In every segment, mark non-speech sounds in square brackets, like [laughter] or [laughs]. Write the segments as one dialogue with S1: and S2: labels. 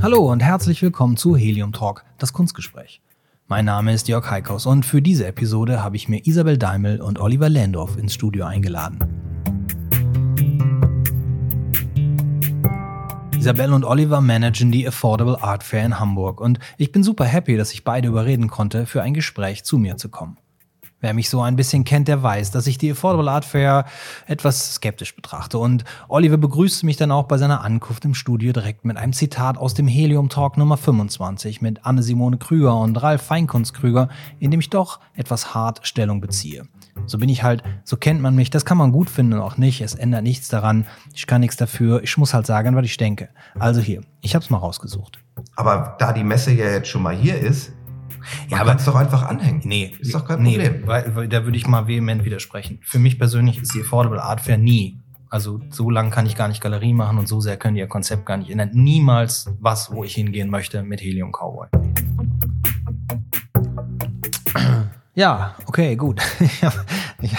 S1: Hallo und herzlich willkommen zu Helium Talk, das Kunstgespräch. Mein Name ist Jörg Heikhaus und für diese Episode habe ich mir Isabel Daimel und Oliver Landorf ins Studio eingeladen. Isabel und Oliver managen die Affordable Art Fair in Hamburg und ich bin super happy, dass ich beide überreden konnte, für ein Gespräch zu mir zu kommen. Wer mich so ein bisschen kennt, der weiß, dass ich die Affordable Art Fair etwas skeptisch betrachte. Und Oliver begrüßte mich dann auch bei seiner Ankunft im Studio direkt mit einem Zitat aus dem Helium Talk Nummer 25 mit Anne-Simone Krüger und Ralf Feinkunst Krüger, in dem ich doch etwas hart Stellung beziehe. So bin ich halt, so kennt man mich, das kann man gut finden und auch nicht, es ändert nichts daran, ich kann nichts dafür, ich muss halt sagen, was ich denke. Also hier, ich hab's mal rausgesucht.
S2: Aber da die Messe ja jetzt schon mal hier ist, ja, aber es doch einfach anhängen.
S1: Nee, ist doch kein Problem. Nee, weil, weil, da würde ich mal vehement widersprechen. Für mich persönlich ist die Affordable Art Fair nie. Also so lange kann ich gar nicht Galerie machen und so sehr können die ihr Konzept gar nicht ändern. Niemals was, wo ich hingehen möchte mit Helium Cowboy. Ja, okay, gut. [laughs] Ich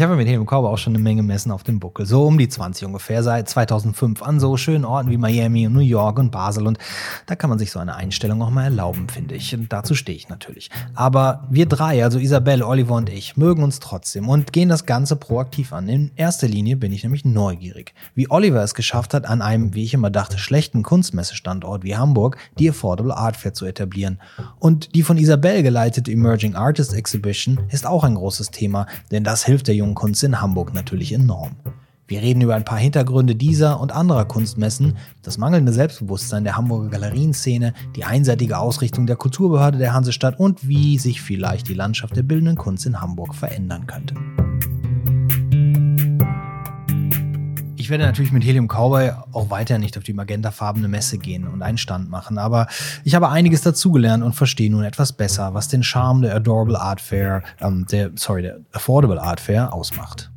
S1: habe mit Helium Cowboy auch schon eine Menge Messen auf dem Buckel. So um die 20 ungefähr, seit 2005 an so schönen Orten wie Miami und New York und Basel. Und da kann man sich so eine Einstellung auch mal erlauben, finde ich. Und dazu stehe ich natürlich. Aber wir drei, also Isabelle, Oliver und ich, mögen uns trotzdem und gehen das Ganze proaktiv an. In erster Linie bin ich nämlich neugierig. Wie Oliver es geschafft hat, an einem, wie ich immer dachte, schlechten Kunstmessestandort wie Hamburg die Affordable Art Fair zu etablieren. Und die von Isabelle geleitete Emerging Artist Exhibition ist auch ein großes Thema, denn das hilft der jungen Kunst in Hamburg natürlich enorm. Wir reden über ein paar Hintergründe dieser und anderer Kunstmessen, das mangelnde Selbstbewusstsein der Hamburger Galerienszene, die einseitige Ausrichtung der Kulturbehörde der Hansestadt und wie sich vielleicht die Landschaft der bildenden Kunst in Hamburg verändern könnte. Ich werde natürlich mit Helium Cowboy auch weiter nicht auf die magentafarbene Messe gehen und einen Stand machen, aber ich habe einiges dazugelernt und verstehe nun etwas besser, was den Charme der Adorable Art Fair, ähm, der, sorry, der Affordable Art Fair ausmacht.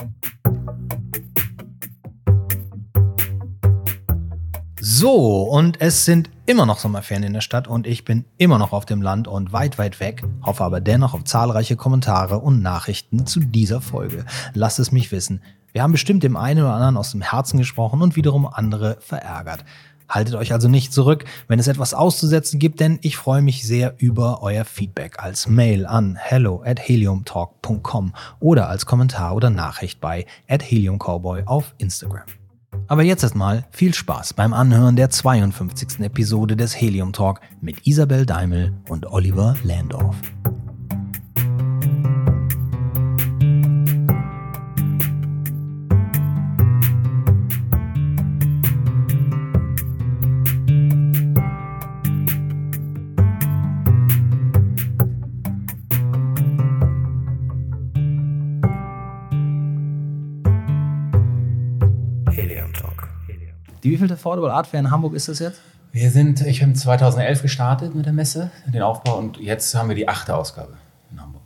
S1: So, und es sind immer noch Sommerferien in der Stadt und ich bin immer noch auf dem Land und weit, weit weg, hoffe aber dennoch auf zahlreiche Kommentare und Nachrichten zu dieser Folge. Lasst es mich wissen. Wir haben bestimmt dem einen oder anderen aus dem Herzen gesprochen und wiederum andere verärgert. Haltet euch also nicht zurück, wenn es etwas auszusetzen gibt, denn ich freue mich sehr über euer Feedback als Mail an hello at heliumtalk.com oder als Kommentar oder Nachricht bei at heliumcowboy auf Instagram. Aber jetzt erstmal viel Spaß beim Anhören der 52. Episode des Helium Talk mit Isabel Daimel und Oliver Landorf. Die wievielte Affordable Art Fair in Hamburg ist das jetzt?
S3: Wir sind, ich habe 2011 gestartet mit der Messe, den Aufbau, und jetzt haben wir die achte Ausgabe in Hamburg.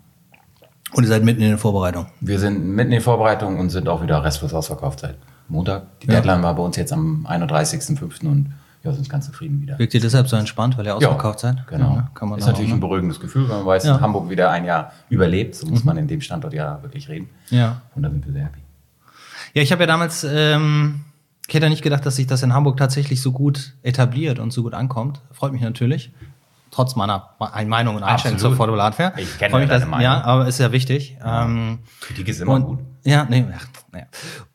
S1: Und ihr seid mitten in den Vorbereitungen?
S3: Wir sind mitten in den Vorbereitungen und sind auch wieder restlos ausverkauft seit Montag. Die Deadline ja. war bei uns jetzt am 31.05. und ja, sind ganz zufrieden wieder.
S1: Wirkt ihr deshalb so entspannt, weil ihr ausverkauft ja, seid?
S3: Genau. Ja, kann man ist natürlich auch, ein beruhigendes Gefühl, wenn man weiß, ja. dass Hamburg wieder ein Jahr überlebt. So muss mhm. man in dem Standort ja wirklich reden.
S1: Ja.
S3: Und da sind wir sehr happy.
S1: Ja, ich habe ja damals ähm, ich hätte nicht gedacht, dass sich das in Hamburg tatsächlich so gut etabliert und so gut ankommt. Freut mich natürlich. Trotz meiner Meinung und Einstellung zur Affordable Fair.
S3: Ich kenne deine
S1: Meinung. Ja, aber ist ja wichtig. Ja. Ähm,
S3: Kritik ist immer und, gut.
S1: Ja, nee, ach, naja.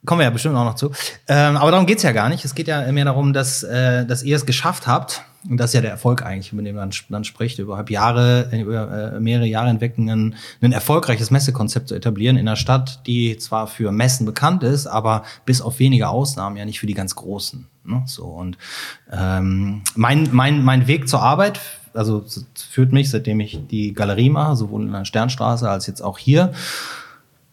S1: Kommen wir ja bestimmt auch noch zu. Ähm, aber darum geht's ja gar nicht. Es geht ja mehr darum, dass, äh, dass ihr es geschafft habt, und das ist ja der Erfolg eigentlich, über den man dann spricht, überhalb Jahre, über äh, mehrere Jahre hinweg ein, ein erfolgreiches Messekonzept zu etablieren in einer Stadt, die zwar für Messen bekannt ist, aber bis auf wenige Ausnahmen ja nicht für die ganz großen. Ne? So und ähm, mein, mein, mein Weg zur Arbeit, also führt mich, seitdem ich die Galerie mache, sowohl in der Sternstraße als jetzt auch hier,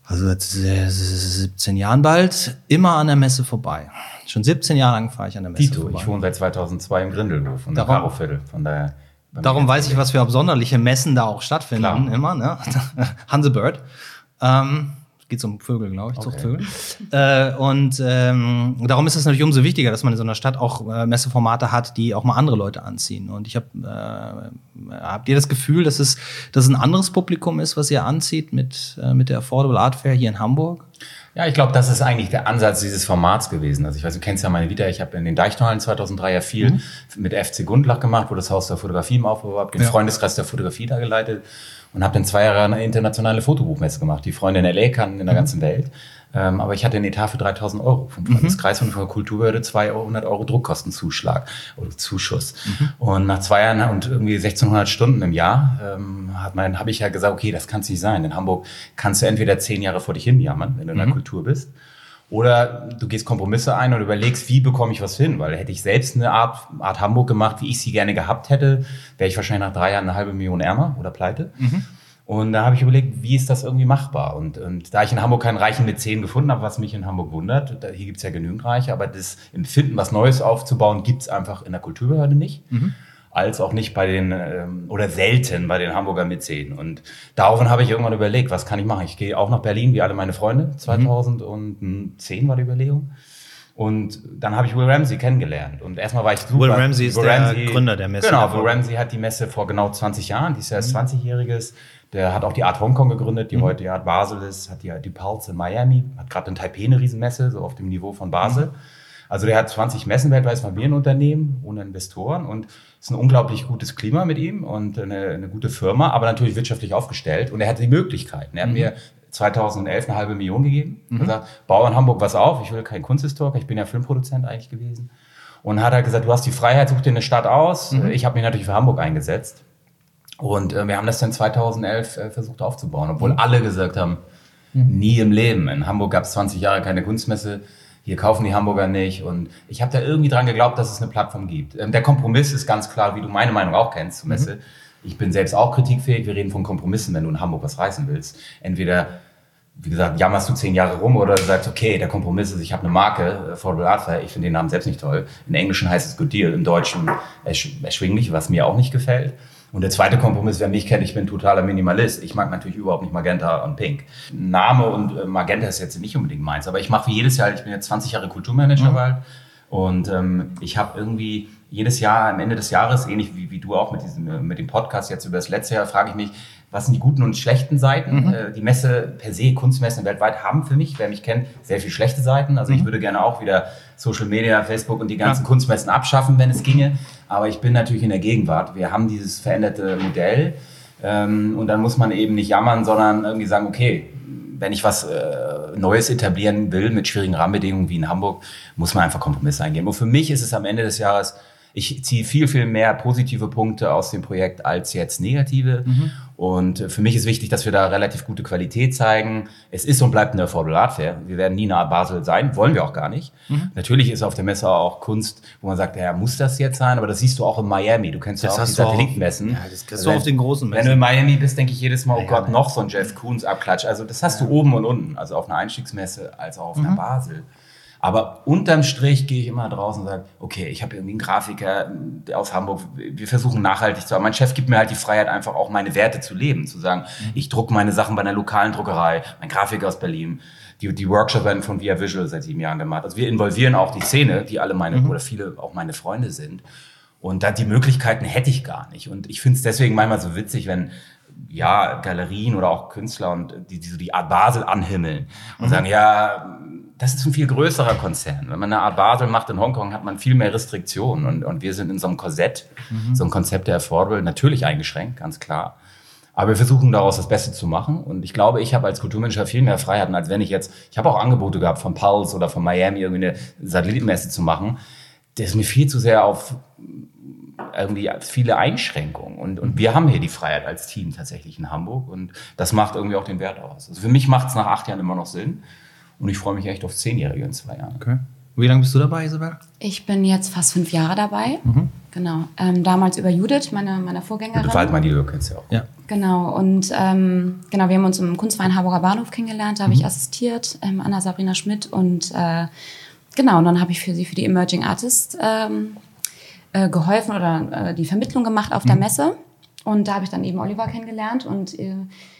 S1: also seit 17 Jahren bald, immer an der Messe vorbei. Schon 17 Jahre lang fahre ich an der Messe
S3: Tito, vorbei. ich wohne seit 2002 im Grindelhof und
S1: darum, Karoviertel. Von daher darum weiß ich, was für absonderliche Messen da auch stattfinden, Klar. immer. Ne? [laughs] Hansebird. Ähm, geht um Vögel, glaube ich, okay. Zuchtvögel. äh, und ähm, darum ist es natürlich umso wichtiger, dass man in so einer Stadt auch äh, Messeformate hat, die auch mal andere Leute anziehen. Und ich habe, äh, habt ihr das Gefühl, dass es, dass es ein anderes Publikum ist, was ihr anzieht mit, äh, mit der Affordable Art Fair hier in Hamburg?
S3: Ja, ich glaube, das ist eigentlich der Ansatz dieses Formats gewesen. Also ich weiß, du kennst ja meine Vita, ich habe in den Deichtorhallen 2003 ja viel mhm. mit FC Gundlach gemacht, wo das Haus der Fotografie im Aufbau war, den ja. Freundeskreis der Fotografie da geleitet und habe dann zwei Jahre eine internationale Fotobuchmesse gemacht. Die Freunde in L.A. kannten in der mhm. ganzen Welt. Ähm, aber ich hatte einen Etat für 3000 Euro vom Freundeskreis mhm. und von der Kulturbehörde 200 Euro Druckkostenzuschlag oder Zuschuss. Mhm. Und nach zwei Jahren und irgendwie 1600 Stunden im Jahr ähm, habe ich ja gesagt, okay, das kann es nicht sein. In Hamburg kannst du entweder zehn Jahre vor dich hin jammern, wenn du in der mhm. Kultur bist. Oder du gehst Kompromisse ein und überlegst, wie bekomme ich was hin? Weil hätte ich selbst eine Art, Art Hamburg gemacht, wie ich sie gerne gehabt hätte, wäre ich wahrscheinlich nach drei Jahren eine halbe Million ärmer oder pleite. Mhm. Und da habe ich überlegt, wie ist das irgendwie machbar? Und, und da ich in Hamburg keinen reichen Mäzen gefunden habe, was mich in Hamburg wundert, da, hier gibt es ja genügend Reiche, aber das Empfinden, was Neues aufzubauen, gibt es einfach in der Kulturbehörde nicht. Mhm. Als auch nicht bei den, ähm, oder selten bei den Hamburger Mäzen. Und daraufhin habe ich irgendwann überlegt, was kann ich machen? Ich gehe auch nach Berlin, wie alle meine Freunde. 2010 mhm. war die Überlegung. Und dann habe ich Will Ramsey kennengelernt. Und erstmal war ich super.
S1: Will Ramsey ist Will der Ramsey, Gründer der Messe.
S3: Genau, Will Ramsey hat die Messe vor genau 20 Jahren, die ist ja erst mhm. 20-jähriges der hat auch die Art Hongkong gegründet, die mhm. heute die Art Basel ist, hat die, die Pulse in Miami, hat gerade in Taipei eine Riesenmesse, so auf dem Niveau von Basel. Mhm. Also der hat 20 Messen weltweit, Familienunternehmen ohne Investoren und ist ein unglaublich gutes Klima mit ihm und eine, eine, gute Firma, aber natürlich wirtschaftlich aufgestellt und er hatte die Möglichkeiten. Er hat mhm. mir 2011 eine halbe Million gegeben mhm. gesagt, bau in Hamburg was auf, ich will kein Kunsthistoriker, ich bin ja Filmproduzent eigentlich gewesen. Und hat er gesagt, du hast die Freiheit, such dir eine Stadt aus. Mhm. Ich habe mich natürlich für Hamburg eingesetzt. Und äh, wir haben das dann 2011 äh, versucht aufzubauen, obwohl mhm. alle gesagt haben, mhm. nie im Leben. In Hamburg gab es 20 Jahre keine Kunstmesse, hier kaufen die Hamburger nicht. Und ich habe da irgendwie dran geglaubt, dass es eine Plattform gibt. Ähm, der Kompromiss ist ganz klar, wie du meine Meinung auch kennst zur Messe. Mhm. Ich bin selbst auch kritikfähig. Wir reden von Kompromissen, wenn du in Hamburg was reißen willst. Entweder wie gesagt, jammerst du zehn Jahre rum oder du sagst, okay, der Kompromiss ist, ich habe eine Marke, Affordable Art Fair, ich finde den Namen selbst nicht toll. Im Englischen heißt es Good Deal, im Deutschen erschwinglich, was mir auch nicht gefällt. Und der zweite Kompromiss, wer mich kennt, ich bin totaler Minimalist. Ich mag natürlich überhaupt nicht Magenta und Pink. Name und äh, Magenta ist jetzt nicht unbedingt meins, aber ich mache jedes Jahr, ich bin jetzt 20 Jahre Kulturmanager mhm. bald und ähm, ich habe irgendwie jedes Jahr am Ende des Jahres, ähnlich wie, wie du auch mit, diesem, mit dem Podcast jetzt über das letzte Jahr, frage ich mich, was sind die guten und schlechten Seiten? Mhm. Äh, die Messe per se, Kunstmessen weltweit haben für mich, wer mich kennt, sehr viele schlechte Seiten. Also mhm. ich würde gerne auch wieder Social Media, Facebook und die ganzen ja. Kunstmessen abschaffen, wenn es ginge. Aber ich bin natürlich in der Gegenwart. Wir haben dieses veränderte Modell. Ähm, und dann muss man eben nicht jammern, sondern irgendwie sagen, okay, wenn ich was äh, Neues etablieren will mit schwierigen Rahmenbedingungen wie in Hamburg, muss man einfach Kompromisse eingehen. Und für mich ist es am Ende des Jahres ich ziehe viel, viel mehr positive Punkte aus dem Projekt als jetzt negative. Mhm. Und für mich ist wichtig, dass wir da relativ gute Qualität zeigen. Es ist und bleibt eine Affordable Art Fair. Wir werden nie nahe Basel sein, wollen wir auch gar nicht. Mhm. Natürlich ist auf der Messe auch Kunst, wo man sagt, ja, muss das jetzt sein? Aber das siehst du auch in Miami. Du kennst das ja auch die Satellitenmessen. Ja,
S1: das kriegst du auf den großen
S3: Messen. Wenn du in Miami bist, denke ich jedes Mal, oh ja, Gott, ja. noch so ein Jeff Koons Abklatsch. Also das hast du oben und unten. Also auf einer Einstiegsmesse als auch auf mhm. einer Basel. Aber unterm Strich gehe ich immer draußen und sage, okay, ich habe irgendwie einen Grafiker aus Hamburg, wir versuchen nachhaltig zu haben. Mein Chef gibt mir halt die Freiheit, einfach auch meine Werte zu leben, zu sagen, mhm. ich drucke meine Sachen bei einer lokalen Druckerei, mein Grafiker aus Berlin. Die, die Workshops werden von Via Visual seit sieben Jahren gemacht. Also wir involvieren auch die Szene, die alle meine mhm. oder viele auch meine Freunde sind. Und da die Möglichkeiten hätte ich gar nicht. Und ich finde es deswegen manchmal so witzig, wenn ja Galerien oder auch Künstler und die, die so die Art Basel anhimmeln und mhm. sagen, ja, das ist ein viel größerer Konzern. Wenn man eine Art Basel macht in Hongkong, hat man viel mehr Restriktionen. Und, und wir sind in so einem Korsett, mhm. so ein Konzept der Affordable, natürlich eingeschränkt, ganz klar. Aber wir versuchen daraus das Beste zu machen. Und ich glaube, ich habe als Kulturmanager viel mehr Freiheiten, als wenn ich jetzt, ich habe auch Angebote gehabt von Pulse oder von Miami, irgendwie eine Satellitenmesse zu machen. Das ist mir viel zu sehr auf irgendwie viele Einschränkungen. Und, und wir haben hier die Freiheit als Team tatsächlich in Hamburg. Und das macht irgendwie auch den Wert aus. Also für mich macht es nach acht Jahren immer noch Sinn. Und ich freue mich echt auf Zehnjährige in zwei Jahren.
S1: Okay. Wie lange bist du dabei, Isabel?
S4: Ich bin jetzt fast fünf Jahre dabei. Mhm. Genau. Ähm, damals über Judith, meine, meine Vorgängerin.
S3: Und Waldmann, die du kennst ja auch.
S1: Ja.
S4: Genau. Und ähm, genau, wir haben uns im Kunstverein Harburger Bahnhof kennengelernt. Da habe mhm. ich assistiert, ähm, Anna Sabrina Schmidt. Und äh, genau, und dann habe ich für sie für die Emerging Artist ähm, äh, geholfen oder äh, die Vermittlung gemacht auf mhm. der Messe. Und da habe ich dann eben Oliver kennengelernt und, äh,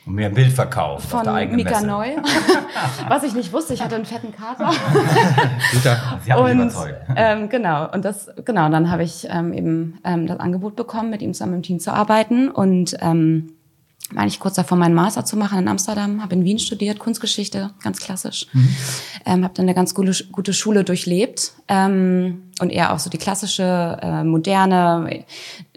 S3: und mir ein Bild verkauft
S4: von
S3: auf der eigenen
S4: Mika
S3: Messe.
S4: Neu. [laughs] Was ich nicht wusste, ich hatte einen fetten Kater. [laughs]
S3: Sie haben und, überzeugt.
S4: Ähm, genau, und das, genau, dann habe ich ähm, eben ähm, das Angebot bekommen, mit ihm zusammen im Team zu arbeiten. Und ähm, war ich kurz davor, meinen Master zu machen in Amsterdam, habe in Wien studiert, Kunstgeschichte, ganz klassisch. Mhm. Ähm, habe dann eine ganz gute, gute Schule durchlebt ähm, und eher auch so die klassische, äh, moderne,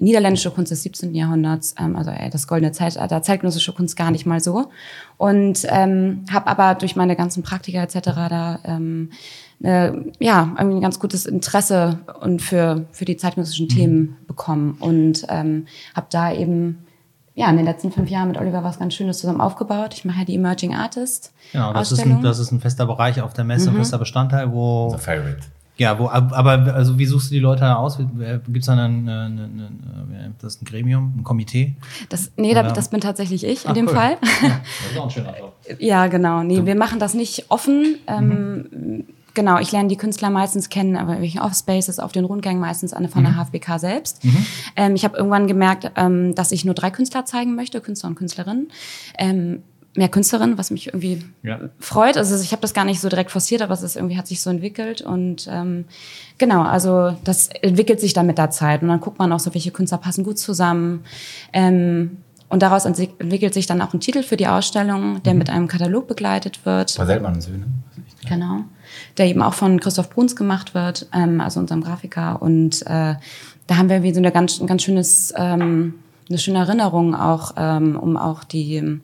S4: niederländische Kunst des 17. Jahrhunderts, ähm, also äh, das goldene Zeitalter, zeitgenössische Kunst gar nicht mal so. Und ähm, habe aber durch meine ganzen Praktika etc. da ähm, äh, ja irgendwie ein ganz gutes Interesse und für für die zeitgenössischen mhm. Themen bekommen und ähm, habe da eben ja, in den letzten fünf Jahren mit Oliver was ganz Schönes zusammen aufgebaut. Ich mache ja die Emerging Artist.
S1: Genau, das ist, ein, das ist ein fester Bereich auf der Messe, mhm. ein fester Bestandteil, wo.
S3: The Favorite.
S1: Ja, wo, aber also wie suchst du die Leute da aus? Gibt es da das ist ein Gremium, ein Komitee?
S4: Das, nee, Oder? das bin tatsächlich ich Ach, in dem cool. Fall. Ja, das ist auch ein schöner Job. ja, genau. Nee, wir machen das nicht offen. Ähm, mhm. Genau, ich lerne die Künstler meistens kennen, aber welchen Offspaces auf den Rundgängen meistens eine von mhm. der HFBK selbst. Mhm. Ähm, ich habe irgendwann gemerkt, ähm, dass ich nur drei Künstler zeigen möchte, Künstler und Künstlerinnen. Ähm, mehr Künstlerinnen, was mich irgendwie ja. freut. Also ich habe das gar nicht so direkt forciert, aber es ist irgendwie hat sich so entwickelt und ähm, genau, also das entwickelt sich dann mit der Zeit und dann guckt man auch so, welche Künstler passen gut zusammen. Ähm, und daraus entwickelt sich dann auch ein Titel für die Ausstellung, der mhm. mit einem Katalog begleitet wird.
S3: Bei Seltmann und Söhne.
S4: Genau. Der eben auch von Christoph Bruns gemacht wird, ähm, also unserem Grafiker. Und äh, da haben wir wie so eine ganz, ein ganz schönes, ähm, eine schöne Erinnerung auch, ähm, um auch die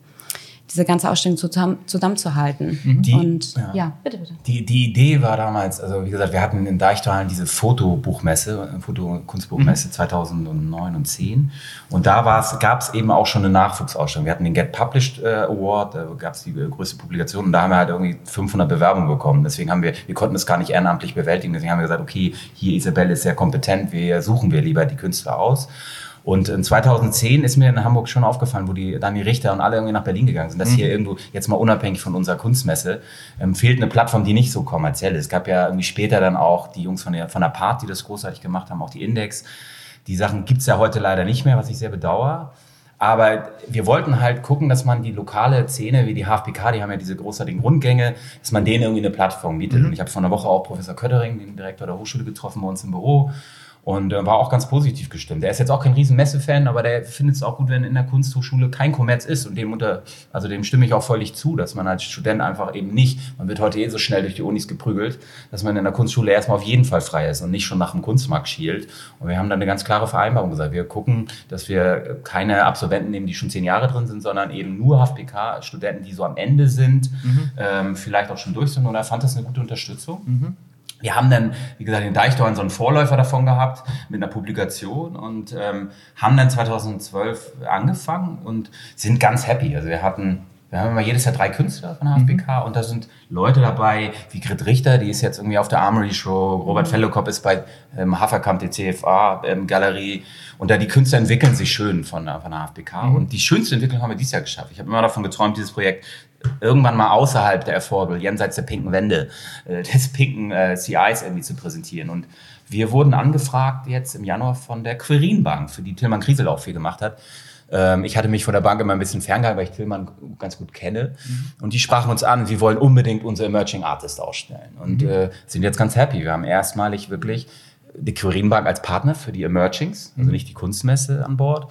S4: diese ganze Ausstellung zusammen, zusammenzuhalten.
S3: Mhm. Die, und ja. ja. bitte, bitte. Die, die Idee war damals, also wie gesagt, wir hatten in Deichtal diese Fotobuchmesse, Fotokunstbuchmesse mhm. 2009 und 10. Und da gab es eben auch schon eine Nachwuchsausstellung. Wir hatten den Get Published äh, Award, da gab es die größte Publikation und da haben wir halt irgendwie 500 Bewerbungen bekommen. Deswegen haben wir, wir konnten es gar nicht ehrenamtlich bewältigen. Deswegen haben wir gesagt, okay, hier Isabelle ist sehr kompetent, wir suchen wir lieber die Künstler aus. Und in 2010 ist mir in Hamburg schon aufgefallen, wo die Dani Richter und alle irgendwie nach Berlin gegangen sind, dass mhm. hier irgendwo, jetzt mal unabhängig von unserer Kunstmesse, ähm, fehlt eine Plattform, die nicht so kommerziell ist. Es gab ja irgendwie später dann auch die Jungs von der, von der Part, die das großartig gemacht haben, auch die Index. Die Sachen gibt's ja heute leider nicht mehr, was ich sehr bedauere. Aber wir wollten halt gucken, dass man die lokale Szene, wie die HFPK, die haben ja diese großartigen Rundgänge, dass man denen irgendwie eine Plattform bietet. Mhm. Und ich habe vor einer Woche auch Professor Köttering, den Direktor der Hochschule, getroffen bei uns im Büro. Und äh, war auch ganz positiv gestimmt. Er ist jetzt auch kein riesen Messe-Fan, aber der findet es auch gut, wenn in der Kunsthochschule kein Kommerz ist. Und dem unter, also dem stimme ich auch völlig zu, dass man als Student einfach eben nicht, man wird heute eh so schnell durch die Unis geprügelt, dass man in der Kunstschule erstmal auf jeden Fall frei ist und nicht schon nach dem Kunstmarkt schielt. Und wir haben dann eine ganz klare Vereinbarung gesagt. Wir gucken, dass wir keine Absolventen nehmen, die schon zehn Jahre drin sind, sondern eben nur HFPK-Studenten, die so am Ende sind, mhm. ähm, vielleicht auch schon durch sind. Und er fand das eine gute Unterstützung. Mhm. Wir haben dann, wie gesagt, in Deichtorn so einen Vorläufer davon gehabt mit einer Publikation und ähm, haben dann 2012 angefangen und sind ganz happy. Also wir hatten wir haben immer jedes Jahr drei Künstler von HFBK mhm. und da sind Leute dabei, wie Grit Richter, die ist jetzt irgendwie auf der Armory Show, Robert mhm. Fellowkop ist bei ähm, Haferkamp, der CFA ähm, Galerie und da die Künstler entwickeln sich schön von, von der HFBK mhm. und die schönste Entwicklung haben wir dieses Jahr geschafft. Ich habe immer davon geträumt, dieses Projekt irgendwann mal außerhalb der Erfolge, jenseits der pinken Wände, äh, des pinken äh, CIs irgendwie zu präsentieren und wir wurden angefragt jetzt im Januar von der Quirin Bank, für die Tilman Kriesel auch viel gemacht hat, ähm, ich hatte mich von der Bank immer ein bisschen ferngehalten, weil ich Tillmann ganz gut kenne. Mhm. Und die sprachen uns an, sie wollen unbedingt unsere Emerging Artist ausstellen. Und mhm. äh, sind jetzt ganz happy. Wir haben erstmalig wirklich die Quirin-Bank als Partner für die Emergings, also mhm. nicht die Kunstmesse an Bord.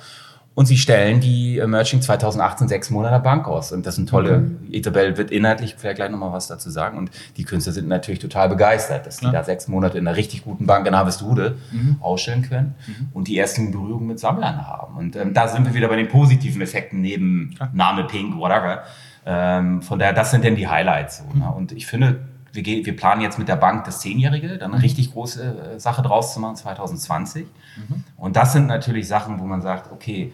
S3: Und sie stellen die Emerging 2018 sechs Monate Bank aus. Und das sind tolle, mhm. Isabel wird inhaltlich vielleicht gleich nochmal was dazu sagen. Und die Künstler sind natürlich total begeistert, dass ja. die da sechs Monate in einer richtig guten Bank in Harvestude mhm. ausstellen können mhm. und die ersten Berührungen mit Sammlern haben. Und ähm, da sind wir wieder bei den positiven Effekten neben ja. Name Pink, whatever. Ähm, von daher, das sind denn die Highlights. So, ne? Mhm. Und ich finde, wir, gehen, wir planen jetzt mit der Bank das Zehnjährige, dann eine mhm. richtig große äh, Sache draus zu machen, 2020. Mhm. Und das sind natürlich Sachen, wo man sagt, okay,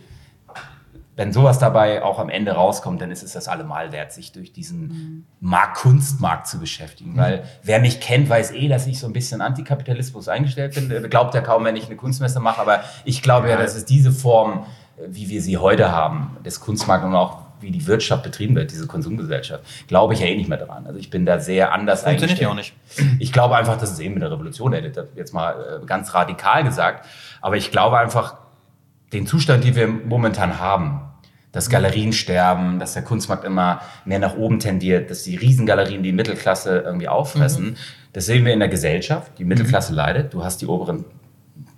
S3: wenn sowas dabei auch am Ende rauskommt, dann ist es das allemal wert, sich durch diesen mhm. Markt, Kunstmarkt zu beschäftigen. Mhm. Weil wer mich kennt, weiß eh, dass ich so ein bisschen Antikapitalismus eingestellt bin. Der glaubt ja kaum, wenn ich eine Kunstmesse mache, aber ich glaube ja, dass es diese Form, wie wir sie heute haben, des Kunstmarkts und auch wie die Wirtschaft betrieben wird, diese Konsumgesellschaft, glaube ich ja eh nicht mehr dran. Also ich bin da sehr anders
S1: Funktioniert eingestellt. auch nicht.
S3: Ich glaube einfach, dass es eben eine Revolution, hätte jetzt mal äh, ganz radikal gesagt. Aber ich glaube einfach, den Zustand, den wir momentan haben, dass Galerien sterben, dass der Kunstmarkt immer mehr nach oben tendiert, dass die Riesengalerien die Mittelklasse irgendwie auffressen. Mhm. Das sehen wir in der Gesellschaft. Die Mittelklasse mhm. leidet. Du hast die oberen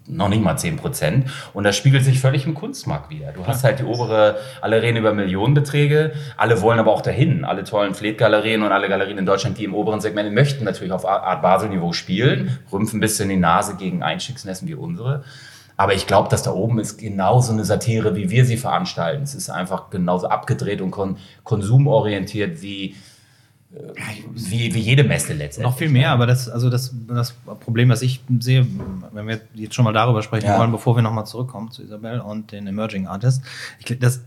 S3: noch nicht mal 10 Prozent. Und das spiegelt sich völlig im Kunstmarkt wieder. Du hast halt die obere, alle reden über Millionenbeträge, alle wollen aber auch dahin. Alle tollen Fleet-Galerien und alle Galerien in Deutschland, die im oberen Segment möchten natürlich auf Art Basel-Niveau spielen, rümpfen ein bisschen die Nase gegen Einstiegsnessen wie unsere. Aber ich glaube, dass da oben ist genauso eine Satire, wie wir sie veranstalten. Es ist einfach genauso abgedreht und kon konsumorientiert wie, äh, wie, wie jede Messe letztendlich.
S1: Noch viel mehr, aber das, also das, das Problem, was ich sehe, wenn wir jetzt schon mal darüber sprechen
S3: Ja.
S1: wollen, bevor wir nochmal zurückkommen zu Isabel und den Emerging Artists, ich, das,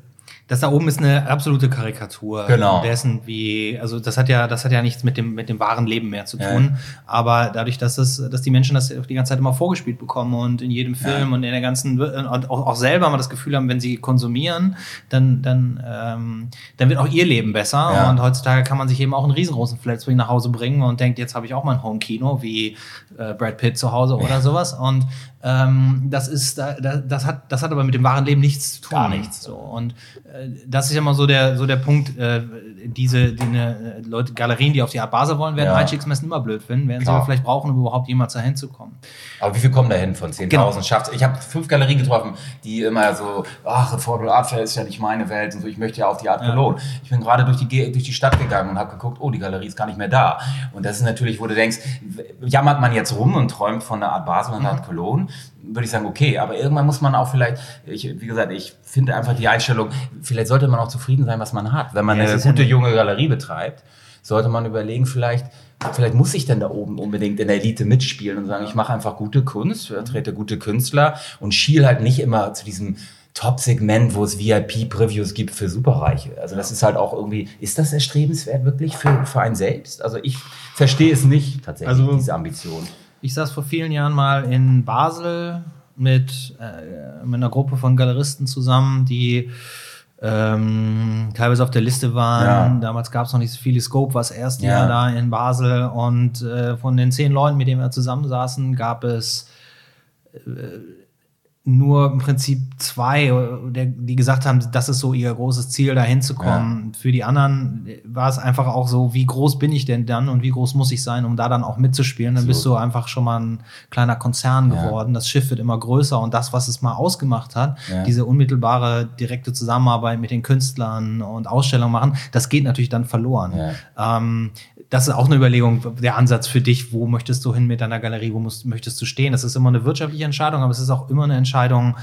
S1: das da oben ist eine absolute Karikatur
S3: Genau.
S1: dessen, wie, also das hat ja, das hat ja nichts mit dem, mit dem wahren Leben mehr zu
S3: Ja.
S1: tun. Aber dadurch, dass es, dass die Menschen das die ganze Zeit immer vorgespielt bekommen und in jedem Film und in der ganzen und auch, auch selber mal das Gefühl haben, wenn sie konsumieren, dann, dann, ähm, dann wird auch ihr Leben besser.
S3: Ja.
S1: Und heutzutage kann man sich eben auch einen riesengroßen Flatscreen nach Hause bringen und denkt, jetzt habe ich auch mal ein Home-Kino wie äh, Brad Pitt zu Hause oder sowas. Und ähm, das ist, da, da, das hat, das hat aber mit dem wahren Leben nichts zu tun.
S3: Gar nichts.
S1: So und äh, das ist ja mal so der, so der Punkt. Äh, diese, die, äh, Leute, Galerien, die auf die Art Basel wollen, werden
S3: Ja.
S1: Einstiegsmessen immer blöd finden, werden sie
S3: Klar.
S1: aber vielleicht brauchen, um überhaupt jemals dahin zu kommen.
S3: Aber wie viel kommen da hin von 10.000?
S1: Genau.
S3: Schafft's? Ich habe fünf Galerien getroffen, die immer so, ach, Affordable Art Fair ist ja nicht meine Welt und so, ich möchte ja auf die Art Cologne. Ich bin gerade durch die, durch die Stadt gegangen und habe geguckt, oh, die Galerie ist gar nicht mehr da. Und das ist natürlich, wo du denkst, jammert man jetzt rum und träumt von der Art Basel und der Art Cologne, würde ich sagen, okay, aber irgendwann muss man auch vielleicht, ich, wie gesagt, ich finde einfach die Einstellung, vielleicht sollte man auch zufrieden sein, was man hat. Wenn man
S1: Ja,
S3: eine gute
S1: nicht-
S3: junge Galerie betreibt, sollte man überlegen, vielleicht, vielleicht muss ich denn da oben unbedingt in der Elite mitspielen und sagen, ich mache einfach gute Kunst, vertrete gute Künstler und schiel halt nicht immer zu diesem Top-Segment, wo es VIP-Previews gibt für Superreiche. Also das ist halt auch irgendwie, ist das erstrebenswert wirklich für, für einen selbst? Also ich verstehe es nicht tatsächlich,
S1: Also-
S3: diese Ambition.
S1: Ich saß vor vielen Jahren mal in Basel mit, äh, mit einer Gruppe von Galeristen zusammen, die ähm, teilweise auf der Liste waren.
S3: Ja.
S1: Damals gab es noch nicht so viele. Scope war das erste
S3: Ja.
S1: Jahr da in Basel. Und äh, von den zehn Leuten, mit denen wir zusammensaßen, gab es nur im Prinzip zwei, die gesagt haben, das ist so ihr großes Ziel, da hinzukommen. Für die anderen war es einfach auch so, wie groß bin ich denn dann und wie groß muss ich sein, um da dann auch mitzuspielen. Dann bist du einfach schon mal ein kleiner Konzern
S3: Ja.
S1: geworden. Das Schiff wird immer größer und das, was es mal ausgemacht hat,
S3: Ja.
S1: diese unmittelbare, direkte Zusammenarbeit mit den Künstlern und Ausstellungen machen, das geht natürlich dann verloren. Ähm, das ist auch eine Überlegung, der Ansatz für dich, wo möchtest du hin mit deiner Galerie, wo musst, möchtest du stehen? Das ist immer eine wirtschaftliche Entscheidung, aber es ist auch immer eine Entscheidung,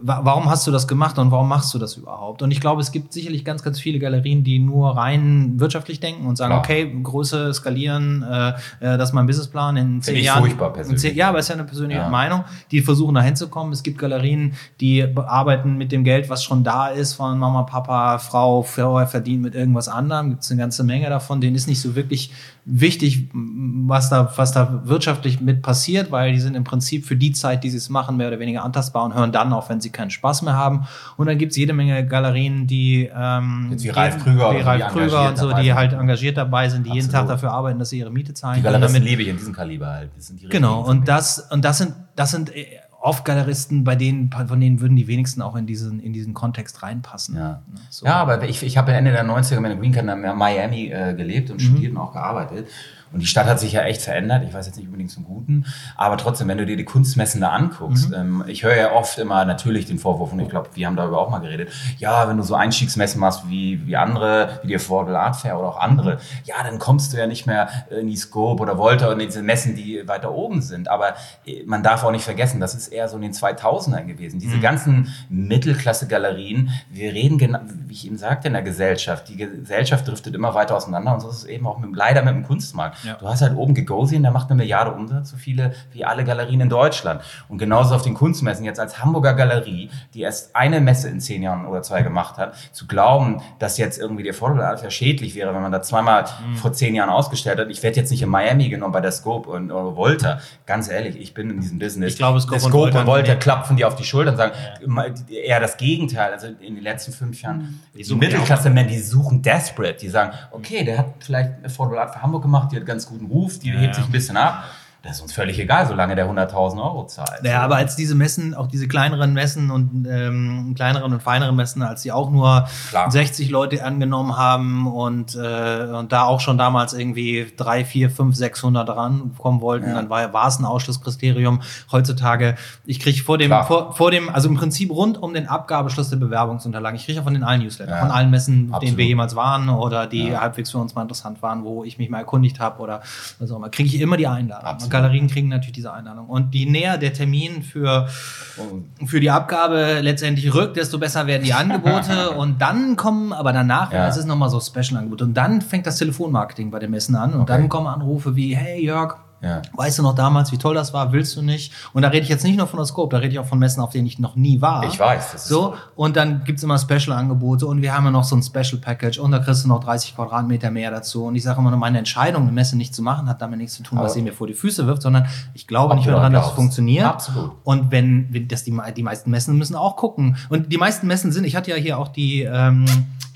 S1: wa warum hast du das gemacht und warum machst du das überhaupt? Und ich glaube, es gibt sicherlich ganz, ganz viele Galerien, die nur rein wirtschaftlich denken und sagen,
S3: Klar.
S1: okay, Größe skalieren, äh, äh, das ist mein Businessplan in zehn
S3: ich
S1: Jahren.
S3: furchtbar persönlich.
S1: In zehn, ja, aber es ist ja eine persönliche
S3: Ja.
S1: Meinung, die versuchen da hinzukommen. Es gibt Galerien, die arbeiten mit dem Geld, was schon da ist, von Mama, Papa, Frau, vorher verdient mit irgendwas anderem. Gibt es eine ganze Menge davon. Denen ist nicht so wirklich wichtig, was da, was da wirtschaftlich mit passiert, weil die sind im Prinzip für die Zeit, die sie es machen, mehr oder weniger antastbar und hören dann auf, wenn sie keinen Spaß mehr haben. Und dann gibt es jede Menge Galerien, die ähm,
S3: Jetzt wie Ralf Krüger
S1: wie Ralf Krüger und so, die halt engagiert dabei sind, die jeden Tag
S3: Absolut.
S1: dafür arbeiten, dass sie ihre Miete zahlen.
S3: Die
S1: damit-
S3: lebe ich in diesem Kaliber halt. Das sind die
S1: Genau, und das, und das sind, das sind äh, oft Galeristen, bei denen, von denen würden die wenigsten auch in diesen, in diesen Kontext reinpassen.
S3: Ja,
S1: So.
S3: ja aber ich, ich habe Ende der 90er mit der Green Card in Miami äh, gelebt
S1: Mhm.
S3: und studiert und auch gearbeitet. Und die Stadt hat sich ja echt verändert. Ich weiß jetzt nicht unbedingt zum Guten. Aber trotzdem, wenn du dir die Kunstmessen da anguckst,
S1: Mhm.
S3: ähm, ich höre ja oft immer natürlich den Vorwurf, und ich glaube, wir haben darüber auch mal geredet, ja, wenn du so Einstiegsmessen machst wie, wie andere, wie die Affordable Art Fair oder auch andere, ja, dann kommst du ja nicht mehr in die Scope oder Volta und in diese Messen, die weiter oben sind. Aber äh, man darf auch nicht vergessen, das ist eher so in den 2000ern gewesen. Diese
S1: Mhm.
S3: ganzen Mittelklasse-Galerien, wir reden, genau, wie ich eben sagte, in der Gesellschaft. Die Gesellschaft driftet immer weiter auseinander und so ist es eben auch mit, leider mit dem Kunstmarkt.
S1: Ja.
S3: Du hast halt oben Gagosian, der macht eine Milliarde Umsatz, so viele wie alle Galerien in Deutschland. Und genauso auf den Kunstmessen, jetzt als Hamburger Galerie, die erst eine Messe in zehn Jahren oder zwei gemacht hat, zu glauben, dass jetzt irgendwie der Affordable Art Fair schädlich wäre, wenn man da zweimal
S1: Mhm.
S3: vor zehn Jahren ausgestellt hat. Ich werde jetzt nicht in Miami genommen bei der Scope und oder Volta. Ganz ehrlich, ich bin in diesem Business.
S1: Ich glaube, Scope
S3: Der
S1: und
S3: Scope
S1: Volta-
S3: und Volta klapfen die auf die Schultern und sagen, eher das Gegenteil. Also in den letzten fünf Jahren, die
S1: suchen
S3: Mittelklasse-Men, die suchen desperate. Die sagen, okay, der hat vielleicht eine Affordable Art für Hamburg gemacht, die hat ganz guten Ruf, die hebt sich ein bisschen ab. Das ist uns völlig egal, solange der 100.000 Euro zahlt.
S1: Ja, aber als diese Messen, auch diese kleineren Messen und ähm, kleineren und feineren Messen, als die auch nur
S3: Klar.
S1: 60 Leute angenommen haben und, äh, und da auch schon damals irgendwie drei, vier, fünf, 600 dran kommen wollten,
S3: Ja.
S1: dann war, war es ein Ausschlusskriterium. Heutzutage, ich kriege vor dem, vor, vor dem, also im Prinzip rund um den Abgabeschluss der Bewerbungsunterlagen, ich kriege ja von den allen Newsletter,
S3: Ja.
S1: von allen Messen, auf denen
S3: Absolut.
S1: wir jemals waren oder die
S3: Ja.
S1: halbwegs für uns mal interessant waren, wo ich mich mal erkundigt habe oder was auch immer, kriege ich immer die Einladung.
S3: Absolut.
S1: Galerien kriegen natürlich diese Einladung. Und je näher der Termin für, für die Abgabe letztendlich rückt, desto besser werden die Angebote. [laughs] und dann kommen, aber danach,
S3: Ja.
S1: das ist nochmal so Special-Angebot. Und dann fängt das Telefonmarketing bei den Messen an. Und
S3: Okay.
S1: dann kommen Anrufe wie, hey Jörg,
S3: Ja.
S1: Weißt du noch damals, wie toll das war? Willst du nicht? Und da rede ich jetzt nicht nur von der Scope, da rede ich auch von Messen, auf denen ich noch nie war.
S3: Ich weiß, das ist
S1: so. Und dann gibt's immer Special-Angebote und wir haben ja noch so ein Special-Package und da kriegst du noch 30 Quadratmeter mehr dazu. Und ich sage immer nur, meine Entscheidung, eine Messe nicht zu machen, hat damit nichts zu tun, was
S3: Aber-
S1: sie mir vor die Füße wirft, sondern ich glaube nicht mehr daran, dass es funktioniert.
S3: Absolut.
S1: Und wenn, wenn das die, die meisten Messen müssen auch gucken. Und die meisten Messen sind, ich hatte ja hier auch die, ähm,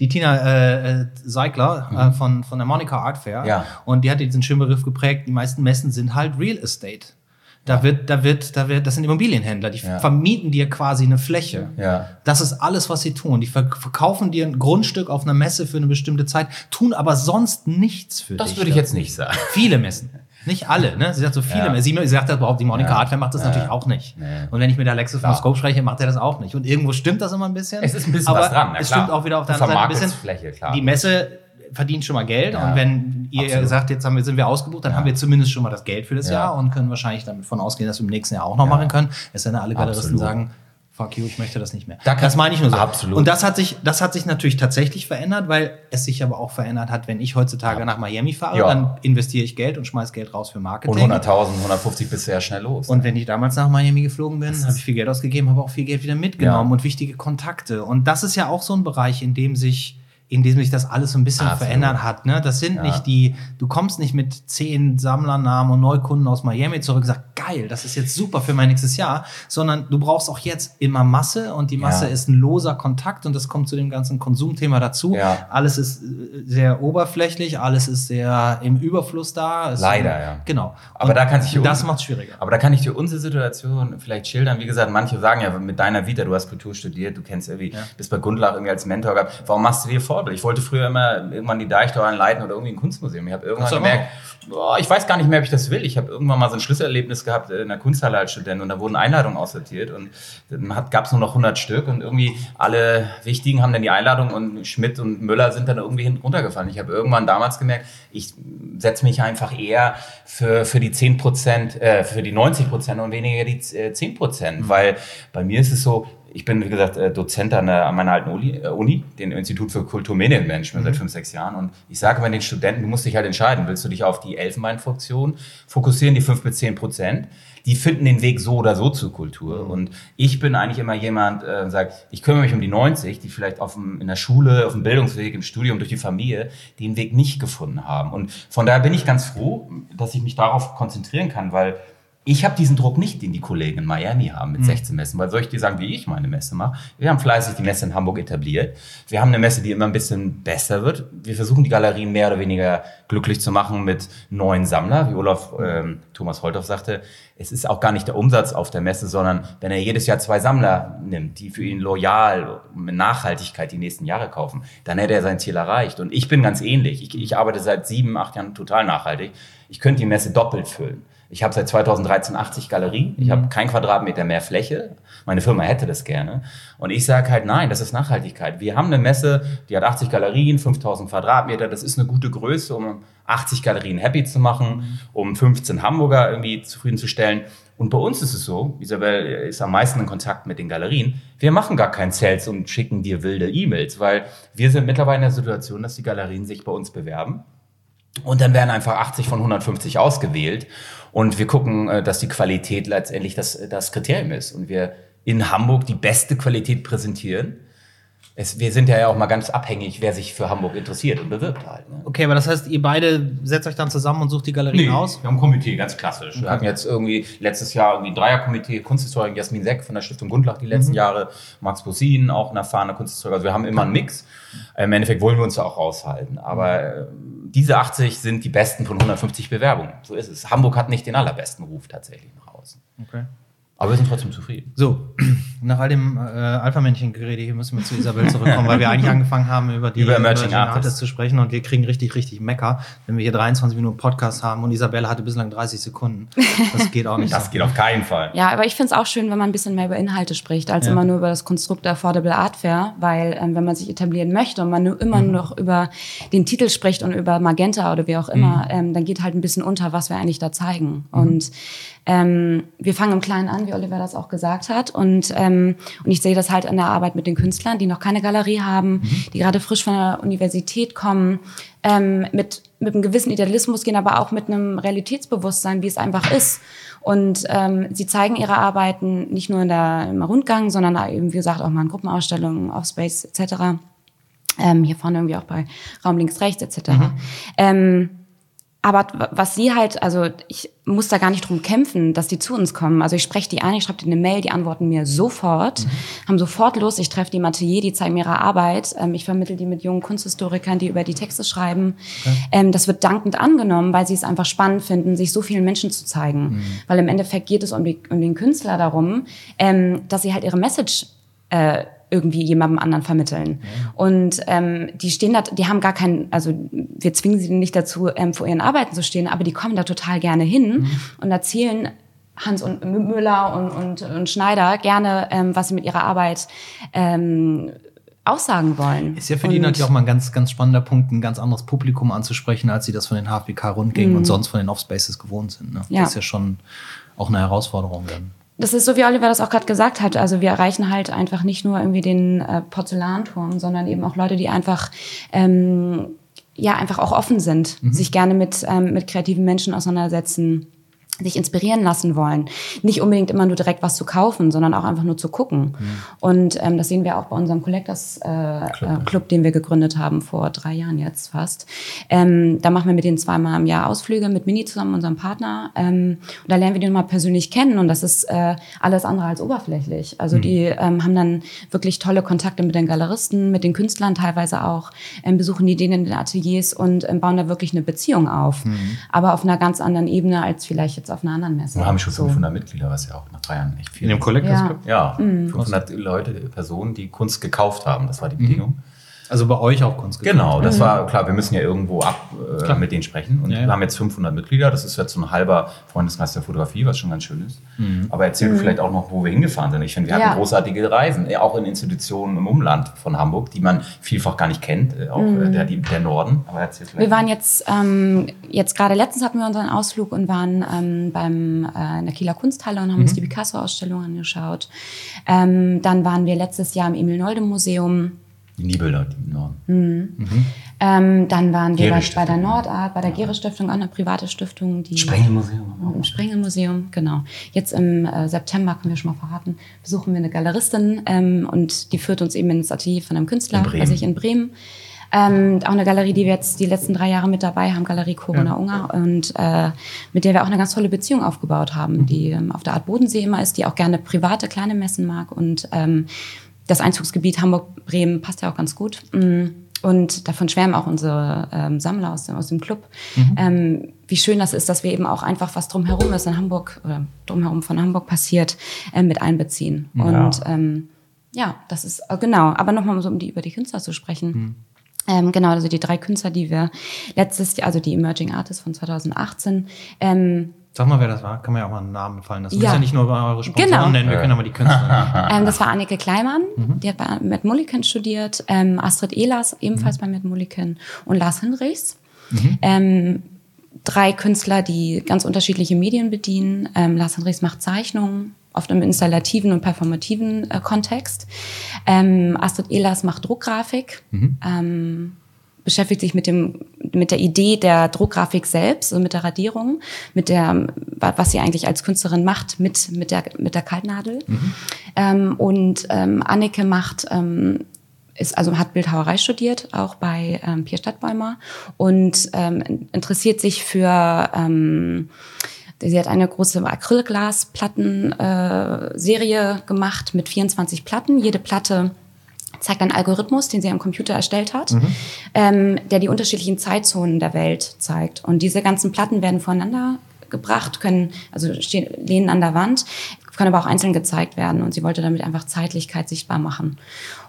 S1: die Tina äh, äh, Seigler äh, von, von der Monica Art Fair.
S3: Mhm. Ja.
S1: Und die hat diesen schönen Begriff geprägt, die meisten Messen sind halt Real Estate. Da wird, da wird, da wird, das sind Immobilienhändler, die
S3: Ja.
S1: vermieten dir quasi eine Fläche.
S3: Ja.
S1: Das ist alles, was sie tun. Die verk- verkaufen dir ein Grundstück auf einer Messe für eine bestimmte Zeit, tun aber sonst nichts für dich.
S3: Das würde ich jetzt nicht sagen.
S1: Viele Messen. Nicht alle, ne? Sie sagt so viele
S3: Ja.
S1: Messen. Sie, sie sagt das überhaupt, die Monika
S3: Ja.
S1: Hardware macht das
S3: Ja.
S1: natürlich auch nicht.
S3: Nee.
S1: Und wenn ich mit Alexis von. Scope spreche, macht er das auch nicht. Und irgendwo stimmt das immer ein bisschen.
S3: Es ist ein bisschen
S1: aber
S3: was dran, na
S1: Es stimmt auch wieder auf der anderen Seite ein bisschen.
S3: Fläche, klar.
S1: Die Messe verdient schon mal Geld.
S3: Ja.
S1: Und wenn ihr
S3: Absolut.
S1: sagt, jetzt haben wir, sind wir ausgebucht, dann
S3: Ja.
S1: haben wir zumindest schon mal das Geld für das
S3: Ja.
S1: Jahr und können wahrscheinlich damit von ausgehen, dass wir im nächsten Jahr auch noch
S3: Ja.
S1: machen können. Es sei denn, alle Galeristen sagen, fuck you, ich möchte das nicht mehr.
S3: Da
S1: das meine ich nur so.
S3: Absolut.
S1: Und das hat sich, das hat sich natürlich tatsächlich verändert, weil es sich aber auch verändert hat, wenn ich heutzutage nach Miami fahre,
S3: Ja.
S1: dann investiere ich Geld und schmeiß Geld raus für Marketing.
S3: Und 100.000, 150 bist du ja schnell los.
S1: Und wenn ich damals nach Miami geflogen bin, habe ich viel Geld ausgegeben, habe auch viel Geld wieder mitgenommen
S3: Ja.
S1: und wichtige Kontakte. Und das ist ja auch so ein Bereich, in dem sich in dem sich das alles so ein bisschen
S3: Absolut.
S1: verändert hat. Ne? Das sind
S3: Ja.
S1: nicht die, du kommst nicht mit zehn Sammlernamen und Neukunden aus Miami zurück und sagst, geil, das ist jetzt super für mein nächstes Jahr, sondern du brauchst auch jetzt immer Masse und die Masse
S3: Ja.
S1: ist ein loser Kontakt und das kommt zu dem ganzen Konsumthema dazu.
S3: Ja.
S1: Alles ist äh, sehr oberflächlich, alles ist sehr im Überfluss da. Es-
S3: Leider, ja.
S1: Genau.
S3: Aber
S1: Und
S3: da kann die
S1: das macht schwieriger.
S3: Aber da kann ich dir unsere Situation vielleicht schildern. Wie gesagt, manche sagen ja, mit deiner Vita, du hast Kultur studiert, du kennst irgendwie, bist bei Gundlach irgendwie als Mentor gehabt. Warum machst du dir Vorbild? Ich wollte früher immer irgendwann die Deichtorhallen leiten oder irgendwie ein Kunstmuseum. Ich habe irgendwann
S1: du
S3: gemerkt, boah, ich weiß gar nicht mehr, ob ich das will. Ich habe irgendwann mal so ein Schlüsselerlebnis gehabt in der Kunsthalle als Student und da wurden Einladungen aussortiert und dann gab es nur noch 100 Stück und irgendwie alle Wichtigen haben dann die Einladung und Schmidt und Müller sind dann irgendwie hinten runtergefallen. Ich habe irgendwann damals gemerkt, ich setze mich einfach eher für, für die 10 Prozent, äh, für die 90 Prozent und weniger die äh, 10 Prozent, weil bei mir ist es so, ich bin, wie gesagt, äh, Dozent an, der, an meiner alten Uni, äh, Uni, dem Institut für Kulturmedienmanagement seit fünf, sechs Jahren. Und ich sage immer den Studenten, du musst dich halt entscheiden, willst du dich auf die Elfenbeinfunktion fokussieren, die fünf bis zehn Prozent? Die finden den Weg so oder so zur Kultur. Und ich bin eigentlich immer jemand, äh, sagt, ich kümmere mich um die 90, die vielleicht auf dem, in der Schule, auf dem Bildungsweg, im Studium, durch die Familie, den Weg nicht gefunden haben. Und von daher bin ich ganz froh, dass ich mich darauf konzentrieren kann, weil ich habe diesen Druck nicht, den die Kollegen in Miami haben mit 16 Messen, weil soll ich dir sagen, wie ich meine Messe mache? Wir haben fleißig die Messe in Hamburg etabliert. Wir haben eine Messe, die immer ein bisschen besser wird. Wir versuchen die Galerien mehr oder weniger glücklich zu machen mit neuen Sammlern, wie Olaf ähm, Thomas Holthoff sagte. Es ist auch gar nicht der Umsatz auf der Messe, sondern wenn er jedes Jahr zwei Sammler nimmt, die für ihn loyal mit Nachhaltigkeit die nächsten Jahre kaufen, dann hätte er sein Ziel erreicht. Und ich bin ganz ähnlich. Ich, ich arbeite seit sieben, acht Jahren total nachhaltig. Ich könnte die Messe doppelt füllen. Ich habe seit 2013 80 Galerien. Ich habe kein Quadratmeter mehr Fläche. Meine Firma hätte das gerne. Und ich sage halt, nein, das ist Nachhaltigkeit. Wir haben eine Messe, die hat 80 Galerien, 5000 Quadratmeter. Das ist eine gute Größe, um 80 Galerien happy zu machen, um 15 Hamburger irgendwie zufriedenzustellen. Und bei uns ist es so, Isabel ist am meisten in Kontakt mit den Galerien. Wir machen gar kein Sales und schicken dir wilde E-Mails, weil wir sind mittlerweile in der Situation, dass die Galerien sich bei uns bewerben. Und dann werden einfach 80 von 150 ausgewählt. Und wir gucken, äh, dass die Qualität letztendlich das, das Kriterium ist. Und wir in Hamburg die beste Qualität präsentieren. Es, wir sind ja auch mal ganz abhängig, wer sich für Hamburg interessiert und bewirbt halt. Ne?
S1: Okay, aber das heißt, ihr beide setzt euch dann zusammen und sucht die Galerien aus?
S3: wir haben ein Komitee, ganz klassisch. Wir hatten jetzt irgendwie letztes Jahr irgendwie ein Dreierkomitee, Kunsthistorikerin Jasmin Seck von der Stiftung Gundlach die letzten Jahre, Max Bosin, auch ein erfahrener Kunsthistoriker. Also wir haben immer einen Mix. Im Endeffekt wollen wir uns da auch raushalten. Aber äh, diese 80 sind die besten von 150 Bewerbungen. So ist es. Hamburg hat nicht den allerbesten Ruf tatsächlich nach außen.
S1: Okay.
S3: Aber wir sind trotzdem zufrieden.
S1: So, nach all dem äh, Alpha-Männchen-Gerede hier müssen wir zu Isabel zurückkommen, weil wir eigentlich angefangen haben, über die
S3: Über Emerging Artists.
S1: zu sprechen und wir kriegen richtig, richtig Mecker, wenn wir hier 23 Minuten Podcast haben und Isabelle hatte bislang 30 Sekunden. Das geht auch [laughs] nicht.
S3: Das
S1: so.
S3: geht auf keinen Fall.
S4: Ja, aber ich finde es auch schön, wenn man ein bisschen mehr über Inhalte spricht, als
S1: Ja.
S4: immer nur über das Konstrukt der Affordable Art Fair, weil ähm, wenn man sich etablieren möchte und man nur immer
S1: Mhm.
S4: nur noch über den Titel spricht und über Magenta oder wie auch
S1: Mhm.
S4: immer, ähm, dann geht halt ein bisschen unter, was wir eigentlich da zeigen. Und ähm, wir fangen im Kleinen an, wie Oliver das auch gesagt hat. Und, ähm, und ich sehe das halt in der Arbeit mit den Künstlern, die noch keine Galerie haben, die gerade frisch von der Universität kommen, ähm, mit, mit einem gewissen Idealismus gehen, aber auch mit einem Realitätsbewusstsein, wie es einfach ist. Und ähm, sie zeigen ihre Arbeiten nicht nur in der, im Rundgang, sondern eben, wie gesagt, auch mal in Gruppenausstellungen, Offspace etc. Ähm, hier vorne irgendwie auch bei Raum links, rechts etc. Ähm, aber was sie halt, also ich muss da gar nicht drum kämpfen, dass die zu uns kommen. Also ich spreche die an, ich schreibe denen eine Mail, die antworten mir sofort, haben sofort Lust. Ich treffe die im Atelier, die zeigen mir ihre Arbeit. Ähm, ich vermittel die mit jungen Kunsthistorikern, die über die Texte schreiben. Ähm, das wird dankend angenommen, weil sie es einfach spannend finden, sich so vielen Menschen zu zeigen. Weil im Endeffekt geht es um, die, um den Künstler darum, ähm, dass sie halt ihre Message äh, irgendwie jemandem anderen vermitteln. Und ähm, die stehen da, die haben gar keinen, also wir zwingen sie nicht dazu, ähm, vor ihren Arbeiten zu stehen, aber die kommen da total gerne hin und erzählen Hans und Müller und, und, und Schneider gerne, ähm, was sie mit ihrer Arbeit ähm, aussagen wollen.
S1: Ist ja für die
S4: Und-
S1: natürlich auch mal ein ganz, ganz spannender Punkt, ein ganz anderes Publikum anzusprechen, als sie das von den HFBK-Rundgängen und sonst von den Offspaces gewohnt sind. Ne?
S4: Ja.
S1: Das ist ja schon auch eine Herausforderung dann.
S4: Das ist so, wie Oliver das auch gerade gesagt hat. Also wir erreichen halt einfach nicht nur irgendwie den äh, Porzellanturm, sondern eben auch Leute, die einfach ähm, ja einfach auch offen sind, sich gerne mit ähm, mit kreativen Menschen auseinandersetzen, sich inspirieren lassen wollen. Nicht unbedingt immer nur direkt was zu kaufen, sondern auch einfach nur zu gucken. Und ähm, das sehen wir auch bei unserem Collectors äh, Club. Äh, Club, den wir gegründet haben vor drei Jahren jetzt fast. Ähm, da machen wir mit denen zweimal im Jahr Ausflüge mit Mini zusammen, unserem Partner. Ähm, und da lernen wir die mal persönlich kennen und das ist äh, alles andere als oberflächlich. Also die ähm, haben dann wirklich tolle Kontakte mit den Galeristen, mit den Künstlern teilweise auch, ähm, besuchen die denen in den Ateliers und ähm, bauen da wirklich eine Beziehung auf. Aber auf einer ganz anderen Ebene als vielleicht jetzt auf einer anderen Messe.
S3: Wir haben schon
S4: So.
S3: 500 Mitglieder, was ja auch nach drei Jahren echt viel
S1: In dem
S3: ist.
S1: Collectors
S4: Ja.
S1: Club?
S3: Ja, 500 Leute, Personen, die Kunst gekauft haben. Das war die Bedingung.
S1: Also bei euch auch Kunst.
S3: Genau, das war klar. Wir müssen ja irgendwo ab äh, mit denen sprechen. Und
S1: Ja, ja.
S3: wir haben jetzt 500 Mitglieder. Das ist jetzt so ein halber Freundeskreis der Fotografie, was schon ganz schön ist. Aber erzähl du vielleicht auch noch, wo wir hingefahren sind. Ich finde, wir
S4: Ja.
S3: hatten großartige Reisen, äh, auch in Institutionen im Umland von Hamburg, die man vielfach gar nicht kennt, äh, auch äh, der, die, der Norden. Aber erzähl vielleicht.
S4: Wir waren jetzt, ähm, jetzt gerade letztens hatten wir unseren Ausflug und waren ähm, beim, äh, in der Kieler Kunsthalle und haben uns die Picasso-Ausstellung angeschaut. Ähm, dann waren wir letztes Jahr im Emil-Nolde-Museum.
S3: Die Nibelder, die im Norden.
S4: Ähm, dann waren wir bei, der Nordart, bei der Gehre-Stiftung, auch eine private Stiftung. Die
S3: Sprengelmuseum.
S4: Im Sprengelmuseum, genau. Jetzt im äh, September, können wir schon mal verraten, besuchen wir eine Galeristin ähm, und die führt uns eben ins Atelier von einem Künstler, also ich in Bremen. Ähm, auch eine Galerie, die wir jetzt die letzten drei Jahre mit dabei haben, Galerie Corona Unger, und äh, mit der wir auch eine ganz tolle Beziehung aufgebaut haben, die ähm, auf der Art Bodensee immer ist, die auch gerne private kleine Messen mag und ähm, das Einzugsgebiet Hamburg-Bremen passt ja auch ganz gut. Mm. Und davon schwärmen auch unsere ähm, Sammler aus dem, aus dem Club, ähm, wie schön das ist, dass wir eben auch einfach was drumherum, was in Hamburg oder drumherum von Hamburg passiert, ähm, mit einbeziehen. Und ähm, ja, das ist äh, genau. Aber nochmal so, um die über die Künstler zu sprechen. Ähm, genau, also die drei Künstler, die wir letztes Jahr, also die Emerging Artists von 2018, ähm,
S1: Sag mal, wer das war. Kann man ja auch mal einen Namen fallen lassen.
S4: Ja.
S1: Ja. ja nicht nur eure Sponsoren
S4: Genau.
S1: nennen, wir können aber die Künstler nennen. [laughs]
S4: Ähm, das war Annike Kleimann, die hat bei Matt Mulliken studiert, ähm, Astrid Ehlers ebenfalls bei Matt Mulliken und Lars Hinrichs. Ähm, drei Künstler, die ganz unterschiedliche Medien bedienen. Ähm, Lars Hinrichs macht Zeichnungen, oft im installativen und performativen äh, Kontext. Ähm, Astrid Ehlers macht Druckgrafik. Ähm, beschäftigt sich mit dem mit der Idee der Druckgrafik selbst, also mit der Radierung, mit der was sie eigentlich als Künstlerin macht mit mit der mit der Kaltnadel. Ähm, und ähm, Anneke macht ähm, ist also hat Bildhauerei studiert, auch bei ähm, Pierre Stadtbäumer und ähm, interessiert sich für ähm, Sie hat eine große Acrylglasplatten-Serie gemacht mit 24 Platten. Jede Platte zeigt einen Algorithmus, den sie am Computer erstellt hat, mhm. ähm, der die unterschiedlichen Zeitzonen der Welt zeigt. Und diese ganzen Platten werden voneinander gebracht, können, also stehen, lehnen an der Wand, können aber auch einzeln gezeigt werden. Und sie wollte damit einfach Zeitlichkeit sichtbar machen.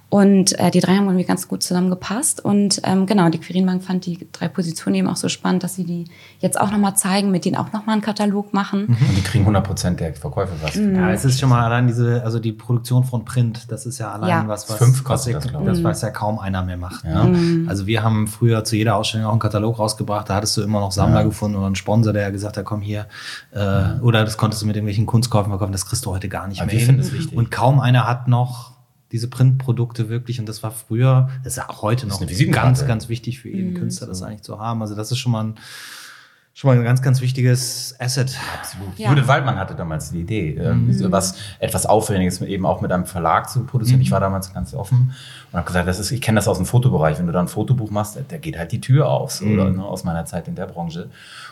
S4: Und äh, die drei haben irgendwie ganz gut zusammengepasst. Und ähm, genau, die Quirinbank fand die drei Positionen eben auch so spannend, dass sie die jetzt auch nochmal zeigen, mit denen auch nochmal einen Katalog machen.
S3: Mhm. Und die kriegen 100 Prozent der Verkäufe
S1: was. Mhm. Ja, es ist schon mal allein diese, also die Produktion von Print, das ist ja allein ja. was, was,
S3: Fünf
S1: was,
S3: das,
S1: das weiß ja kaum einer mehr macht. Ja. Ne? Mhm. Also wir haben früher zu jeder Ausstellung auch einen Katalog rausgebracht, da hattest du immer noch Sammler ja. gefunden oder einen Sponsor, der gesagt hat, komm hier, äh, oder das konntest du mit irgendwelchen Kunstkäufen verkaufen, das kriegst du heute gar nicht
S3: Aber
S1: mehr.
S3: Ich finde es wichtig.
S1: Und kaum einer hat noch diese Printprodukte wirklich. Und das war früher, das ist ja auch heute noch ganz, ganz wichtig für jeden mhm. Künstler, das eigentlich zu haben. Also das ist schon mal ein, schon mal ein ganz, ganz wichtiges Asset.
S3: Absolut. Ja. Judith Waldmann hatte damals die Idee, ähm, mhm. was etwas Aufwendiges eben auch mit einem Verlag zu produzieren. Mhm. Ich war damals ganz offen und habe gesagt, das ist, ich kenne das aus dem Fotobereich. Wenn du da ein Fotobuch machst, da geht halt die Tür auf, so, mhm. oder, ne, aus meiner Zeit in der Branche.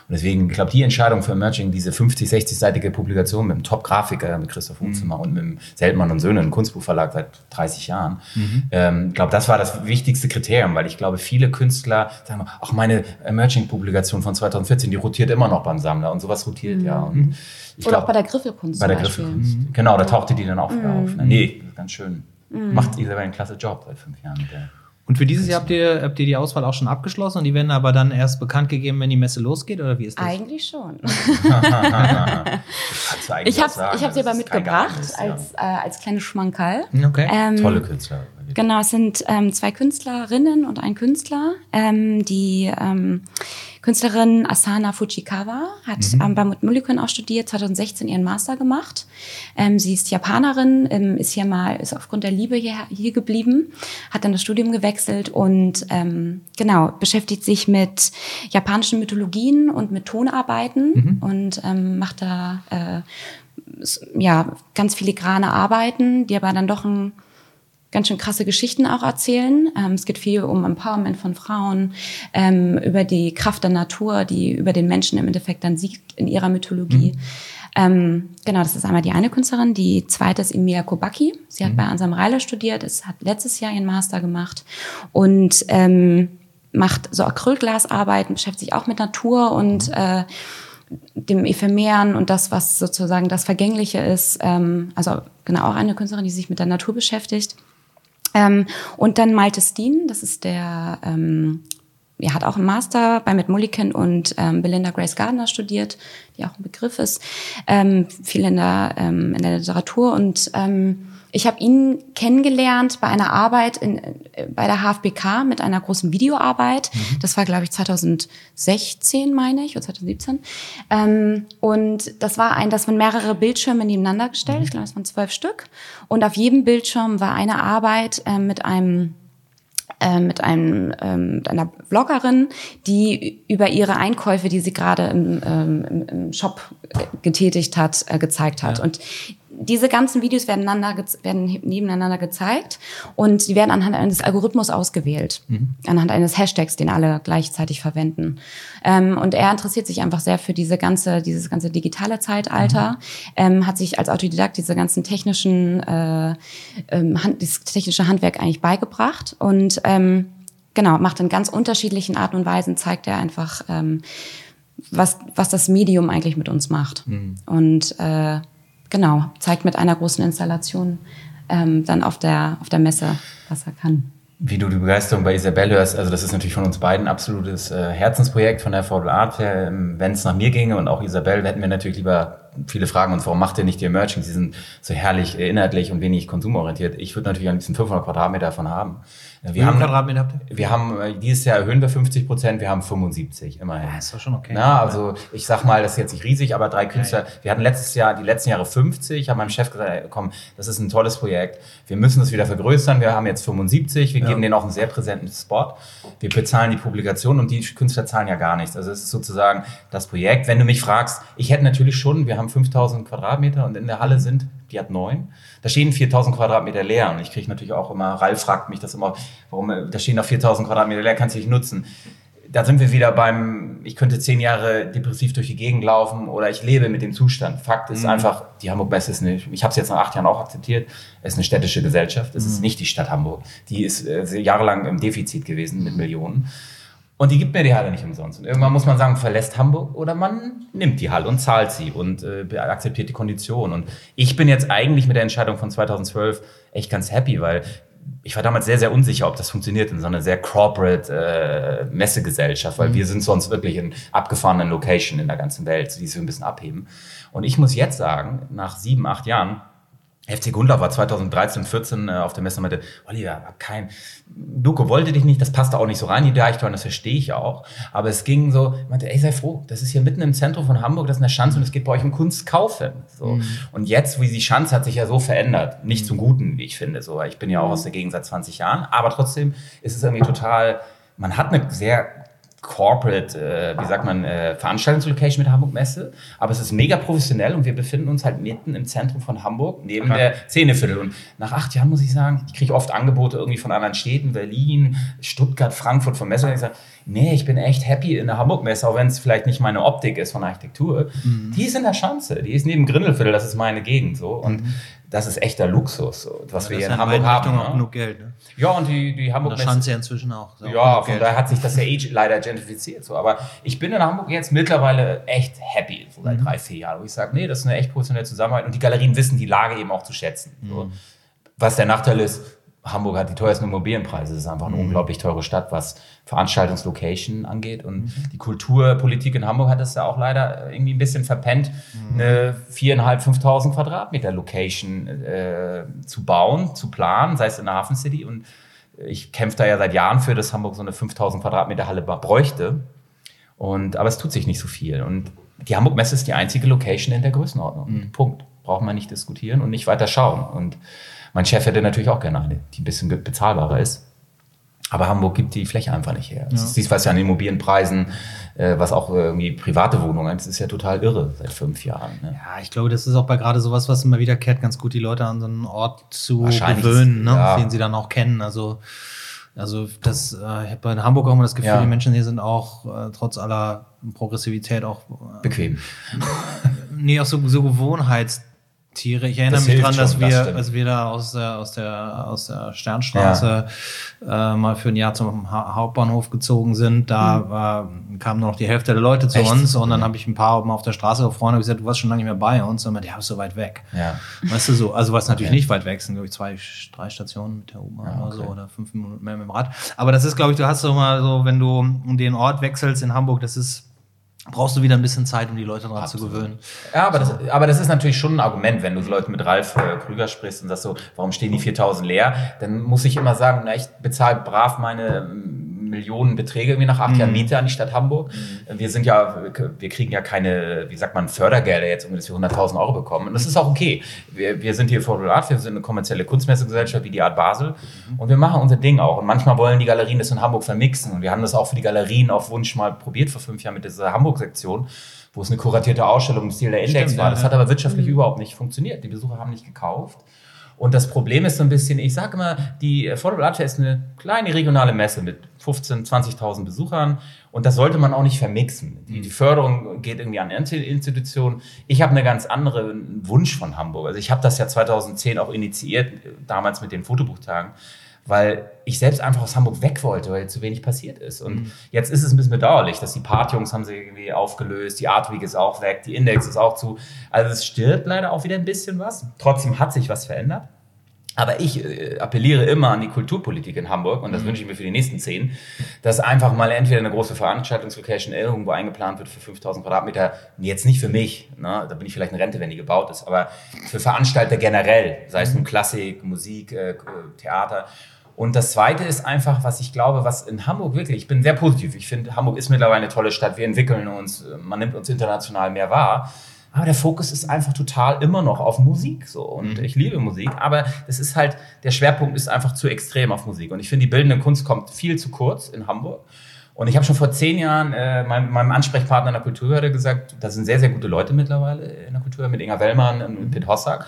S3: Und deswegen, ich glaube, die Entscheidung für Emerging, diese 50, 60-seitige Publikation mit einem Top-Grafiker, mit Christoph Unzimmer mhm. und mit dem Seltmann und Söhne, einem Kunstbuchverlag seit 30 Jahren, mhm. ähm, ich glaube, das war das wichtigste Kriterium, weil ich glaube, viele Künstler sagen, ach, meine Emerging-Publikation von 2014, die rotiert immer noch beim Sammler und sowas rotiert, mhm. ja. Und
S4: mhm. ich Oder glaub, auch bei der Griffelkunst.
S3: Bei der Griffelkunst. Genau, da tauchte die dann auch wieder auf. Ne? Nee, ganz schön. Macht Isabel einen klasse Job seit fünf Jahren mit der.
S1: Und für dieses Jahr habt ihr, habt ihr die Auswahl auch schon abgeschlossen und die werden aber dann erst bekannt gegeben, wenn die Messe losgeht oder wie ist das?
S4: Eigentlich schon. [laughs] ich habe hab sie aber mitgebracht als, äh, als kleine Schmankerl.
S3: Okay. Ähm, Tolle Künstler.
S4: Genau, es sind ähm, zwei Künstlerinnen und ein Künstler, ähm, die ähm, Künstlerin Asana Fujikawa hat mhm. ähm, bei Mulliken auch studiert, 2016 ihren Master gemacht. Ähm, sie ist Japanerin, ähm, ist hier mal, ist aufgrund der Liebe hier, hier geblieben, hat dann das Studium gewechselt und ähm, genau, beschäftigt sich mit japanischen Mythologien und mit Tonarbeiten mhm. und ähm, macht da äh, ja ganz filigrane Arbeiten, die aber dann doch ein ganz schön krasse Geschichten auch erzählen. Ähm, es geht viel um Empowerment von Frauen, ähm, über die Kraft der Natur, die über den Menschen im Endeffekt dann siegt in ihrer Mythologie. Mhm. Ähm, genau, das ist einmal die eine Künstlerin. Die zweite ist Emilia Kobaki. Sie hat mhm. bei Ansam Reiler studiert, es hat letztes Jahr ihren Master gemacht und ähm, macht so Acrylglasarbeiten, beschäftigt sich auch mit Natur und äh, dem Ephemeren und das, was sozusagen das Vergängliche ist. Ähm, also genau auch eine Künstlerin, die sich mit der Natur beschäftigt. Ähm, und dann Malte Steen, das ist der, ähm, er hat auch einen Master bei Matt Mulliken und ähm, Belinda Grace Gardner studiert, die auch ein Begriff ist, ähm, viel in der, ähm, in der Literatur und ähm, ich habe ihn kennengelernt bei einer Arbeit in, äh, bei der HFBK mit einer großen Videoarbeit. Mhm. Das war, glaube ich, 2016, meine ich, oder 2017. Ähm, und das war ein, das waren mehrere Bildschirme nebeneinander gestellt. Mhm. Ich glaube, es waren zwölf Stück. Und auf jedem Bildschirm war eine Arbeit äh, mit einem äh, mit einem ähm, mit einer Bloggerin, die über ihre Einkäufe, die sie gerade im, ähm, im Shop getätigt hat, äh, gezeigt hat. Ja. Und diese ganzen Videos werden, werden nebeneinander gezeigt und die werden anhand eines Algorithmus ausgewählt, mhm. anhand eines Hashtags, den alle gleichzeitig verwenden. Ähm, und er interessiert sich einfach sehr für diese ganze, dieses ganze digitale Zeitalter, mhm. ähm, hat sich als Autodidakt diese ganzen technischen, äh, ähm, Hand, dieses technische Handwerk eigentlich beigebracht und ähm, genau macht in ganz unterschiedlichen Arten und Weisen zeigt er einfach ähm, was was das Medium eigentlich mit uns macht mhm. und äh, genau, zeigt mit einer großen Installation ähm, dann auf der, auf der Messe, was er kann.
S3: Wie du die Begeisterung bei Isabelle hörst, also das ist natürlich von uns beiden ein absolutes äh, Herzensprojekt von der Affordable Art. Ähm, Wenn es nach mir ginge und auch Isabelle, hätten wir natürlich lieber viele Fragen uns, warum macht ihr nicht die Emerging? Sie sind so herrlich inhaltlich und wenig konsumorientiert. Ich würde natürlich ein bisschen 500 Quadratmeter davon haben.
S1: Wir Wie haben, Quadratmeter habt
S3: ihr? Wir haben, äh, dieses Jahr erhöhen wir 50 Prozent, wir haben 75, immerhin. Ja,
S1: ist doch schon okay.
S3: Na, also ich sag mal, das ist jetzt nicht riesig, aber drei Künstler, ja, ja. wir hatten letztes Jahr, die letzten Jahre 50, ich habe meinem Chef gesagt, komm, das ist ein tolles Projekt, wir müssen es wieder vergrößern, wir haben jetzt 75, wir geben denen auch einen sehr präsenten Spot, wir bezahlen die Publikation und die Künstler zahlen ja gar nichts. Also es ist sozusagen das Projekt. Wenn du mich fragst, ich hätte natürlich schon, wir haben 5000 Quadratmeter und in der Halle sind die hat neun. Da stehen 4000 Quadratmeter leer und ich kriege natürlich auch immer, Ralf fragt mich das immer, warum, da stehen noch 4000 Quadratmeter leer, kannst du nicht nutzen. da sind wir wieder beim, ich könnte zehn Jahre depressiv durch die Gegend laufen oder ich lebe mit dem Zustand. Fakt ist einfach, die Hamburg Messe ist eine, ich habe es jetzt nach acht Jahren auch akzeptiert, es ist eine städtische Gesellschaft, es ist nicht die Stadt Hamburg. Die ist äh, jahrelang im Defizit gewesen mit Millionen. Und die gibt mir die Halle nicht umsonst. Und irgendwann muss man sagen, verlässt Hamburg oder man nimmt die Halle und zahlt sie und äh, akzeptiert die Konditionen. Und ich bin jetzt eigentlich mit der Entscheidung von 2012 echt ganz happy, weil ich war damals sehr, sehr unsicher, ob das funktioniert in so einer sehr corporate äh, Messegesellschaft, weil mhm. wir sind sonst wirklich in abgefahrenen Location in der ganzen Welt, die sich ein bisschen abheben. Und ich muss jetzt sagen, nach sieben, acht Jahren, FC Gundlach war 2013, 14 äh, auf der Messe und meinte, Oliver, kein, Duco wollte dich nicht, das passte auch nicht so rein, die Deichtorn, das verstehe ich auch. Aber es ging so, meinte, ey, sei froh, das ist hier mitten im Zentrum von Hamburg, das ist eine Schanze und es geht bei euch um Kunst kaufen. So. Mhm. Und jetzt, wie die Schanze hat sich ja so verändert, nicht zum Guten, wie ich finde. So, ich bin ja auch mhm. aus der Gegend seit 20 Jahren, aber trotzdem ist es irgendwie total, man hat eine sehr Corporate, äh, wie sagt man, äh, Veranstaltungslocation mit Hamburg Messe. Aber es ist mega professionell und wir befinden uns halt mitten im Zentrum von Hamburg, neben okay. der Szeneviertel. Und nach acht Jahren muss ich sagen, ich kriege oft Angebote irgendwie von anderen Städten, Berlin, Stuttgart, Frankfurt, von Messe. Und ich sage, nee, ich bin echt happy in der Hamburg-Messe, auch wenn es vielleicht nicht meine Optik ist von Architektur. Mhm. Die ist in der Schanze, die ist neben Grindelviertel, das ist meine Gegend so. Und mhm. Das ist echter Luxus, was ja, wir hier in Hamburg haben.
S1: Auch ne? genug Geld, ne?
S3: Ja, und die, die Hamburg
S1: Messe. Schanze inzwischen auch.
S3: Ja, von daher hat sich das ja eh leider gentrifiziert. So. Aber ich bin in Hamburg jetzt mittlerweile echt happy, so seit mhm. drei, vier Jahren, wo ich sage, nee, das ist eine echt professionelle Zusammenarbeit. Und die Galerien wissen die Lage eben auch zu schätzen. So. Mhm. Was der Nachteil ist, Hamburg hat die teuersten Immobilienpreise. Es ist einfach eine mhm. unglaublich teure Stadt, was Veranstaltungslocation angeht. Und mhm. die Kulturpolitik in Hamburg hat es ja auch leider irgendwie ein bisschen verpennt, mhm. eine 4.500, 5.000 Quadratmeter Location äh, zu bauen, zu planen, sei es in der Hafen City. Und ich kämpfe da ja seit Jahren für, dass Hamburg so eine 5.000 Quadratmeter Halle bräuchte. Und, aber es tut sich nicht so viel. Und die Hamburg Messe ist die einzige Location in der Größenordnung. Mhm. Punkt. Braucht man nicht diskutieren und nicht weiter schauen. Und mein Chef hätte natürlich auch gerne eine, die ein bisschen bezahlbarer ist. Aber Hamburg gibt die Fläche einfach nicht her. Ja. Siehst was ja an Immobilienpreisen, äh, was auch irgendwie private Wohnungen, das ist ja total irre seit fünf Jahren. Ne?
S1: Ja, ich glaube, das ist auch bei gerade sowas, was immer wiederkehrt, ganz gut, die Leute an so einen Ort zu gewöhnen, ne? ja. den sie dann auch kennen. Also, also das, äh, ich habe in Hamburg auch immer das Gefühl, ja. die Menschen hier sind auch äh, trotz aller Progressivität auch
S3: äh, bequem. [laughs]
S1: nee, auch so, so Gewohnheits Tiere. Ich erinnere das mich daran, dass wir, als wir da aus der, aus der, aus der Sternstraße ja. äh, mal für ein Jahr zum ha Hauptbahnhof gezogen sind, da mhm. war, kamen nur noch die Hälfte der Leute zu Echt? uns und dann mhm. habe ich ein paar auf der Straße gefreut und gesagt, du warst schon lange nicht mehr bei uns und ja, bist so weit weg.
S3: Ja.
S1: Weißt du so, also was natürlich okay. nicht weit weg sind, glaube ich, zwei, drei Stationen mit der U-Bahn ja, okay. oder so oder fünf Minuten mehr mit dem Rad. Aber das ist, glaube ich, du hast so mal so, wenn du den Ort wechselst in Hamburg, das ist brauchst du wieder ein bisschen Zeit, um die Leute daran zu gewöhnen.
S3: Ja, aber, so. das, aber das ist natürlich schon ein Argument, wenn du Leute mit Ralf äh, Krüger sprichst und sagst so, warum stehen die 4000 leer? Dann muss ich immer sagen, na, ich bezahle brav meine Millionenbeträge irgendwie nach acht mhm. Jahren Miete an die Stadt Hamburg. Mhm. Wir sind ja, wir kriegen ja keine, wie sagt man, Fördergelder jetzt, um dass wir 100.000 Euro bekommen. Und das ist auch okay. Wir, wir sind hier vor Art, wir sind eine kommerzielle Kunstmessegesellschaft wie die Art Basel mhm. und wir machen unser Ding auch. Und manchmal wollen die Galerien das in Hamburg vermixen. Und wir haben das auch für die Galerien auf Wunsch mal probiert vor fünf Jahren mit dieser Hamburg-Sektion wo es eine kuratierte Ausstellung im Stil der Index Stimmt, war. Das ja, hat aber wirtschaftlich mhm. überhaupt nicht funktioniert. Die Besucher haben nicht gekauft. Und das Problem ist so ein bisschen, ich sage immer, die Affordable Art Fair ist eine kleine regionale Messe mit 15.000, 20.000 Besuchern und das sollte man auch nicht vermixen. Die, die Förderung geht irgendwie an Institutionen. Ich habe einen ganz anderen Wunsch von Hamburg. Also ich habe das ja 2010 auch initiiert, damals mit den Fotobuchtagen, weil ich selbst einfach aus Hamburg weg wollte, weil zu wenig passiert ist. Und mhm. jetzt ist es ein bisschen bedauerlich, dass die Partjungs haben sie irgendwie aufgelöst, die Art Week ist auch weg, die Index ist auch zu. Also es stirbt leider auch wieder ein bisschen was. Trotzdem hat sich was verändert. Aber ich äh, appelliere immer an die Kulturpolitik in Hamburg, und das mhm. wünsche ich mir für die nächsten zehn, dass einfach mal entweder eine große Veranstaltungslocation irgendwo eingeplant wird für 5000 Quadratmeter. Jetzt nicht für mich, ne? da bin ich vielleicht eine Rente, wenn die gebaut ist, aber für Veranstalter generell, sei es nun Klassik, Musik, äh, Theater. Und das Zweite ist einfach, was ich glaube, was in Hamburg wirklich, ich bin sehr positiv. Ich finde, Hamburg ist mittlerweile eine tolle Stadt. Wir entwickeln uns, man nimmt uns international mehr wahr. Aber der Fokus ist einfach total immer noch auf Musik so und mhm. ich liebe Musik, aber das ist halt der Schwerpunkt ist einfach zu extrem auf Musik und ich finde die bildende Kunst kommt viel zu kurz in Hamburg. Und ich habe schon vor zehn Jahren äh, meinem, meinem Ansprechpartner in der Kulturbehörde gesagt, da sind sehr, sehr gute Leute mittlerweile in der Kultur mit Inga Wellmann und mhm. Pete Hossack.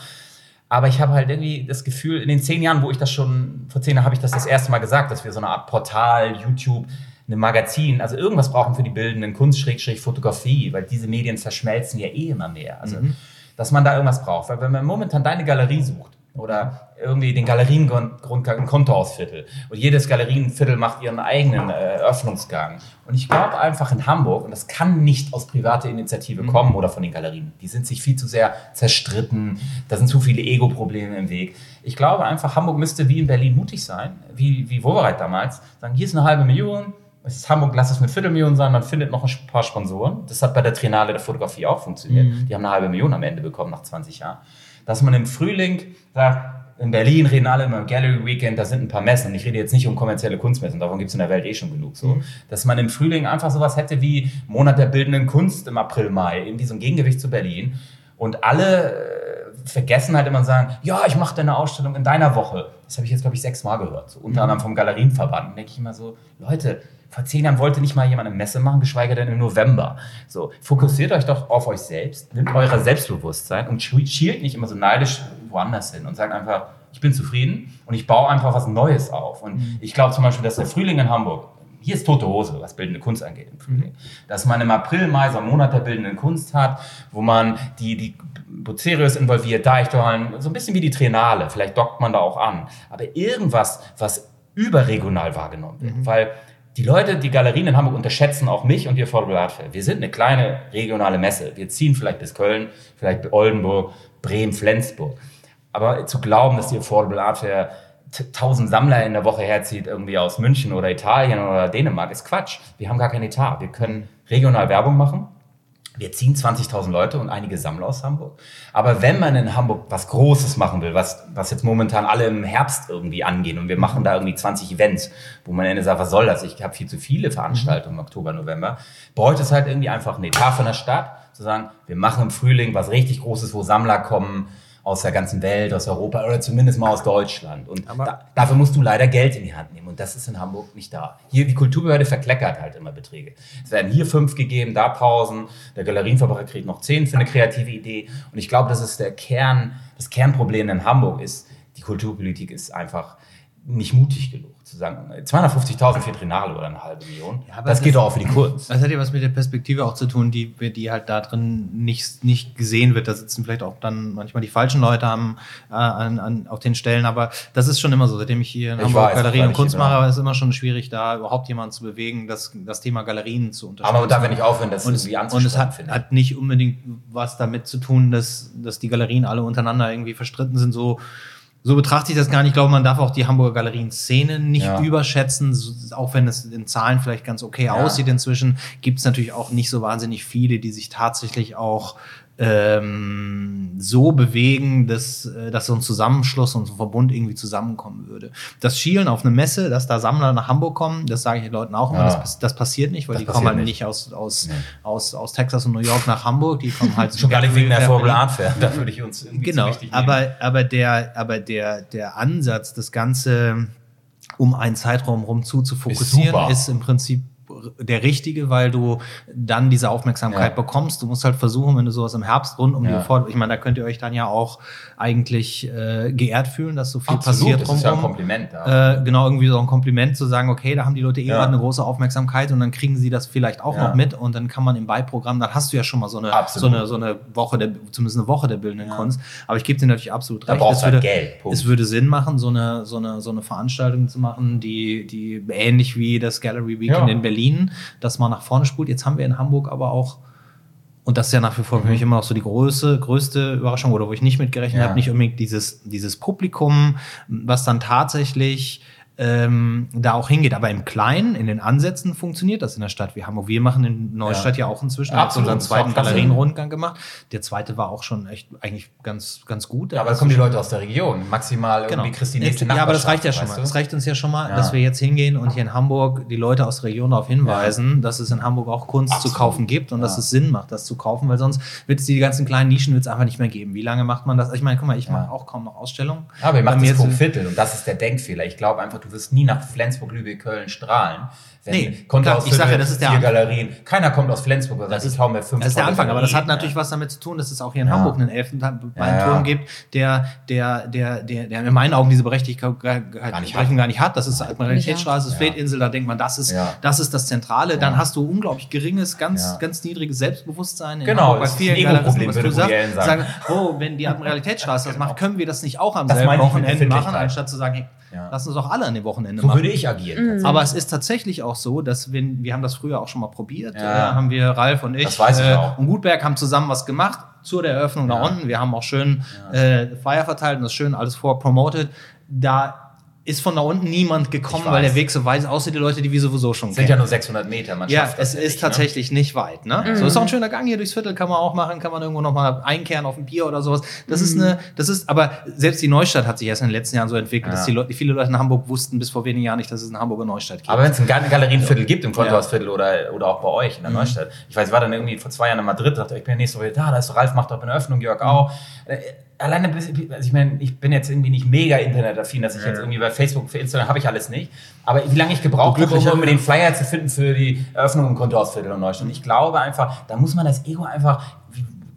S3: Aber ich habe halt irgendwie das Gefühl, in den zehn Jahren, wo ich das schon, vor zehn Jahren habe ich das das erste Mal gesagt, dass wir so eine Art Portal, YouTube, eine Magazin, also irgendwas brauchen für die bildenden Kunst, Schrägstrich Fotografie, weil diese Medien verschmelzen ja eh immer mehr. Also, mhm. dass man da irgendwas braucht. Weil wenn man momentan deine Galerie sucht, oder irgendwie den Galeriengrund ein Kontohausviertel. Und jedes Galerienviertel macht ihren eigenen äh, Öffnungsgang. Und ich glaube einfach in Hamburg, und das kann nicht aus privater Initiative mhm. kommen oder von den Galerien, die sind sich viel zu sehr zerstritten, da sind zu viele Ego-Probleme im Weg. Ich glaube einfach, Hamburg müsste wie in Berlin mutig sein, wie, wie Wowereit damals, sagen, hier ist eine halbe Million, es ist Hamburg, lass es eine Viertelmillion sein, man findet noch ein paar Sponsoren. Das hat bei der Triennale der Fotografie auch funktioniert. Mhm. Die haben eine halbe Million am Ende bekommen nach 20 Jahren dass man im Frühling sagt, in Berlin reden alle immer im Gallery Weekend, da sind ein paar Messen. Und ich rede jetzt nicht um kommerzielle Kunstmessen, davon gibt es in der Welt eh schon genug. So. Mhm. Dass man im Frühling einfach sowas hätte wie Monat der bildenden Kunst im April, Mai, irgendwie so ein Gegengewicht zu Berlin. Und alle äh, vergessen halt immer und sagen, ja, ich mache deine Ausstellung in deiner Woche. Das habe ich jetzt, glaube ich, sechsmal gehört. So, unter mhm. anderem vom Galerienverband. Da denke ich immer so, Leute, vor zehn Jahren wollte nicht mal jemand eine Messe machen, geschweige denn im November. So, fokussiert euch doch auf euch selbst, nimmt euer Selbstbewusstsein und schielt nicht immer so neidisch woanders hin und sagt einfach, ich bin zufrieden und ich baue einfach was Neues auf. Und mhm. ich glaube zum Beispiel, dass der Frühling in Hamburg, hier ist tote Hose, was bildende Kunst angeht im Frühling, mhm. dass man im April, Mai so einen Monat der bildenden Kunst hat, wo man die, die Bucerius involviert, Deichtorhallen, so ein bisschen wie die Triennale, vielleicht dockt man da auch an. Aber irgendwas, was überregional wahrgenommen wird, mhm. weil die Leute, die Galerien in Hamburg unterschätzen auch mich und die Affordable Art Fair. Wir sind eine kleine regionale Messe. Wir ziehen vielleicht bis Köln, vielleicht Oldenburg, Bremen, Flensburg. Aber zu glauben, dass die Affordable Art Fair tausend Sammler in der Woche herzieht, irgendwie aus München oder Italien oder Dänemark, ist Quatsch. Wir haben gar keinen Etat. Wir können regional Werbung machen wir ziehen 20.000 Leute und einige Sammler aus Hamburg. Aber wenn man in Hamburg was Großes machen will, was, was jetzt momentan alle im Herbst irgendwie angehen und wir machen da irgendwie 20 Events, wo man Ende sagt, was soll das? Ich habe viel zu viele Veranstaltungen im Oktober, November, bräuchte es halt irgendwie einfach ein Etat von der Stadt, zu sagen, wir machen im Frühling was richtig Großes, wo Sammler kommen, aus der ganzen Welt, aus Europa oder zumindest mal aus Deutschland. Und da, dafür musst du leider Geld in die Hand nehmen. Und das ist in Hamburg nicht da. Hier, die Kulturbehörde verkleckert halt immer Beträge. Es werden hier fünf gegeben, da Pausen. Der Galerienverbraucher kriegt noch zehn für eine kreative Idee. Und ich glaube, das ist der Kern, das Kernproblem in Hamburg ist, die Kulturpolitik ist einfach nicht mutig genug zu sagen, 250.000 für Trinale oder eine halbe Million. Ja, das, das geht doch auch für die Kunst.
S1: Das hat ja was mit der Perspektive auch zu tun, die, die halt da drin nicht, nicht gesehen wird. Da sitzen vielleicht auch dann manchmal die falschen Leute am, äh, an, an, auf den Stellen, aber das ist schon immer so. Seitdem ich hier in ich Hamburg Galerien und Kunst mache, ist es immer schon schwierig, da überhaupt jemanden zu bewegen, das, das Thema Galerien zu unterstützen.
S3: Aber da, wenn ich aufhören, das und irgendwie
S1: anzuschauen. Und es hat, hat nicht unbedingt was damit zu tun, dass, dass die Galerien alle untereinander irgendwie verstritten sind, so so betrachte ich das gar nicht. Ich glaube, man darf auch die Hamburger Galerien-Szene nicht ja. überschätzen, auch wenn es in Zahlen vielleicht ganz okay ja. aussieht inzwischen, gibt es natürlich auch nicht so wahnsinnig viele, die sich tatsächlich auch ähm, so bewegen, dass, äh, dass so ein Zusammenschluss und so ein Verbund irgendwie zusammenkommen würde. Das Schielen auf eine Messe, dass da Sammler nach Hamburg kommen, das sage ich den Leuten auch immer, ja. das, das, passiert nicht, weil das die kommen halt nicht aus, aus, nee. aus, aus Texas und New York nach Hamburg, die kommen halt [laughs]
S3: schon gar nicht wegen der Formel Art Fair, [laughs] da würde ich uns irgendwie
S1: Genau, aber, aber, der, aber der, der Ansatz, das Ganze um einen Zeitraum rum zu, zu fokussieren, ist, ist im Prinzip der richtige, weil du dann diese Aufmerksamkeit ja. bekommst. Du musst halt versuchen, wenn du sowas im Herbst rund um ja. die Vor ich meine, da könnt ihr euch dann ja auch eigentlich äh, geehrt fühlen, dass so viel Absolut, passiert
S3: das ist ja ein Kompliment. Ja.
S1: Äh, genau, irgendwie so ein Kompliment zu sagen, okay, da haben die Leute eh gerade eine große Aufmerksamkeit und dann kriegen sie das vielleicht auch noch mit und dann kann man im Beiprogramm, dann hast du ja schon mal so eine, so eine, so eine Woche, der, zumindest eine Woche der bildenden Kunst. Aber ich gebe dir natürlich absolut
S3: da recht. Es würde, Geld.
S1: Punkt. es würde Sinn machen, so eine, so eine, so eine Veranstaltung zu machen, die, die ähnlich wie das Gallery Weekend in Berlin, dass man nach vorne spult. Jetzt haben wir in Hamburg aber auch und das ist ja nach wie vor für mich immer noch so die größte, größte Überraschung oder wo ich nicht mitgerechnet ja. habe, nicht unbedingt dieses, dieses Publikum, was dann tatsächlich ähm, da auch hingeht. Aber im Kleinen, in den Ansätzen funktioniert das in der Stadt wie Hamburg. Wir machen in Neustadt ja, ja auch inzwischen Absolut, unseren zweiten Galerienrundgang gemacht. Der zweite war auch schon echt eigentlich ganz, ganz gut.
S3: Ja, aber da kommen die Leute aus der Region. Maximal genau. irgendwie Christine
S1: Ja, aber das reicht ja schon mal. Das reicht uns ja schon mal, ja. dass wir jetzt hingehen und hier in Hamburg die Leute aus der Region darauf hinweisen, dass es in Hamburg auch Kunst Absolut. zu kaufen gibt und dass es Sinn macht, das zu kaufen, weil sonst wird es die ganzen kleinen Nischen wird's einfach nicht mehr geben. Wie lange macht man das? Ich meine, guck mal, ich mache auch kaum noch Ausstellungen.
S3: Aber ihr macht das pro Viertel und das ist der Denkfehler. Ich glaube einfach, Du wirst nie nach Flensburg, Lübeck, Köln strahlen.
S1: Nee,
S3: Konto
S1: klar,
S3: aus
S1: ich sag ja, das ist der.
S3: Galerien. Keiner kommt aus Flensburg,
S1: Das
S3: ich
S1: ist-
S3: hau mir fünf
S1: Das ist der Anfang, aber das hat
S3: Galerien,
S1: natürlich
S3: ja.
S1: was damit zu tun, dass es auch hier in
S3: Ja.
S1: Hamburg einen Elfenbeinturm
S3: Ja, ja.
S1: gibt, der, der, der, der, der in meinen Augen diese Berechtigung gar, gar,
S3: nicht
S1: gar nicht hat. Das ist Admiralitätsstraße, das
S3: Ja.
S1: Fleetinsel, da denkt man, das ist,
S3: Ja.
S1: das ist das Zentrale. Dann hast du unglaublich geringes, ganz,
S3: Ja.
S1: ganz niedriges Selbstbewusstsein. In
S3: Genau,
S1: Hamburg, bei
S3: das ist
S1: vielen Galeristen, was
S3: würde
S1: du sagst,
S3: sagen.
S1: oh, wenn die Admiralitätsstraße das macht, [laughs] können wir das nicht auch am
S3: Das
S1: selben Wochenende machen, anstatt zu sagen, hey, lass uns doch alle an dem Wochenende
S3: So
S1: machen.
S3: würde ich agieren.
S1: Aber es ist tatsächlich auch so, dass wenn, wir haben das früher auch schon mal probiert,
S3: Ja.
S1: äh, haben wir, Ralf und ich,
S3: Das weiß ich
S1: äh,
S3: auch.
S1: und Gutberg haben zusammen was gemacht zur der Eröffnung da
S3: Ja.
S1: unten. Wir haben auch schön äh, Flyer verteilt und das schön alles vorpromotet. Da ist von da unten niemand gekommen, weil der. Weg so weit ist, außer die Leute, die wir sowieso schon
S3: Es sind
S1: kennen.
S3: ja nur 600 Meter. Man
S1: Ja,
S3: schafft das
S1: es
S3: ja
S1: ist
S3: nicht, ne?
S1: tatsächlich nicht weit. Ne? So ist auch ein schöner Gang hier durchs Viertel, kann man auch machen, kann man irgendwo nochmal einkehren auf ein Bier oder sowas. Das ist eine, das ist, aber selbst die Neustadt hat sich erst in den letzten Jahren so entwickelt,
S3: Ja.
S1: dass die Leute, viele Leute in Hamburg wussten bis vor wenigen Jahren nicht, dass es eine Hamburger Neustadt gibt.
S3: Aber wenn es ein Gal- Galerienviertel gibt, im Kontohausviertel oder, oder auch bei euch
S1: Mhm.
S3: in der Neustadt. Ich weiß, ich war dann irgendwie vor zwei Jahren in Madrid, dachte, ich bin ja nächste Woche da, da ist Ralf, macht doch eine Öffnung, Jörg auch. Äh, Alleine, also ich meine, ich bin jetzt irgendwie nicht mega internetaffin, dass ich jetzt irgendwie bei Facebook, für Instagram habe ich alles nicht. Aber wie lange ich gebraucht habe, um den Flyer zu finden für die Eröffnung im Kontohausviertel in Neustadt. Und ich glaube einfach, da muss man das Ego einfach,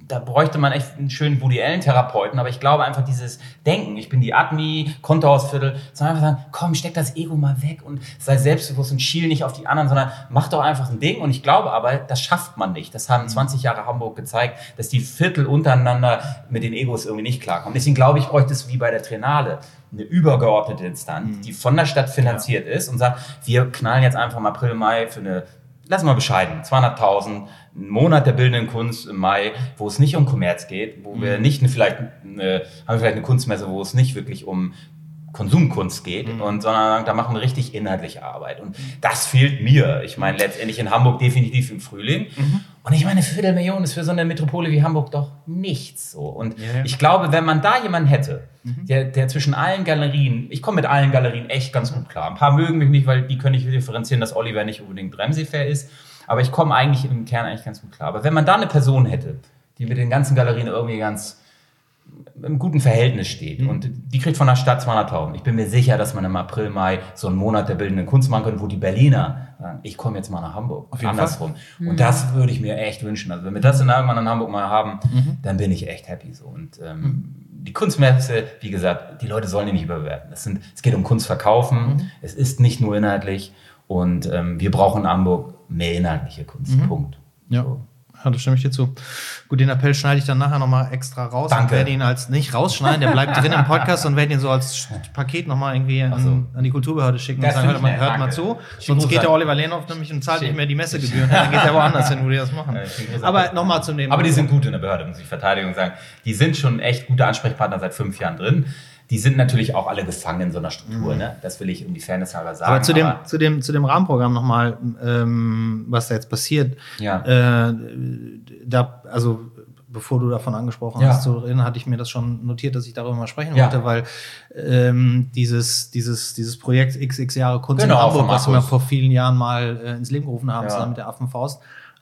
S3: da bräuchte man echt einen schönen Woody Allen Therapeuten, aber ich glaube einfach dieses Denken, ich bin die Admi, Kontohausviertel, sondern einfach sagen, komm, steck das Ego mal weg und sei selbstbewusst und schiel nicht auf die anderen, sondern mach doch einfach ein Ding und ich glaube aber, das schafft man nicht. Das haben 20 Jahre Hamburg gezeigt, dass die Viertel untereinander mit den Egos irgendwie nicht klarkommen. Deswegen glaube ich, bräuchte es wie bei der Triennale eine übergeordnete Instanz, die von der Stadt finanziert ist und sagt, wir knallen jetzt einfach im April, Mai für eine lassen wir mal bescheiden, 200.000, ein Monat der bildenden Kunst im Mai, wo es nicht um Kommerz geht, wo wir nicht eine, vielleicht eine, haben wir vielleicht eine Kunstmesse, wo es nicht wirklich um Konsumkunst geht, und, sondern da machen wir richtig inhaltliche Arbeit. Und das fehlt mir. Ich meine, letztendlich in Hamburg definitiv im Frühling. Und ich meine, eine Viertelmillion ist für so eine Metropole wie Hamburg doch nichts so. Und
S1: Ja, ja.
S3: ich glaube, wenn man da jemanden hätte, der, der zwischen allen Galerien, ich komme mit allen Galerien echt ganz gut klar. Ein paar mögen mich nicht, weil die können nicht differenzieren, dass Oliver nicht unbedingt Bremse-fair ist. Aber ich komme eigentlich im Kern eigentlich ganz gut klar. Aber wenn man da eine Person hätte, die mit den ganzen Galerien irgendwie ganz im guten Verhältnis steht
S1: Mhm.
S3: und die kriegt von der Stadt 200.000. Ich bin mir sicher, dass man im April, Mai so einen Monat der bildenden Kunst machen könnte, wo die Berliner sagen, ich komme jetzt mal nach Hamburg.
S1: Auf jeden
S3: Andersrum. Und das würde ich mir echt wünschen. Also wenn wir das dann irgendwann in Hamburg mal haben,
S1: Mhm.
S3: dann bin ich echt happy so. Und ähm, die Kunstmesse, wie gesagt, die Leute sollen die nicht überbewerten. Es, sind, es geht um Kunst verkaufen.
S1: Mhm.
S3: Es ist nicht nur inhaltlich. Und ähm, wir brauchen in Hamburg mehr inhaltliche Kunst.
S1: Mhm.
S3: Punkt.
S1: Ja. Ja, da stimme ich dir zu. Gut, den Appell schneide ich dann nachher nochmal extra raus.
S3: Danke.
S1: Und werde ihn als nicht rausschneiden, der bleibt drin im Podcast und werde ihn so als [laughs] Paket nochmal irgendwie an,
S3: so.
S1: an die Kulturbehörde schicken
S3: Das
S1: und sagen, hört
S3: ich
S1: mal, hört mal zu.
S3: Schick
S1: Sonst geht der Oliver Lehnhoff nämlich und zahlt
S3: Schick-
S1: nicht mehr die Messegebühren. Dann geht er woanders hin, wo die das machen.
S3: Ja,
S1: Aber nochmal zu dem.
S3: Aber die sind gut in der Behörde, muss ich Verteidigung sagen. Die sind schon echt gute Ansprechpartner seit fünf Jahren drin. Die sind natürlich auch alle gefangen in so einer Struktur. Ne? Das will ich um die Fairness halber sagen.
S1: Mhm. Aber zu dem, zu dem, zu dem Rahmenprogramm nochmal, ähm, was da jetzt passiert.
S3: Ja.
S1: Äh, da, also, bevor du davon angesprochen
S3: Ja.
S1: hast, zu reden, hatte ich mir das schon notiert, dass ich darüber mal sprechen
S3: Ja.
S1: wollte, weil ähm, dieses, dieses, dieses Projekt XX Jahre Kunst
S3: Genau,
S1: in Hamburg, was wir vor vielen Jahren mal äh, ins Leben gerufen haben,
S3: Ja.
S1: zusammen mit der Affenfaust.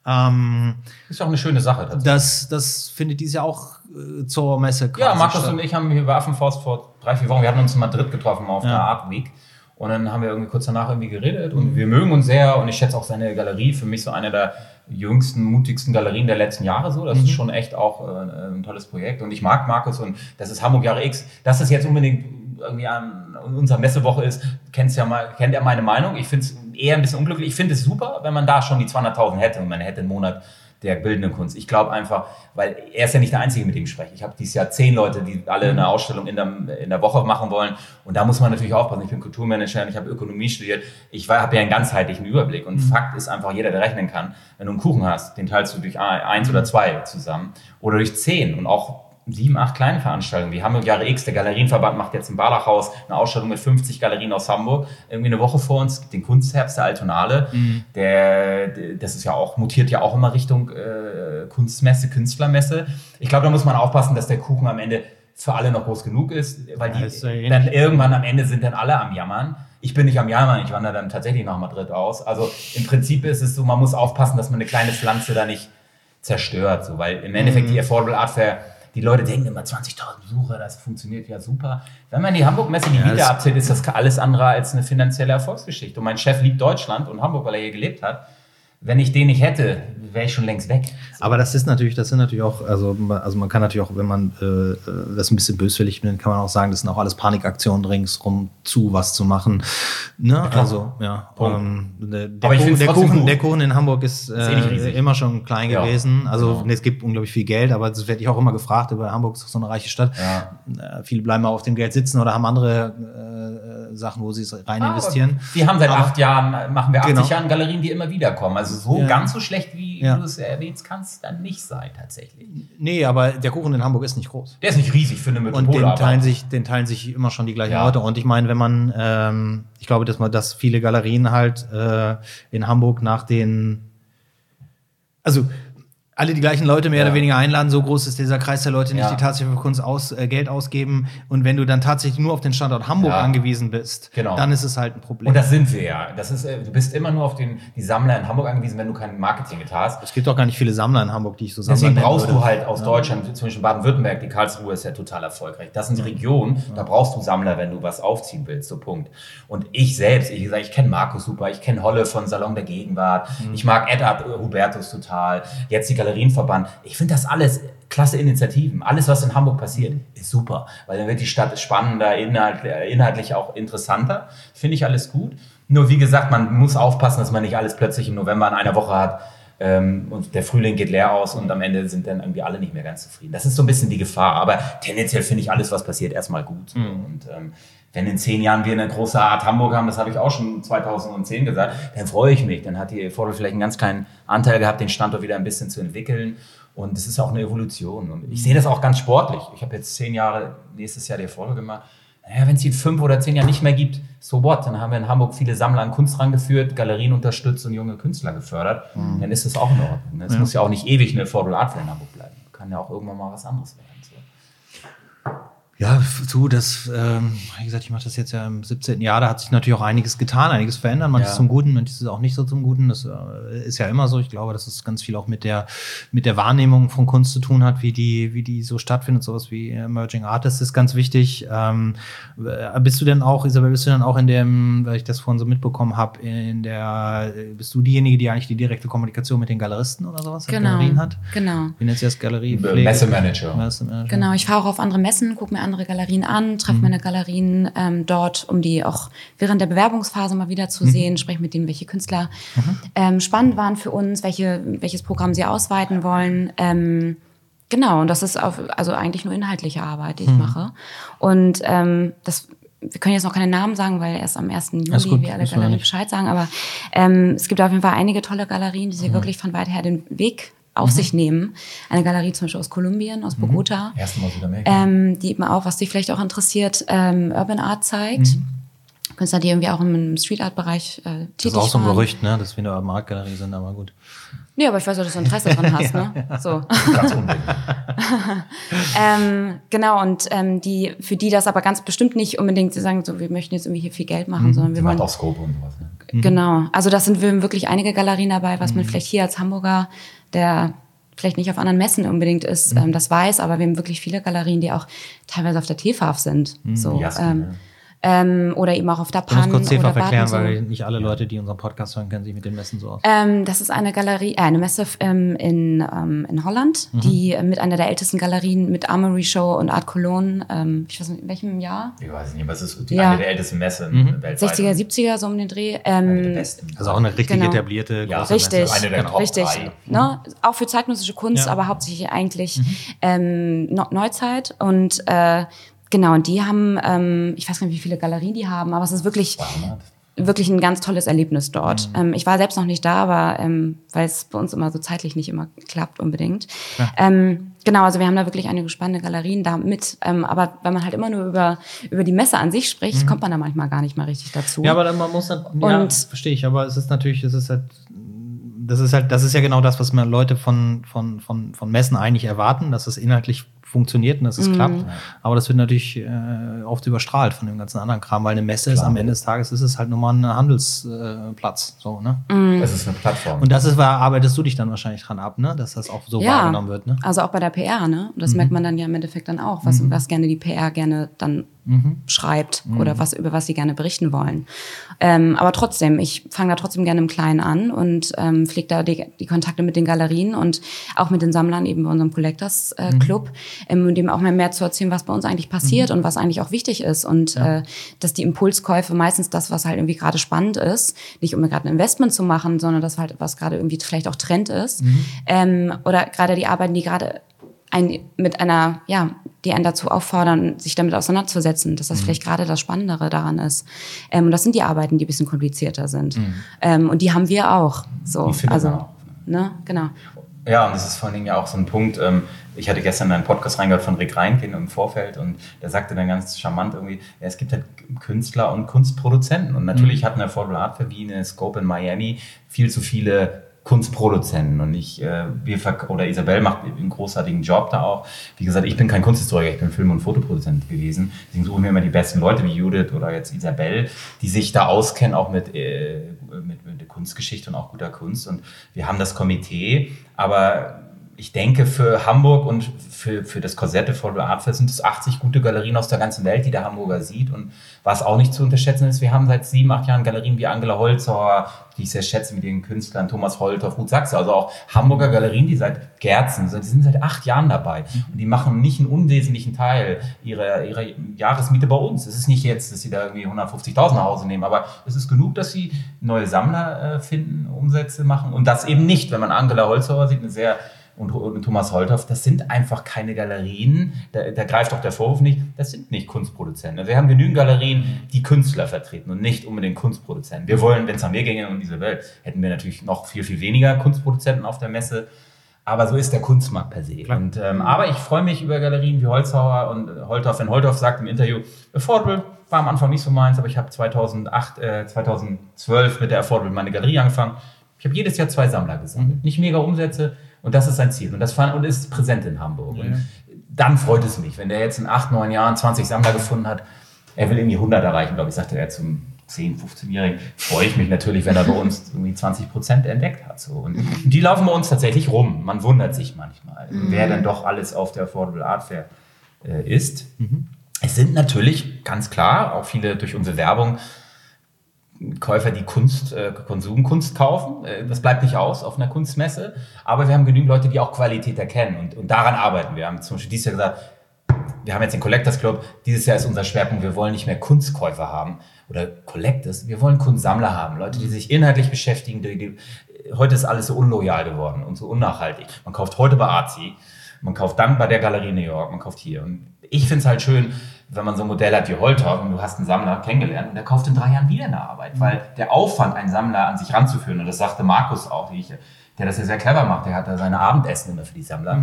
S1: Ähm,
S3: ist auch eine schöne Sache.
S1: das, das findet dieses Jahr auch äh, zur Messe quasi
S3: Ja, Markus
S1: statt.
S3: und ich haben hier bei Affenfaust vor drei, vier Wochen, wir hatten uns in Madrid getroffen auf
S1: Ja.
S3: der Art Week. Und dann haben wir irgendwie kurz danach irgendwie geredet und wir mögen uns sehr und ich schätze auch seine Galerie für mich so eine der jüngsten, mutigsten Galerien der letzten Jahre so. Das ist schon echt auch äh, ein tolles Projekt und ich mag Markus und das ist Hamburg Jahre X. Dass das jetzt unbedingt irgendwie an unserer Messewoche ist, kennst ja mal, kennt er meine Meinung. Ich finde es eher ein bisschen unglücklich. Ich finde es super, wenn man da schon die 200.000 hätte und man hätte einen Monat der bildenden Kunst. Ich glaube einfach, weil er ist ja nicht der Einzige, mit dem ich spreche. Ich habe dieses Jahr zehn Leute, die alle eine Ausstellung in der, in der Woche machen wollen. Und da muss man natürlich aufpassen. Ich bin Kulturmanager und ich habe Ökonomie studiert. Ich habe ja einen ganzheitlichen Überblick. Und Fakt ist einfach, jeder, der rechnen kann, wenn du einen Kuchen hast, den teilst du durch eins oder zwei zusammen oder durch zehn und auch sieben, acht kleine Veranstaltungen. Wir haben im Jahre X, der Galerienverband macht jetzt im Barlachhaus eine Ausstellung mit 50 Galerien aus Hamburg. Irgendwie eine Woche vor uns, den Kunstherbst der Altonale. Der, der, das ist ja auch, mutiert ja auch immer Richtung äh, Kunstmesse, Künstlermesse. Ich glaube, da muss man aufpassen, dass der Kuchen am Ende für alle noch groß genug ist, weil
S1: Ja,
S3: die
S1: ist ja
S3: dann irgendwann am Ende sind dann alle am Jammern. Ich bin nicht am Jammern, ich wandere dann tatsächlich nach Madrid aus. Also im Prinzip ist es so, man muss aufpassen, dass man eine kleine Pflanze da nicht zerstört, so, weil im Endeffekt die Affordable Art Fair, die Leute denken immer 20.000 Besucher, das funktioniert ja super. Wenn man die Hamburg-Messe die wieder abzählt, ist das alles andere als eine finanzielle Erfolgsgeschichte. Und mein Chef liebt Deutschland und Hamburg, weil er hier gelebt hat. Wenn ich den nicht hätte, wäre ich schon längst weg.
S1: Aber das ist natürlich, das sind natürlich auch, also, also man kann natürlich auch, wenn man äh, das ein bisschen böswillig nimmt, kann man auch sagen, das sind auch alles Panikaktionen ringsrum zu, was zu machen. Ne? Also, ja. Ähm, der, der, Kuchen, der, Kuchen, der, Kuchen, in Hamburg ist, äh, ist immer schon klein ja, gewesen. Also genau. es gibt unglaublich viel Geld, aber das werde ich auch immer gefragt, über Hamburg ist doch so eine reiche Stadt. Ja. Äh, viele bleiben auf dem Geld sitzen oder haben andere äh, Sachen, wo sie es rein ah, investieren.
S3: Wir haben seit aber, acht Jahren, machen wir 80 genau. Jahren Galerien, die immer wieder kommen. Also so ja. ganz so schlecht, wie ja. du es erwähnst, kann es dann nicht sein tatsächlich.
S1: Nee, aber der Kuchen in Hamburg ist nicht groß.
S3: Der ist nicht riesig für eine
S1: Metropole. Und den teilen, sich, den teilen sich immer schon die gleichen ja. Leute. Und ich meine, wenn man, ähm, ich glaube, dass man, dass viele Galerien halt äh, in Hamburg nach den also alle die gleichen Leute mehr ja. oder weniger einladen. So groß ist dieser Kreis der Leute nicht, ja. die tatsächlich für Kunst aus, äh, Geld ausgeben. Und wenn du dann tatsächlich nur auf den Standort Hamburg ja. angewiesen bist, genau. dann ist es halt ein Problem.
S3: Und das sind wir ja. Das ist, äh, du bist immer nur auf den, die Sammler in Hamburg angewiesen, wenn du kein Marketing getan hast.
S1: Es gibt doch gar nicht viele Sammler in Hamburg, die ich so sammle.
S3: Deswegen brauchst du halt aus Deutschland, zum Beispiel Baden-Württemberg, die Karlsruhe ist ja total erfolgreich. Das sind die Regionen, da brauchst du Sammler, wenn du was aufziehen willst, so Punkt. Und ich selbst, ich sage, ich kenne Markus super, ich kenne Holle von Salon der Gegenwart, mhm. ich mag Edard Hubertus total, jetzt die Galerienverband ich finde das alles klasse Initiativen. Alles, was in Hamburg passiert, ist super, weil dann wird die Stadt spannender, inhaltlich auch interessanter. Finde ich alles gut. Nur wie gesagt, man muss aufpassen, dass man nicht alles plötzlich im November in einer Woche hat ähm, und der Frühling geht leer aus und am Ende sind dann irgendwie alle nicht mehr ganz zufrieden. Das ist so ein bisschen die Gefahr. Aber tendenziell finde ich alles, was passiert, erstmal gut. Mhm. Und ähm, wenn in zehn Jahren wir eine große Art Hamburg haben, das habe ich auch schon 2010 gesagt, dann freue ich mich. Dann hat die Vordel vielleicht einen ganz kleinen Anteil gehabt, den Standort wieder ein bisschen zu entwickeln. Und es ist auch eine Evolution. Und ich sehe das auch ganz sportlich. Ich habe jetzt zehn Jahre, nächstes Jahr die Erfolge gemacht. Naja, wenn es die fünf oder zehn Jahre nicht mehr gibt, so what? Dann haben wir in Hamburg viele Sammler an Kunst rangeführt, Galerien unterstützt und junge Künstler gefördert. Mhm. Dann ist das auch in Ordnung. Es ja. muss ja auch nicht ewig eine Affordable Art in Hamburg bleiben. Kann ja auch irgendwann mal was anderes werden.
S1: Ja, du, das, ähm, wie gesagt, ich mache das jetzt ja im 17. Jahr, da hat sich natürlich auch einiges getan, einiges verändert, manches ja. zum Guten, manches auch nicht so zum Guten. Das äh, ist ja immer so. Ich glaube, dass es ganz viel auch mit der, mit der Wahrnehmung von Kunst zu tun hat, wie die, wie die so stattfindet, sowas wie Emerging Artists ist ganz wichtig. Ähm, äh, bist du denn auch, Isabel, bist du denn auch in dem, weil ich das vorhin so mitbekommen habe, in der, bist du diejenige, die eigentlich die direkte Kommunikation mit den Galeristen oder sowas
S4: genau,
S1: Galerien hat?
S4: Genau.
S1: Wie nennt sie das Galerie?
S3: Messemanager.
S4: Messemanager. Genau, ich fahre auch auf andere Messen, gucke mir andere Galerien an, treffe mhm. meine Galerien ähm, dort, um die auch während der Bewerbungsphase mal wieder zu mhm. sehen, spreche mit denen, welche Künstler mhm. ähm, spannend waren für uns, welche, welches Programm sie ausweiten wollen. Ähm, genau, und das ist auf, also eigentlich nur inhaltliche Arbeit, die ich mhm. mache. Und ähm, das wir können jetzt noch keine Namen sagen, weil erst am 1. Juli wir alle Galerien Bescheid sagen, aber ähm, es gibt auf jeden Fall einige tolle Galerien, die sich mhm. wirklich von weit her den Weg auf mhm. sich nehmen. Eine Galerie zum Beispiel aus Kolumbien, aus mhm. Bogota, mhm. ähm, die eben auch, was dich vielleicht auch interessiert, ähm, Urban Art zeigt. Mhm. Künstler, die irgendwie auch im Street Art Bereich äh, tätig
S1: Das ist auch so ein Gerücht, ne, dass wir eine Urban Art Galerie sind, aber gut.
S4: Nee, aber ich weiß auch, dass du Interesse dran hast, ne? [laughs] So. Ganz [laughs] ähm, genau, und ähm, die, für die das aber ganz bestimmt nicht unbedingt zu sagen, so, wir möchten jetzt irgendwie hier viel Geld machen, mhm. sondern wir die wollen.
S3: auch Scope und sowas, ne?
S4: Mhm. Genau. Also das sind wirklich einige Galerien dabei, was man mhm. vielleicht hier als Hamburger, der vielleicht nicht auf anderen Messen unbedingt ist, mhm. ähm, das weiß, aber wir haben wirklich viele Galerien, die auch teilweise auf der TFAF sind. Mhm. So, Jasmin, ähm, ja ähm, oder eben auch auf der Pan.
S1: Du musst kurz CFAF erklären, weil nicht alle Leute, die unseren Podcast hören, kennen sich mit den Messen so aus.
S4: Ähm, das ist eine Galerie, äh, eine Messe ähm, in, ähm, in Holland, mhm. die äh, mit einer der ältesten Galerien mit Armory Show und Art Cologne, ähm, ich weiß nicht, in welchem Jahr?
S3: Ich weiß nicht, was ist die, ja. eine der ältesten Messen
S4: mhm. weltweit. 60er, 70er, so um den Dreh. Ähm,
S1: also auch eine richtig genau. etablierte
S4: ja, große richtig, Messe. Eine der Top richtig. Drei. Ne? Auch für zeitgenössische Kunst, ja. aber hauptsächlich eigentlich mhm. ähm, Neuzeit und äh, Genau, und die haben, ähm, ich weiß gar nicht, wie viele Galerien die haben, aber es ist wirklich, wirklich ein ganz tolles Erlebnis dort. Mhm. Ähm, ich war selbst noch nicht da, aber ähm, weil es bei uns immer so zeitlich nicht immer klappt unbedingt. Ja. Ähm, genau, also wir haben da wirklich einige spannende Galerien da mit. Ähm, aber wenn man halt immer nur über, über die Messe an sich spricht, mhm. kommt man da manchmal gar nicht mal richtig dazu.
S1: Ja, aber dann, man muss dann, ja, verstehe ich, aber es ist natürlich, es ist halt das ist halt, das ist ja genau das, was man Leute von, von, von, von Messen eigentlich erwarten, dass es inhaltlich funktioniert und dass es
S4: Mhm.
S1: klappt. Aber das wird natürlich äh, oft überstrahlt von dem ganzen anderen Kram, weil eine Messe ist am Ende des Tages ist es halt nur mal ein Handelsplatz. Äh, so, ne?
S4: Mhm.
S3: Es ist eine Plattform.
S1: Und das ist, da arbeitest du dich dann wahrscheinlich dran ab, ne? Dass das auch so wahrgenommen wird, ne?
S4: Also auch bei der PR, ne? Und das
S1: Mhm.
S4: merkt man dann ja im Endeffekt dann auch, was, was gerne die PR gerne dann
S1: Mhm.
S4: schreibt oder was, über was sie gerne berichten wollen. Ähm, aber trotzdem, ich fange da trotzdem gerne im Kleinen an und ähm, pflege da die, die Kontakte mit den Galerien und auch mit den Sammlern eben bei unserem Collectors äh,
S1: Mhm.
S4: Club, ähm, um dem auch mal mehr zu erzählen, was bei uns eigentlich passiert
S1: Mhm.
S4: und was eigentlich auch wichtig ist. Und äh, dass die Impulskäufe meistens das, was halt irgendwie gerade spannend ist, nicht um gerade ein Investment zu machen, sondern das halt, was gerade irgendwie vielleicht auch Trend ist.
S1: Mhm.
S4: Ähm, oder gerade die Arbeiten, die gerade ein, mit einer, ja, die einen dazu auffordern, sich damit auseinanderzusetzen, dass
S3: Mhm.
S4: das vielleicht gerade das Spannendere daran ist. Ähm, und das sind die Arbeiten, die ein bisschen komplizierter sind.
S3: Mhm.
S4: Ähm, und die haben wir auch. So,
S3: Die
S4: also,
S3: auch,
S4: ne, genau.
S3: Ja, und das ist vor allen Dingen ja auch so ein Punkt. Ähm, ich hatte gestern einen Podcast reingehört von Rick Reinkin im Vorfeld und der sagte dann ganz charmant irgendwie, ja, es gibt halt Künstler und Kunstproduzenten. Und natürlich hat eine Affordable Art eine Scope in Miami viel zu viele Kunstproduzenten und ich, äh, wir verk- oder Isabel macht einen großartigen Job da auch. Wie gesagt, ich bin kein Kunsthistoriker, ich bin Film- und Fotoproduzent gewesen. Deswegen suchen wir immer die besten Leute wie Judith oder jetzt Isabel, die sich da auskennen, auch mit, äh, mit, mit der Kunstgeschichte und auch guter Kunst. Und wir haben das Komitee, aber ich denke, für Hamburg und für, für das Korsette Photo Art Fest sind es 80 gute Galerien aus der ganzen Welt, die der Hamburger sieht. Und was auch nicht zu unterschätzen ist, wir haben seit sieben, acht Jahren Galerien wie Angela Holzauer, die ich sehr schätze mit ihren Künstlern, Thomas Holthoff, Ruth Sachse, also auch Hamburger Galerien, die seit Gerzen, die sind seit acht Jahren dabei. Und die machen nicht einen unwesentlichen Teil ihrer, ihrer Jahresmiete bei uns. Es ist nicht jetzt, dass sie da irgendwie 150.000 nach Hause nehmen, aber es ist genug, dass sie neue Sammler äh, finden, Umsätze machen. Und das eben nicht, wenn man Angela Holzauer sieht, eine sehr und, und Thomas Holthoff, das sind einfach keine Galerien, da, da greift auch der Vorwurf nicht, das sind nicht Kunstproduzenten. Wir haben genügend Galerien, die Künstler vertreten und nicht unbedingt Kunstproduzenten. Wir wollen, wenn es nach mir ginge und diese Welt, hätten wir natürlich noch viel, viel weniger Kunstproduzenten auf der Messe. Aber so ist der Kunstmarkt per se. Und, ähm, aber ich freue mich über Galerien wie Holzhauer und äh, Holthoff. Wenn Holthoff sagt im Interview, Affordable war am Anfang nicht so meins, aber ich habe 2008, äh, 2012 mit der Affordable meine Galerie angefangen. Ich habe jedes Jahr zwei Sammler gesammelt. Nicht mega Umsätze und das ist sein Ziel. Und das fand, und ist präsent in Hamburg. Und dann freut es mich, wenn der jetzt in acht, neun Jahren 20 Sammler gefunden hat. Er will irgendwie 100 erreichen, glaube ich, sagte er zum 10, 15-Jährigen. Freue ich mich natürlich, wenn er bei uns irgendwie 20 Prozent entdeckt hat. So. Und die laufen bei uns tatsächlich rum. Man wundert sich manchmal, wer denn doch alles auf der Affordable Art Fair äh, ist. Es sind natürlich ganz klar auch viele durch unsere Werbung Käufer, die Kunst, äh, Konsumkunst kaufen. Äh, das bleibt nicht aus auf einer Kunstmesse. Aber wir haben genügend Leute, die auch Qualität erkennen. Und, und daran arbeiten wir. Wir haben zum Beispiel dieses Jahr gesagt, wir haben jetzt den Collectors Club. Dieses Jahr ist unser Schwerpunkt, wir wollen nicht mehr Kunstkäufer haben oder Collectors. Wir wollen Kunstsammler haben. Leute, die sich inhaltlich beschäftigen. Die, die, heute ist alles so unloyal geworden und so unnachhaltig. Man kauft heute bei Arzi. Man kauft dann bei der Galerie New York. Man kauft hier. Und ich finde es halt schön, wenn man so ein Modell hat wie Holthoff und du hast einen Sammler kennengelernt und der kauft in drei Jahren wieder eine Arbeit, weil der Aufwand, einen Sammler an sich ranzuführen, und das sagte Markus auch, ich, der das ja sehr clever macht, der hat da seine Abendessen immer für die Sammler.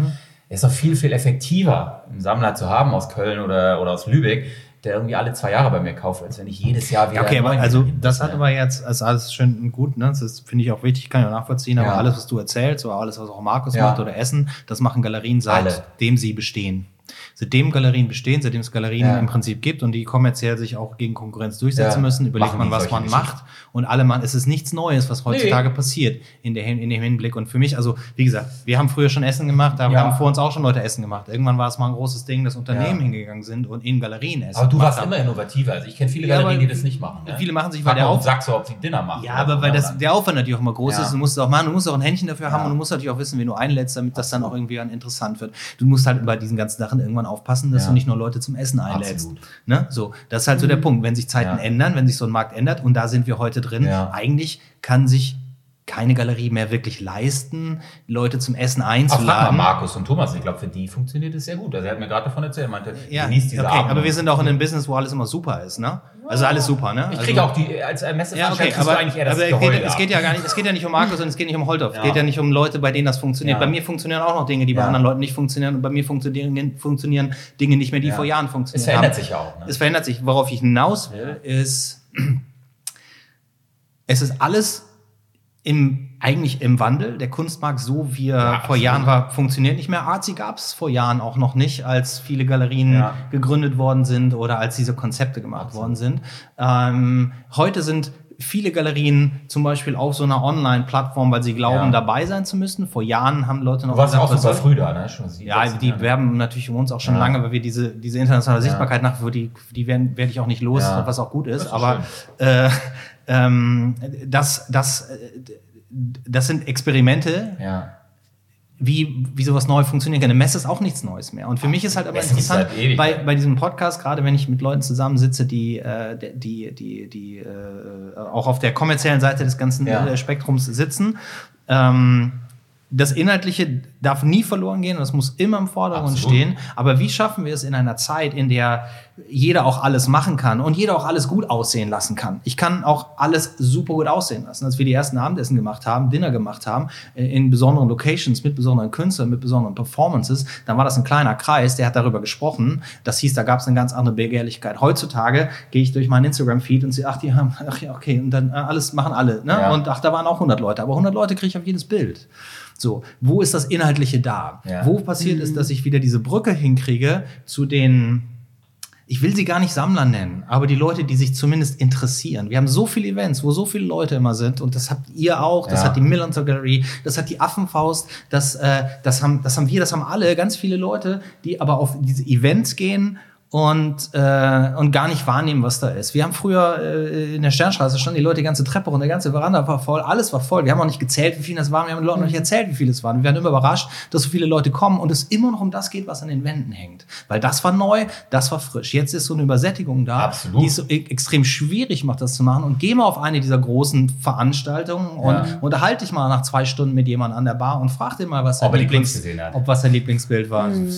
S3: Es ist doch viel, viel effektiver, einen Sammler zu haben aus Köln oder, oder aus Lübeck, der irgendwie alle zwei Jahre bei mir kauft, als wenn ich jedes Jahr wieder.
S1: Okay, aber also
S3: beginne.
S1: das hat aber jetzt, also alles schön und gut, ne? Das finde ich auch wichtig, kann ich auch nachvollziehen, aber
S3: Ja.
S1: alles, was du erzählst, oder alles, was auch Markus
S3: Ja.
S1: macht oder Essen, das machen Galerien seitdem sie bestehen. Seitdem Galerien bestehen, seitdem es Galerien
S3: Ja.
S1: im Prinzip gibt und die kommerziell sich auch gegen Konkurrenz durchsetzen
S3: Ja.
S1: müssen, überlegt
S3: Machen
S1: man, was man
S3: Geschichten.
S1: macht und alle man, es ist nichts Neues, was heutzutage passiert in, der, in dem Hinblick und für mich, also wie gesagt, wir haben früher schon Essen gemacht, da
S3: Ja.
S1: haben vor uns auch schon Leute Essen gemacht. Irgendwann war es mal ein großes Ding, dass Unternehmen
S3: Ja.
S1: hingegangen sind und in Galerien Essen
S3: aber du warst
S1: haben.
S3: immer innovativer. Also ich kenne viele
S1: Ja,
S3: Galerien, die das nicht machen. Ne?
S1: viele machen sich, weil der
S3: mal
S1: Auf-
S3: auf Sachse, ob sie Dinner machen.
S1: Ja, aber weil das, der Aufwand natürlich auch immer groß
S3: Ja.
S1: ist. Du musst es auch machen, du musst auch ein Händchen dafür haben und du musst natürlich auch wissen, wen du einlädst, damit das dann auch irgendwie dann interessant wird. Du musst halt bei diesen ganzen Sachen irgendwann aufpassen, dass
S3: Ja.
S1: du nicht nur Leute zum Essen einlädst.
S3: Absolut.
S1: Ne? So, das ist halt so der Punkt. Wenn sich Zeiten
S3: Ja.
S1: ändern, wenn sich so ein Markt ändert, und da sind wir heute drin, eigentlich kann sich keine Galerie mehr wirklich leisten, Leute zum Essen
S3: Ach, frag mal
S1: einzuladen.
S3: Markus und Thomas. Ich glaube, für die funktioniert es sehr gut. Also er hat mir gerade davon erzählt. Er meinte,
S1: ja,
S3: genießt diese
S1: okay,
S3: Abende.
S1: aber wir sind auch in einem Business, wo alles immer super ist, ne? Also alles super, ne?
S3: Ich
S1: also,
S3: kriege auch die, als Messe
S1: Ja, okay, aber,
S3: eigentlich eher das
S1: aber
S3: Geheul
S1: geht, es geht ja gar nicht, es geht ja nicht um Markus und es geht nicht um Holthoff.
S3: Ja.
S1: Es geht ja nicht um Leute, bei denen das funktioniert.
S3: Ja.
S1: Bei mir funktionieren auch noch Dinge, die bei anderen Leuten nicht funktionieren und bei mir funktionieren, funktionieren Dinge nicht mehr, die vor Jahren funktioniert
S3: Es verändert
S1: haben.
S3: sich ja auch. Ne?
S1: Es verändert sich. Worauf ich hinaus will, ist, [clears throat] es ist alles im, eigentlich im Wandel. Der Kunstmarkt, so wie er ja, vor Jahren war, funktioniert nicht mehr. Arzi gab es vor Jahren auch noch nicht, als viele Galerien ja. gegründet worden sind oder als diese Konzepte gemacht absolut. worden sind. Ähm, heute sind viele Galerien zum Beispiel auf so einer Online-Plattform, weil sie glauben, ja. dabei sein zu müssen. Vor Jahren haben Leute noch.
S3: Du warst gesagt, auch super früh da, ne? Schon
S1: ja, die Jahre. werben natürlich um uns auch schon ja. lange, weil wir diese, diese internationale Sichtbarkeit nach, die, die werden, werde ich auch nicht los, was auch gut ist. ist Aber äh, ähm, das, das, das sind Experimente.
S3: Ja
S1: wie, wie sowas neu funktionieren kann. Eine Messe ist auch nichts Neues mehr. Und für mich ist halt aber interessant, bei, bei diesem Podcast, gerade wenn ich mit Leuten zusammensitze, die, äh, die, die, die äh, auch auf der kommerziellen Seite des ganzen ja. Spektrums sitzen, ähm, das Inhaltliche darf nie verloren gehen, das muss immer im Vordergrund Absolut. stehen. Aber wie schaffen wir es in einer Zeit, in der jeder auch alles machen kann und jeder auch alles gut aussehen lassen kann? Ich kann auch alles super gut aussehen lassen. Als wir die ersten Abendessen gemacht haben, Dinner gemacht haben, äh, in besonderen Locations, mit besonderen Künstlern, mit besonderen Performances, dann war das ein kleiner Kreis, der hat darüber gesprochen. Das hieß, da gab es eine ganz andere Begehrlichkeit. Heutzutage gehe ich durch meinen Instagram-Feed und sehe, ach, die haben, ach ja, okay, und dann äh, alles machen alle. Ne? Ja. Und ach, da waren auch 100 Leute, aber 100 Leute kriege ich auf jedes Bild. So, wo ist das Inhaltliche da? Ja. Wo passiert mhm. es, dass ich wieder diese Brücke hinkriege zu den ich will sie gar nicht Sammler nennen, aber die Leute, die sich zumindest interessieren. Wir haben so viele Events, wo so viele Leute immer sind und das habt ihr auch, das ja. hat die Millantor Gallery, das hat die Affenfaust, das, äh, das, haben, das haben wir, das haben alle, ganz viele Leute, die aber auf diese Events gehen und, äh, und gar nicht wahrnehmen, was da ist. Wir haben früher äh, in der Sternstraße schon die Leute die ganze Treppe und der ganze Veranda war voll, alles war voll. Wir haben auch nicht gezählt, wie viele das waren, wir haben den Leuten noch nicht erzählt, wie viele es waren. Wir werden immer überrascht, dass so viele Leute kommen und es immer noch um das geht, was an den Wänden hängt. Weil das war neu, das war frisch. Jetzt ist so eine Übersättigung da,
S3: Absolut.
S1: die es so e extrem schwierig macht, das zu machen. Und geh mal auf eine dieser großen Veranstaltungen und ja. unterhalte dich mal nach zwei Stunden mit jemandem an der Bar und frag dir mal, was sein, Lieblings ob was sein Lieblingsbild war. Mhm.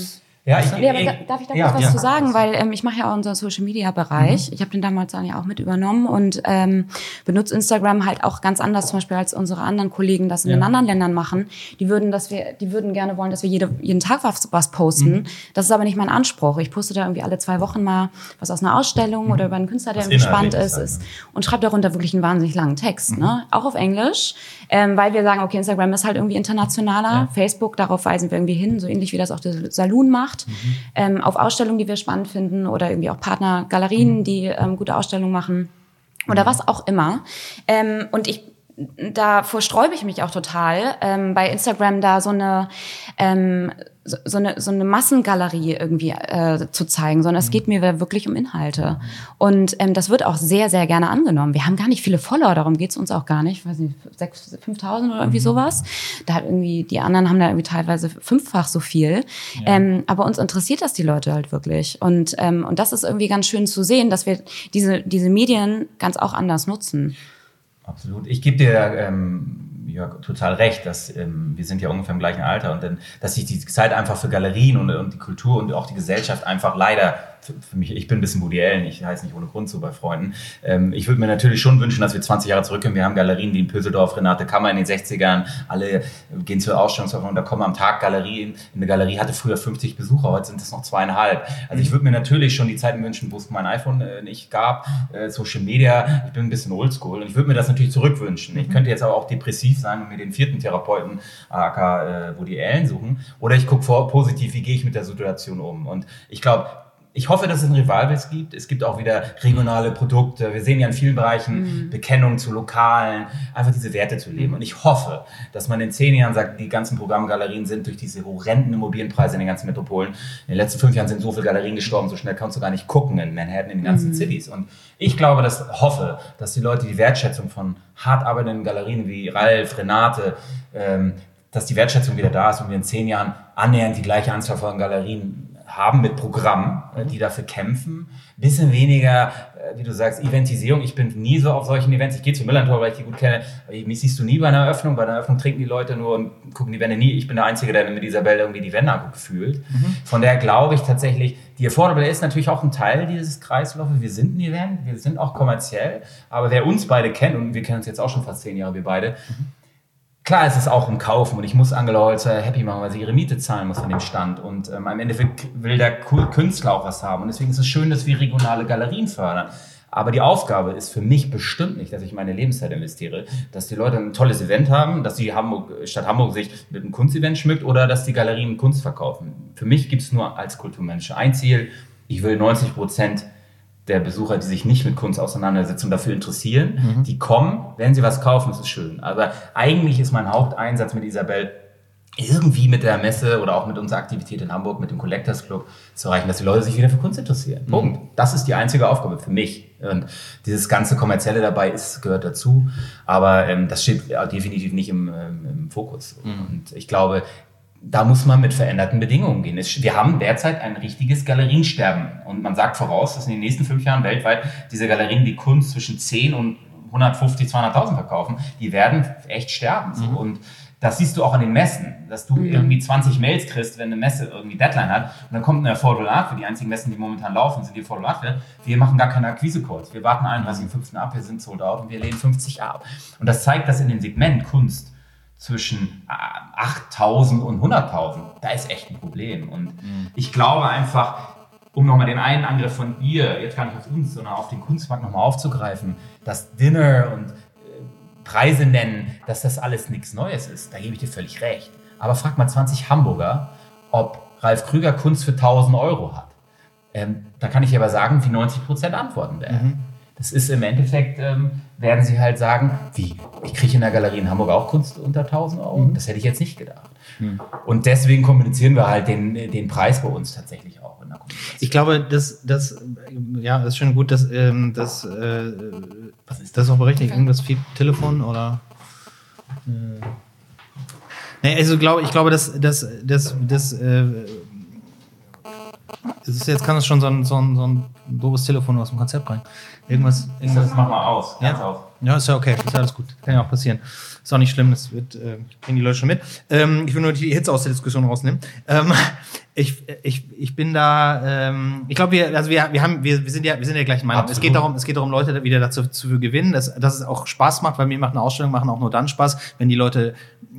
S4: Ja, ich, nee, aber ich, darf ich da ja, was ja. zu sagen? Weil ähm, ich mache ja auch unseren Social Media Bereich. Mhm. Ich habe den damals dann ja auch mit übernommen und ähm, benutze Instagram halt auch ganz anders, zum Beispiel als unsere anderen Kollegen das in ja. den anderen Ländern machen. Die würden, dass wir, die würden gerne wollen, dass wir jede, jeden Tag was, was posten. Mhm. Das ist aber nicht mein Anspruch. Ich poste da irgendwie alle zwei Wochen mal was aus einer Ausstellung mhm. oder über einen Künstler, der irgendwie spannend ist, ist und schreibe darunter wirklich einen wahnsinnig langen Text, mhm. ne? Auch auf Englisch, ähm, weil wir sagen, okay, Instagram ist halt irgendwie internationaler. Facebook, darauf weisen wir irgendwie hin, so ähnlich wie das auch der Saloon macht gemacht. Mhm. Ähm, auf Ausstellungen, die wir spannend finden oder irgendwie auch Partnergalerien, mhm. die ähm, gute Ausstellungen machen oder mhm. was auch immer. Ähm, und ich davor sträube ich mich auch total, ähm, bei Instagram da so eine ähm, so, so, eine, so eine Massengalerie irgendwie äh, zu zeigen, sondern es mhm. geht mir wirklich um Inhalte. Und ähm, das wird auch sehr, sehr gerne angenommen. Wir haben gar nicht viele Follower, darum geht's uns auch gar nicht. Ich weiß nicht, 6.000, 5.000 oder irgendwie mhm. sowas. Da hat irgendwie, die anderen haben da irgendwie teilweise fünffach so viel. Ja. Ähm, aber uns interessiert das die Leute halt wirklich. Und, ähm, und das ist irgendwie ganz schön zu sehen, dass wir diese, diese Medien ganz auch anders nutzen.
S3: Absolut. Ich gebe dir ähm, ja, total recht, dass ähm, wir sind ja ungefähr im gleichen Alter und dann, dass sich die Zeit einfach für Galerien und, und die Kultur und auch die Gesellschaft einfach leider für mich, ich bin ein bisschen Woody Allen, ich heiße nicht ohne Grund so bei Freunden. Ähm, ich würde mir natürlich schon wünschen, dass wir 20 Jahre zurückgehen. Wir haben Galerien wie in Pöseldorf, Renate Kammer in den 60ern, alle gehen zur Ausstellung und da kommen am Tag Galerien. Eine Galerie hatte früher 50 Besucher, heute sind es noch zweieinhalb. Also ich würde mir natürlich schon die Zeiten wünschen, wo es mein iPhone äh, nicht gab, äh, Social Media. Ich bin ein bisschen oldschool und ich würde mir das natürlich zurückwünschen. Ich könnte jetzt aber auch depressiv sein und mir den vierten Therapeuten, AK äh, Woody Allen suchen. Oder ich gucke vor positiv, wie gehe ich mit der Situation um. Und ich glaube, ich hoffe, dass es ein Revival gibt. Es gibt auch wieder regionale Produkte. Wir sehen ja in vielen Bereichen mhm. Bekennung zu lokalen, einfach diese Werte zu leben. Und ich hoffe, dass man in zehn Jahren sagt, die ganzen Programmgalerien sind durch diese horrenden Immobilienpreise in den ganzen Metropolen. In den letzten fünf Jahren sind so viele Galerien gestorben, so schnell kannst du gar nicht gucken in Manhattan, in den ganzen mhm. Cities. Und ich glaube, dass, hoffe, dass die Leute die Wertschätzung von hart arbeitenden Galerien wie Ralf, Renate, ähm, dass die Wertschätzung wieder da ist und wir in zehn Jahren annähernd die gleiche Anzahl von Galerien haben mit Programmen, äh, die dafür kämpfen. Bisschen weniger, äh, wie du sagst, Eventisierung. Ich bin nie so auf solchen Events. Ich gehe zu Millantor, weil ich die gut kenne. Mich siehst du nie bei einer Eröffnung. Bei einer Eröffnung trinken die Leute nur und gucken die Wände nie. Ich bin der Einzige, der mit Isabelle irgendwie die Wände anguckt, fühlt. Mhm. Von daher glaube ich tatsächlich, die Affordable ist natürlich auch ein Teil dieses Kreislaufes. Wir sind ein Event, wir sind auch kommerziell. Aber wer uns beide kennt, und wir kennen uns jetzt auch schon fast zehn Jahre, wir beide, mhm Klar ist es auch ein Kaufen und ich muss Angela Holzer happy machen, weil sie ihre Miete zahlen muss von dem Stand. Und ähm, am Ende will, will der Künstler auch was haben. Und deswegen ist es schön, dass wir regionale Galerien fördern. Aber die Aufgabe ist für mich bestimmt nicht, dass ich meine Lebenszeit investiere, dass die Leute ein tolles Event haben, dass die Hamburg, Stadt Hamburg sich mit einem Kunstevent schmückt oder dass die Galerien Kunst verkaufen. Für mich gibt es nur als Kulturmensch ein Ziel. Ich will 90 Prozent der Besucher, die sich nicht mit Kunst auseinandersetzen und dafür interessieren, mhm. die kommen, wenn sie was kaufen, das ist schön. Aber eigentlich ist mein Haupteinsatz mit Isabel irgendwie mit der Messe oder auch mit unserer Aktivität in Hamburg, mit dem Collectors Club zu erreichen, dass die Leute sich wieder für Kunst interessieren. Mhm. Punkt. Das ist die einzige Aufgabe für mich. Und dieses ganze Kommerzielle dabei ist, gehört dazu. Aber ähm, das steht ja, definitiv nicht im, ähm, im Fokus. Mhm. Und ich glaube, da muss man mit veränderten Bedingungen gehen. Wir haben derzeit ein richtiges Galeriensterben. Und man sagt voraus, dass in den nächsten fünf Jahren weltweit diese Galerien, die Kunst zwischen 10 und 150, 200.000 verkaufen, die werden echt sterben. Mhm. Und das siehst du auch an den Messen, dass du mhm. irgendwie 20 Mails kriegst, wenn eine Messe irgendwie Deadline hat. Und dann kommt eine Affordable Art, für die einzigen Messen, die momentan laufen, sind die Affordable Art. Wir machen gar keine Akquise-Calls. Wir warten 31.05. ab, wir sind sold out und wir lehnen 50 ab. Und das zeigt, dass in dem Segment Kunst zwischen 8.000 und 100.000, da ist echt ein Problem. Und mhm. ich glaube einfach, um nochmal den einen Angriff von dir, jetzt gar nicht auf uns, sondern auf den Kunstmarkt nochmal aufzugreifen, das Dinner und Preise nennen, dass das alles nichts Neues ist. Da gebe ich dir völlig recht. Aber frag mal 20 Hamburger, ob Ralf Krüger Kunst für 1000 Euro hat. Ähm, da kann ich aber sagen, wie 90 Prozent antworten werden. Mhm. Das ist im Endeffekt, ähm, werden sie halt sagen, wie, ich kriege in der Galerie in Hamburg auch Kunst unter 1000 Euro? Mhm. Das hätte ich jetzt nicht gedacht. Mhm. Und deswegen kommunizieren wir halt den, den Preis bei uns tatsächlich auch in der.
S1: Ich glaube, das, das ja, ist schon gut, dass, ähm, das, äh, was ist das auch berechtigt. Irgendwas viel Telefon oder. Äh. Nee, also glaube ich glaube, dass das, das, das, äh, ist jetzt kann es schon so ein, so, ein, so ein doofes Telefon aus dem Konzept rein. Irgendwas, irgendwas.
S3: Das mach mal aus.
S1: Ja? Aus. ja, ist ja okay, ist alles gut. Kann ja auch passieren. Ist auch nicht schlimm, das wird, äh, kriegen die Leute schon mit. Ähm, ich will nur die Hits aus der Diskussion rausnehmen. Ähm, ich, ich, ich bin da, ähm, ich glaube, wir, also wir, wir haben, wir, wir sind ja, wir sind ja gleichen Meinung. Es geht darum, es geht darum, Leute wieder dazu zu gewinnen, dass, dass es auch Spaß macht, weil mir macht eine Ausstellung machen auch nur dann Spaß, wenn die Leute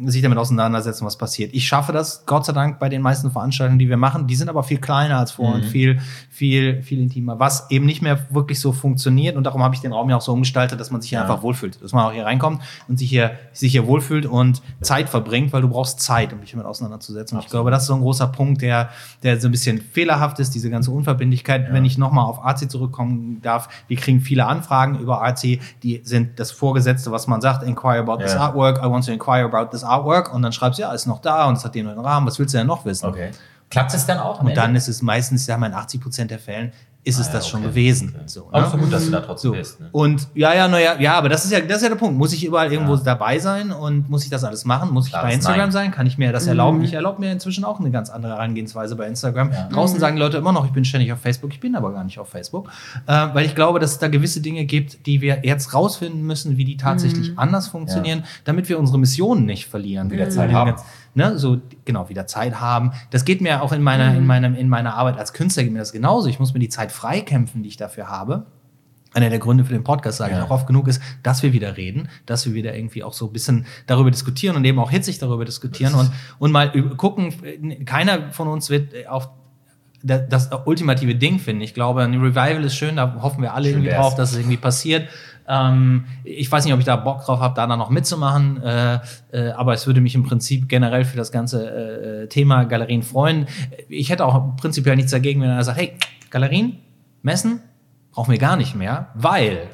S1: sich damit auseinandersetzen, was passiert. Ich schaffe das, Gott sei Dank, bei den meisten Veranstaltungen, die wir machen. Die sind aber viel kleiner als vorher mhm. und viel, viel, viel intimer, was eben nicht mehr wirklich so funktioniert. Und darum habe ich den Raum ja auch so umgestaltet, dass man sich hier ja. einfach wohlfühlt, dass man auch hier reinkommt und sich hier, sich hier wohlfühlt und Zeit verbringt, weil du brauchst Zeit, um dich damit auseinanderzusetzen. Und ich glaube, das ist so ein großer Punkt, der, der so ein bisschen fehlerhaft ist, diese ganze Unverbindlichkeit. Ja. Wenn ich nochmal auf AC zurückkommen darf, wir kriegen viele Anfragen über AC, die sind das Vorgesetzte, was man sagt, inquire about ja. this artwork, I want to inquire about this Artwork und dann schreibst du, ja, ist noch da und es hat den neuen Rahmen, was willst du denn noch wissen?
S3: Okay. Klappt es dann auch?
S1: Und dann ist es meistens, ich sag mal, in 80 Prozent der Fällen ist es ah, das okay. schon gewesen. Okay.
S3: So, ne? Aber so gut, dass du da trotzdem so. bist. Ne?
S1: Und ja, ja, naja, ja, aber das ist ja, das ist ja der Punkt. Muss ich überall irgendwo ja. dabei sein und muss ich das alles machen? Muss Klar, ich bei Instagram nein. sein? Kann ich mir das mhm. erlauben? Ich erlaube mir inzwischen auch eine ganz andere Herangehensweise bei Instagram. Ja. Draußen mhm. sagen die Leute immer noch, ich bin ständig auf Facebook. Ich bin aber gar nicht auf Facebook, äh, weil ich glaube, dass es da gewisse Dinge gibt, die wir jetzt rausfinden müssen, wie die tatsächlich mhm. anders funktionieren, ja. damit wir unsere Missionen nicht verlieren.
S3: Wie der Zeit haben
S1: ne, so genau wieder Zeit haben. Das geht mir auch in meiner, mhm. in meinem, in meiner Arbeit als Künstler geht mir das genauso. Ich muss mir die Zeit freikämpfen, die ich dafür habe. Einer der Gründe für den Podcast, sage ja. ich auch oft genug, ist, dass wir wieder reden, dass wir wieder irgendwie auch so ein bisschen darüber diskutieren und eben auch hitzig darüber diskutieren und, und mal gucken, keiner von uns wird auf das, ultimative Ding finden. Ich glaube, ein Revival ist schön, da hoffen wir alle schön irgendwie drauf, dass es irgendwie passiert. Ähm, ich weiß nicht, ob ich da Bock drauf habe, da dann noch mitzumachen, äh, äh, aber es würde mich im Prinzip generell für das ganze äh, Thema Galerien freuen. Ich hätte auch prinzipiell nichts dagegen, wenn er sagt, hey, Galerien, Messen, brauchen wir gar nicht mehr, weil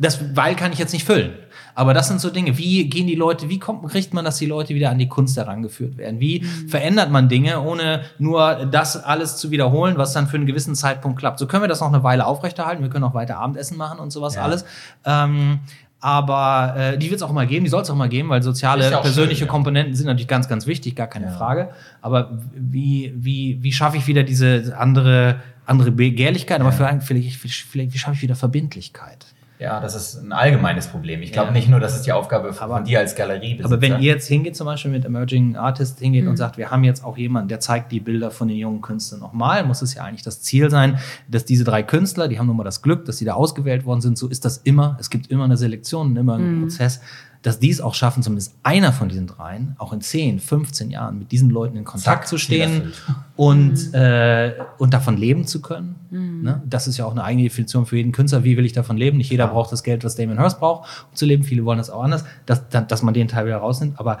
S1: das Weil kann ich jetzt nicht füllen. Aber das sind so Dinge. Wie gehen die Leute, wie kommt, kriegt man, dass die Leute wieder an die Kunst herangeführt werden? Wie mhm. verändert man Dinge, ohne nur das alles zu wiederholen, was dann für einen gewissen Zeitpunkt klappt? So können wir das noch eine Weile aufrechterhalten. Wir können auch weiter Abendessen machen und sowas ja. alles. Ähm, aber äh, die wird es auch mal geben, die soll es auch mal geben, weil soziale, persönliche schön, ja. Komponenten sind natürlich ganz, ganz wichtig, gar keine ja. Frage. Aber wie, wie, wie schaffe ich wieder diese andere, andere Begehrlichkeit, aber vielleicht, vielleicht, vielleicht wie schaffe ich wieder Verbindlichkeit?
S3: Ja, das ist ein allgemeines Problem. Ich glaube ja. nicht nur, das ist die Aufgabe von aber, dir als Galerie.
S1: Aber wenn ihr jetzt hingeht, zum Beispiel mit Emerging Artists hingeht mhm. und sagt, wir haben jetzt auch jemanden, der zeigt die Bilder von den jungen Künstlern nochmal, muss es ja eigentlich das Ziel sein, dass diese drei Künstler, die haben nun mal das Glück, dass sie da ausgewählt worden sind. So ist das immer. Es gibt immer eine Selektion, immer einen mhm. Prozess dass die es auch schaffen, zumindest einer von diesen dreien, auch in 10, 15 Jahren mit diesen Leuten in Kontakt
S3: Zack,
S1: zu stehen und, äh, und davon leben zu können. Ne? Das ist ja auch eine eigene Definition für jeden Künstler. Wie will ich davon leben? Nicht jeder braucht das Geld, was Damien Hirst braucht, um zu leben. Viele wollen das auch anders, dass, dass man den Teil wieder rausnimmt. Aber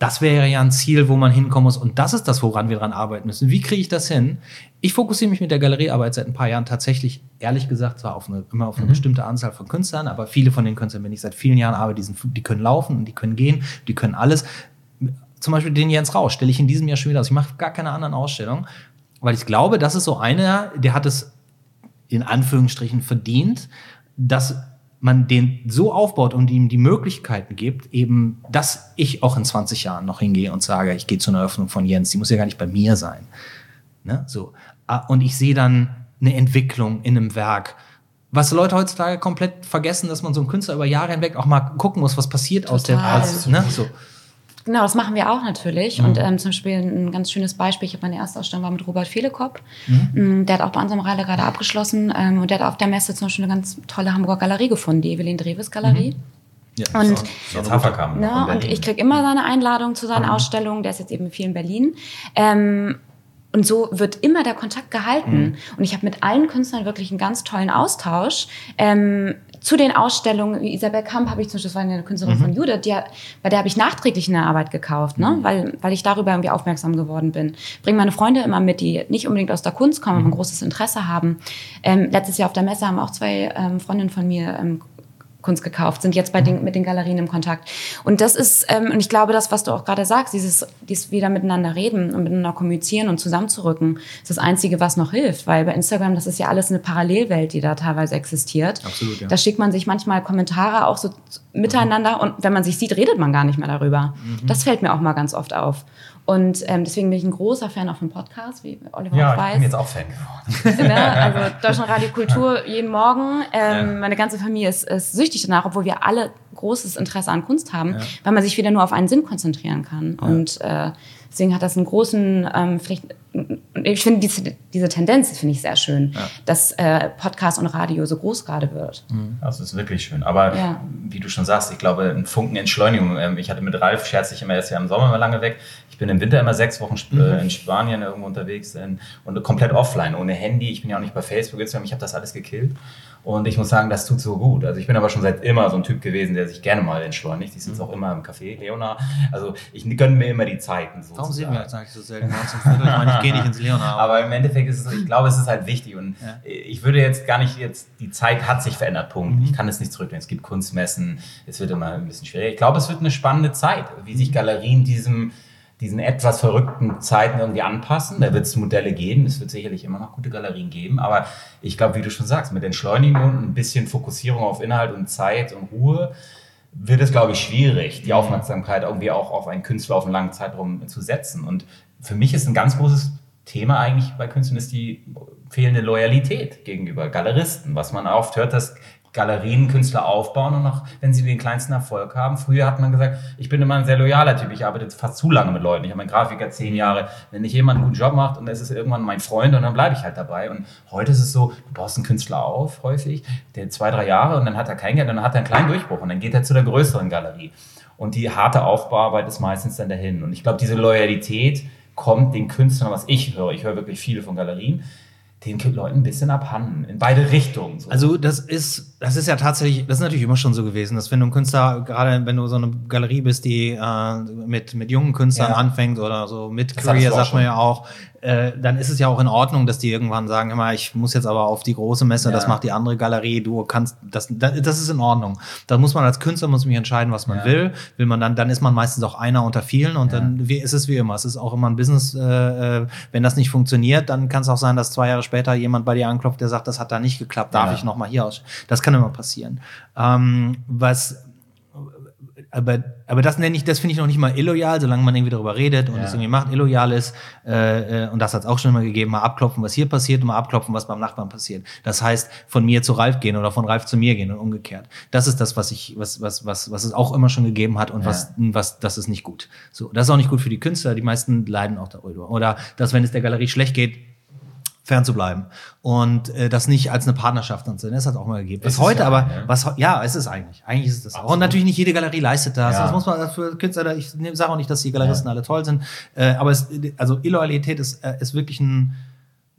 S1: das wäre ja ein Ziel, wo man hinkommen muss. Und das ist das, woran wir dran arbeiten müssen. Wie kriege ich das hin? Ich fokussiere mich mit der Galeriearbeit seit ein paar Jahren tatsächlich, ehrlich gesagt, zwar auf eine, immer auf eine bestimmte Anzahl von Künstlern, aber viele von den Künstlern, wenn ich seit vielen Jahren arbeite, die, sind, die können laufen und die können gehen, die können alles. Zum Beispiel den Jens Rausch stelle ich in diesem Jahr schon wieder aus. Ich mache gar keine anderen Ausstellungen, weil ich glaube, das ist so einer, der hat es in Anführungsstrichen verdient, dass man den so aufbaut und ihm die Möglichkeiten gibt, eben, dass ich auch in 20 Jahren noch hingehe und sage, ich gehe zu einer Eröffnung von Jens, die muss ja gar nicht bei mir sein. Ne? So. Ah, Und ich sehe dann eine Entwicklung in einem Werk. Was Leute heutzutage komplett vergessen, dass man so einen Künstler über Jahre hinweg auch mal gucken muss, was passiert aus der
S4: Total.
S1: aus, ne? so.
S4: Genau, das machen wir auch natürlich.
S1: Mhm.
S4: Und ähm, zum Beispiel ein ganz schönes Beispiel, ich habe meine erste Ausstellung war mit Robert Fehlekop.
S1: Mhm.
S4: Mm, Der hat auch bei unserem Reihe gerade abgeschlossen ähm, und der hat auf der Messe zum Beispiel eine ganz tolle Hamburger Galerie gefunden, die Evelyn Dreves Galerie.
S1: Ja,
S4: Und-
S1: so.
S3: Jetzt Haferkamm.
S4: Ne? Und ich kriege immer seine Einladung zu seinen Ausstellungen. Der ist jetzt eben viel in Berlin. Ähm, und so wird immer der Kontakt gehalten. Und ich habe mit allen Künstlern wirklich einen ganz tollen Austausch. Ähm, zu den Ausstellungen, wie Isabel Kamp habe ich zum Beispiel, das war eine Künstlerin von Judith, die, bei der habe ich nachträglich eine Arbeit gekauft, ne? weil, weil ich darüber irgendwie aufmerksam geworden bin. Bringe meine Freunde immer mit, die nicht unbedingt aus der Kunst kommen, aber ein großes Interesse haben. Ähm, letztes Jahr auf der Messe haben auch zwei ähm, Freundinnen von mir ähm, Kunst gekauft, sind jetzt bei den, mit den Galerien im Kontakt. Und das ist, ähm, und ich glaube, das, was du auch gerade sagst, dieses, dieses wieder miteinander reden und miteinander kommunizieren und zusammenzurücken, ist das Einzige, was noch hilft. Weil bei Instagram, das ist ja alles eine Parallelwelt, die da teilweise existiert.
S1: Absolut, ja.
S4: Da schickt man sich manchmal Kommentare auch so miteinander und wenn man sich sieht, redet man gar nicht mehr darüber. Das fällt mir auch mal ganz oft auf. Und ähm, deswegen bin ich ein großer Fan auch von Podcasts, wie Oliver
S3: ja,
S4: auch
S3: ich
S4: weiß
S3: bin jetzt auch Fan geworden. [laughs]
S4: ne? Also Deutschlandradio Kultur jeden Morgen. Ähm, Meine ganze Familie ist, ist süchtig danach, obwohl wir alle großes Interesse an Kunst haben, weil man sich wieder nur auf einen Sinn konzentrieren kann. Und äh, deswegen hat das einen großen, ähm, vielleicht, ich finde diese, diese Tendenz finde ich sehr schön, dass äh, Podcast und Radio so groß gerade wird.
S3: Das ist wirklich schön. Aber
S4: Ja.
S3: wie du schon sagst, ich glaube, ein Funken Entschleunigung. Ähm, Ich hatte mit Ralf, scherze ich immer, er ist ja im Sommer immer lange weg. Ich bin im Winter immer sechs Wochen Sp- äh, in Spanien irgendwo unterwegs in, und komplett offline, ohne Handy. Ich bin ja auch nicht bei Facebook, Instagram, ich habe das alles gekillt. Und ich muss sagen, das tut so gut. Also ich bin aber schon seit immer so ein Typ gewesen, der sich gerne mal entschleunigt. Ich sitze auch immer im Café, Leona. Also ich gönne mir immer die Zeiten.
S1: Warum sehen
S3: sozusagen.
S1: wir jetzt eigentlich so selten? Ich meine, ich gehe nicht ins Leonard. [laughs]
S3: Aber im Endeffekt ist es ich glaube, es ist halt wichtig und ich würde jetzt gar nicht jetzt, die Zeit hat sich verändert, Punkt. Ich kann es nicht zurücknehmen. Es gibt Kunstmessen, es wird immer ein bisschen schwieriger. Ich glaube, es wird eine spannende Zeit, wie sich Galerien diesem, diesen etwas verrückten Zeiten irgendwie anpassen. Da wird es Modelle geben, es wird sicherlich immer noch gute Galerien geben, aber ich glaube, wie du schon sagst, mit Entschleunigung und ein bisschen Fokussierung auf Inhalt und Zeit und Ruhe wird es, glaube ich, schwierig, die Aufmerksamkeit irgendwie auch auf einen Künstler auf einen langen Zeitraum zu setzen. Und für mich ist ein ganz großes Thema eigentlich bei Künstlern ist die fehlende Loyalität gegenüber Galeristen, was man oft hört, dass Galerien Künstler aufbauen und auch wenn sie den kleinsten Erfolg haben. Früher hat man gesagt, ich bin immer ein sehr loyaler Typ, ich arbeite fast zu lange mit Leuten. Ich habe einen Grafiker zehn Jahre, wenn nicht jemand einen guten Job macht und es ist irgendwann mein Freund und dann bleibe ich halt dabei. Und heute ist es so, du baust einen Künstler auf, häufig, der zwei, drei Jahre und dann hat er kein Geld und dann hat er einen kleinen Durchbruch und dann geht er zu der größeren Galerie. Und die harte Aufbauarbeit ist meistens dann dahin. Und ich glaube, diese Loyalität kommt den Künstlern, was ich höre, ich höre wirklich viele von Galerien, den Leuten ein bisschen abhanden, in beide Richtungen. So.
S1: Also das ist, das ist ja tatsächlich, das ist natürlich immer schon so gewesen, dass wenn du ein Künstler, gerade wenn du so eine Galerie bist, die äh, mit, mit jungen Künstlern
S3: Ja.
S1: anfängt oder so mit
S3: Das
S1: Career, sagt man ja auch, äh, dann ist es ja auch in Ordnung, dass die irgendwann sagen, immer, ich muss jetzt aber auf die große Messe, das
S3: Ja.
S1: macht die andere Galerie, du kannst, das, das, das ist in Ordnung. Da muss man als Künstler muss mich entscheiden, was man
S3: Ja.
S1: will. Will man dann, dann ist man meistens auch einer unter vielen und dann wie, ist es wie immer. Es ist auch immer ein Business, äh, äh, wenn das nicht funktioniert, dann kann es auch sein, dass zwei Jahre später jemand bei dir anklopft, der sagt, das hat da nicht geklappt, darf
S3: Ja.
S1: ich noch mal hier aus. Das kann immer passieren. Ähm, was aber, aber das nenne ich, das finde ich noch nicht mal illoyal, solange man irgendwie darüber redet und
S3: Ja.
S1: es irgendwie macht. Illoyal ist, äh, äh, und das hat es auch schon immer gegeben, mal abklopfen, was hier passiert und mal abklopfen, was beim Nachbarn passiert. Das heißt, von mir zu Ralf gehen oder von Ralf zu mir gehen und umgekehrt. Das ist das, was ich, was, was, was, was es auch immer schon gegeben hat und was, was, das ist nicht gut. So, das ist auch nicht gut für die Künstler. Die meisten leiden auch darüber. Oder dass, wenn es der Galerie schlecht geht, fernzubleiben und äh, das nicht als eine Partnerschaft anzusehen. Das hat auch mal gegeben. Was
S3: Ist
S1: heute
S3: ja,
S1: aber,
S3: ja.
S1: was heu- ja, es ist eigentlich, eigentlich ist es das auch. Und natürlich nicht jede Galerie leistet das.
S3: Ja.
S1: Das muss man für Künstler. Ich sage auch nicht, dass die Galeristen alle toll sind, äh, aber es, also Illoyalität ist, äh, ist wirklich ein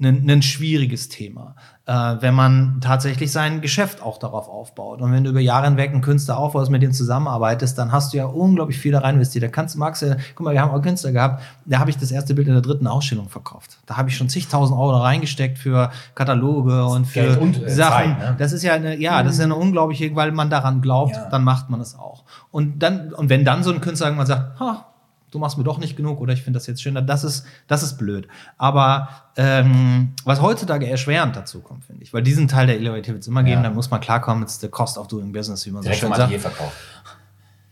S1: ein, ein schwieriges Thema, äh, wenn man tatsächlich sein Geschäft auch darauf aufbaut. Und wenn du über Jahre hinweg einen Künstler aufbaust, mit dem zusammenarbeitest, dann hast du ja unglaublich viel da rein investiert. Da kannst, magst du, guck mal, wir haben auch Künstler gehabt, da habe ich das erste Bild in der dritten Ausstellung verkauft. Da habe ich schon zigtausend Euro da reingesteckt für Kataloge und für
S3: Geld und, äh,
S1: Sachen.
S3: Zeit, ne?
S1: Das ist ja eine, ja, das ist ja eine unglaubliche, weil man daran glaubt,
S3: Ja.
S1: dann macht man es auch. Und dann, und wenn dann so ein Künstler irgendwann sagt, ha, du machst mir doch nicht genug oder ich finde das jetzt schöner, das ist, das ist blöd. Aber ähm, was heutzutage erschwerend dazu kommt, finde ich, weil diesen Teil der Illoyalität wird es immer geben,
S3: Ja.
S1: da muss man klarkommen, it's the cost of doing business, wie man
S3: Direkt
S1: so schön sagt
S3: verkauft.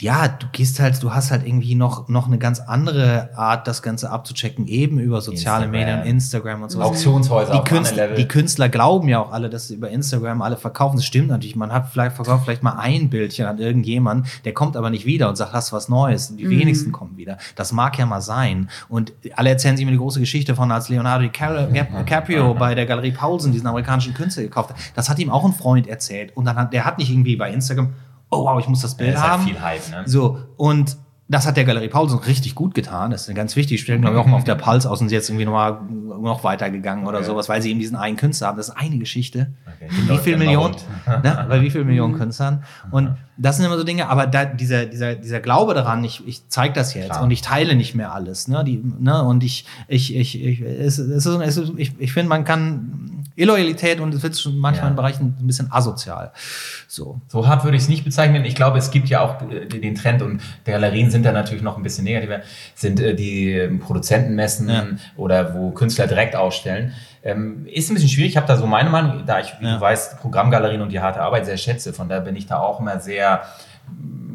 S1: Ja, du gehst halt, du hast halt irgendwie noch, noch eine ganz andere Art, das Ganze abzuchecken, eben über soziale
S3: Instagram.
S1: Medien, Instagram und so.
S3: Auktionshäuser
S1: Die, Künstler,
S3: Level.
S1: die Künstler glauben ja auch alle, dass sie über Instagram alle verkaufen. Das stimmt natürlich. Man hat vielleicht verkauft vielleicht mal ein Bildchen an irgendjemand, der kommt aber nicht wieder und sagt, hast was Neues. Die wenigsten kommen wieder. Das mag ja mal sein. Und alle erzählen sich immer die große Geschichte von, als Leonardo DiCaprio [laughs] DiCaprio bei der Galerie Paulsen diesen amerikanischen Künstler gekauft hat. Das hat ihm auch ein Freund erzählt. Und dann hat, der hat nicht irgendwie bei Instagram, oh wow, ich muss das Bild
S3: halt
S1: haben.
S3: viel Hype, ne?
S1: So, und das hat der Galerie Paulsen richtig gut getan. Das ist ganz wichtig. Stellen, glaube ich, auch mal auf der Puls aus und sind jetzt irgendwie nochmal noch weitergegangen oder
S3: Okay.
S1: sowas, weil sie eben diesen einen Künstler haben. Das ist eine Geschichte.
S3: Okay.
S1: Wie
S3: Läuft
S1: viel Millionen? ne? Bei wie viel Millionen Künstlern? Und das sind immer so Dinge, aber da, dieser, dieser, dieser Glaube daran, ich, ich zeige das jetzt
S3: Klar.
S1: und ich teile nicht mehr alles. Ne? Die, ne? Und ich, ich, ich, ich, es, es ist, es ist, ich, ich finde, man kann Illoyalität und es wird schon manchmal
S3: Ja.
S1: in Bereichen ein bisschen asozial. So.
S3: So hart würde ich es nicht bezeichnen. Ich glaube, es gibt ja auch äh, den Trend und die Galerien sind da natürlich noch ein bisschen negativer, sind äh, die ähm, Produzentenmessen
S1: Ja.
S3: oder wo Künstler direkt ausstellen. Ähm, ist ein bisschen schwierig. Ich habe da so meine Meinung, da ich, wie
S1: Ja.
S3: du weißt, Programmgalerien und die harte Arbeit sehr schätze. Von daher bin ich da auch immer sehr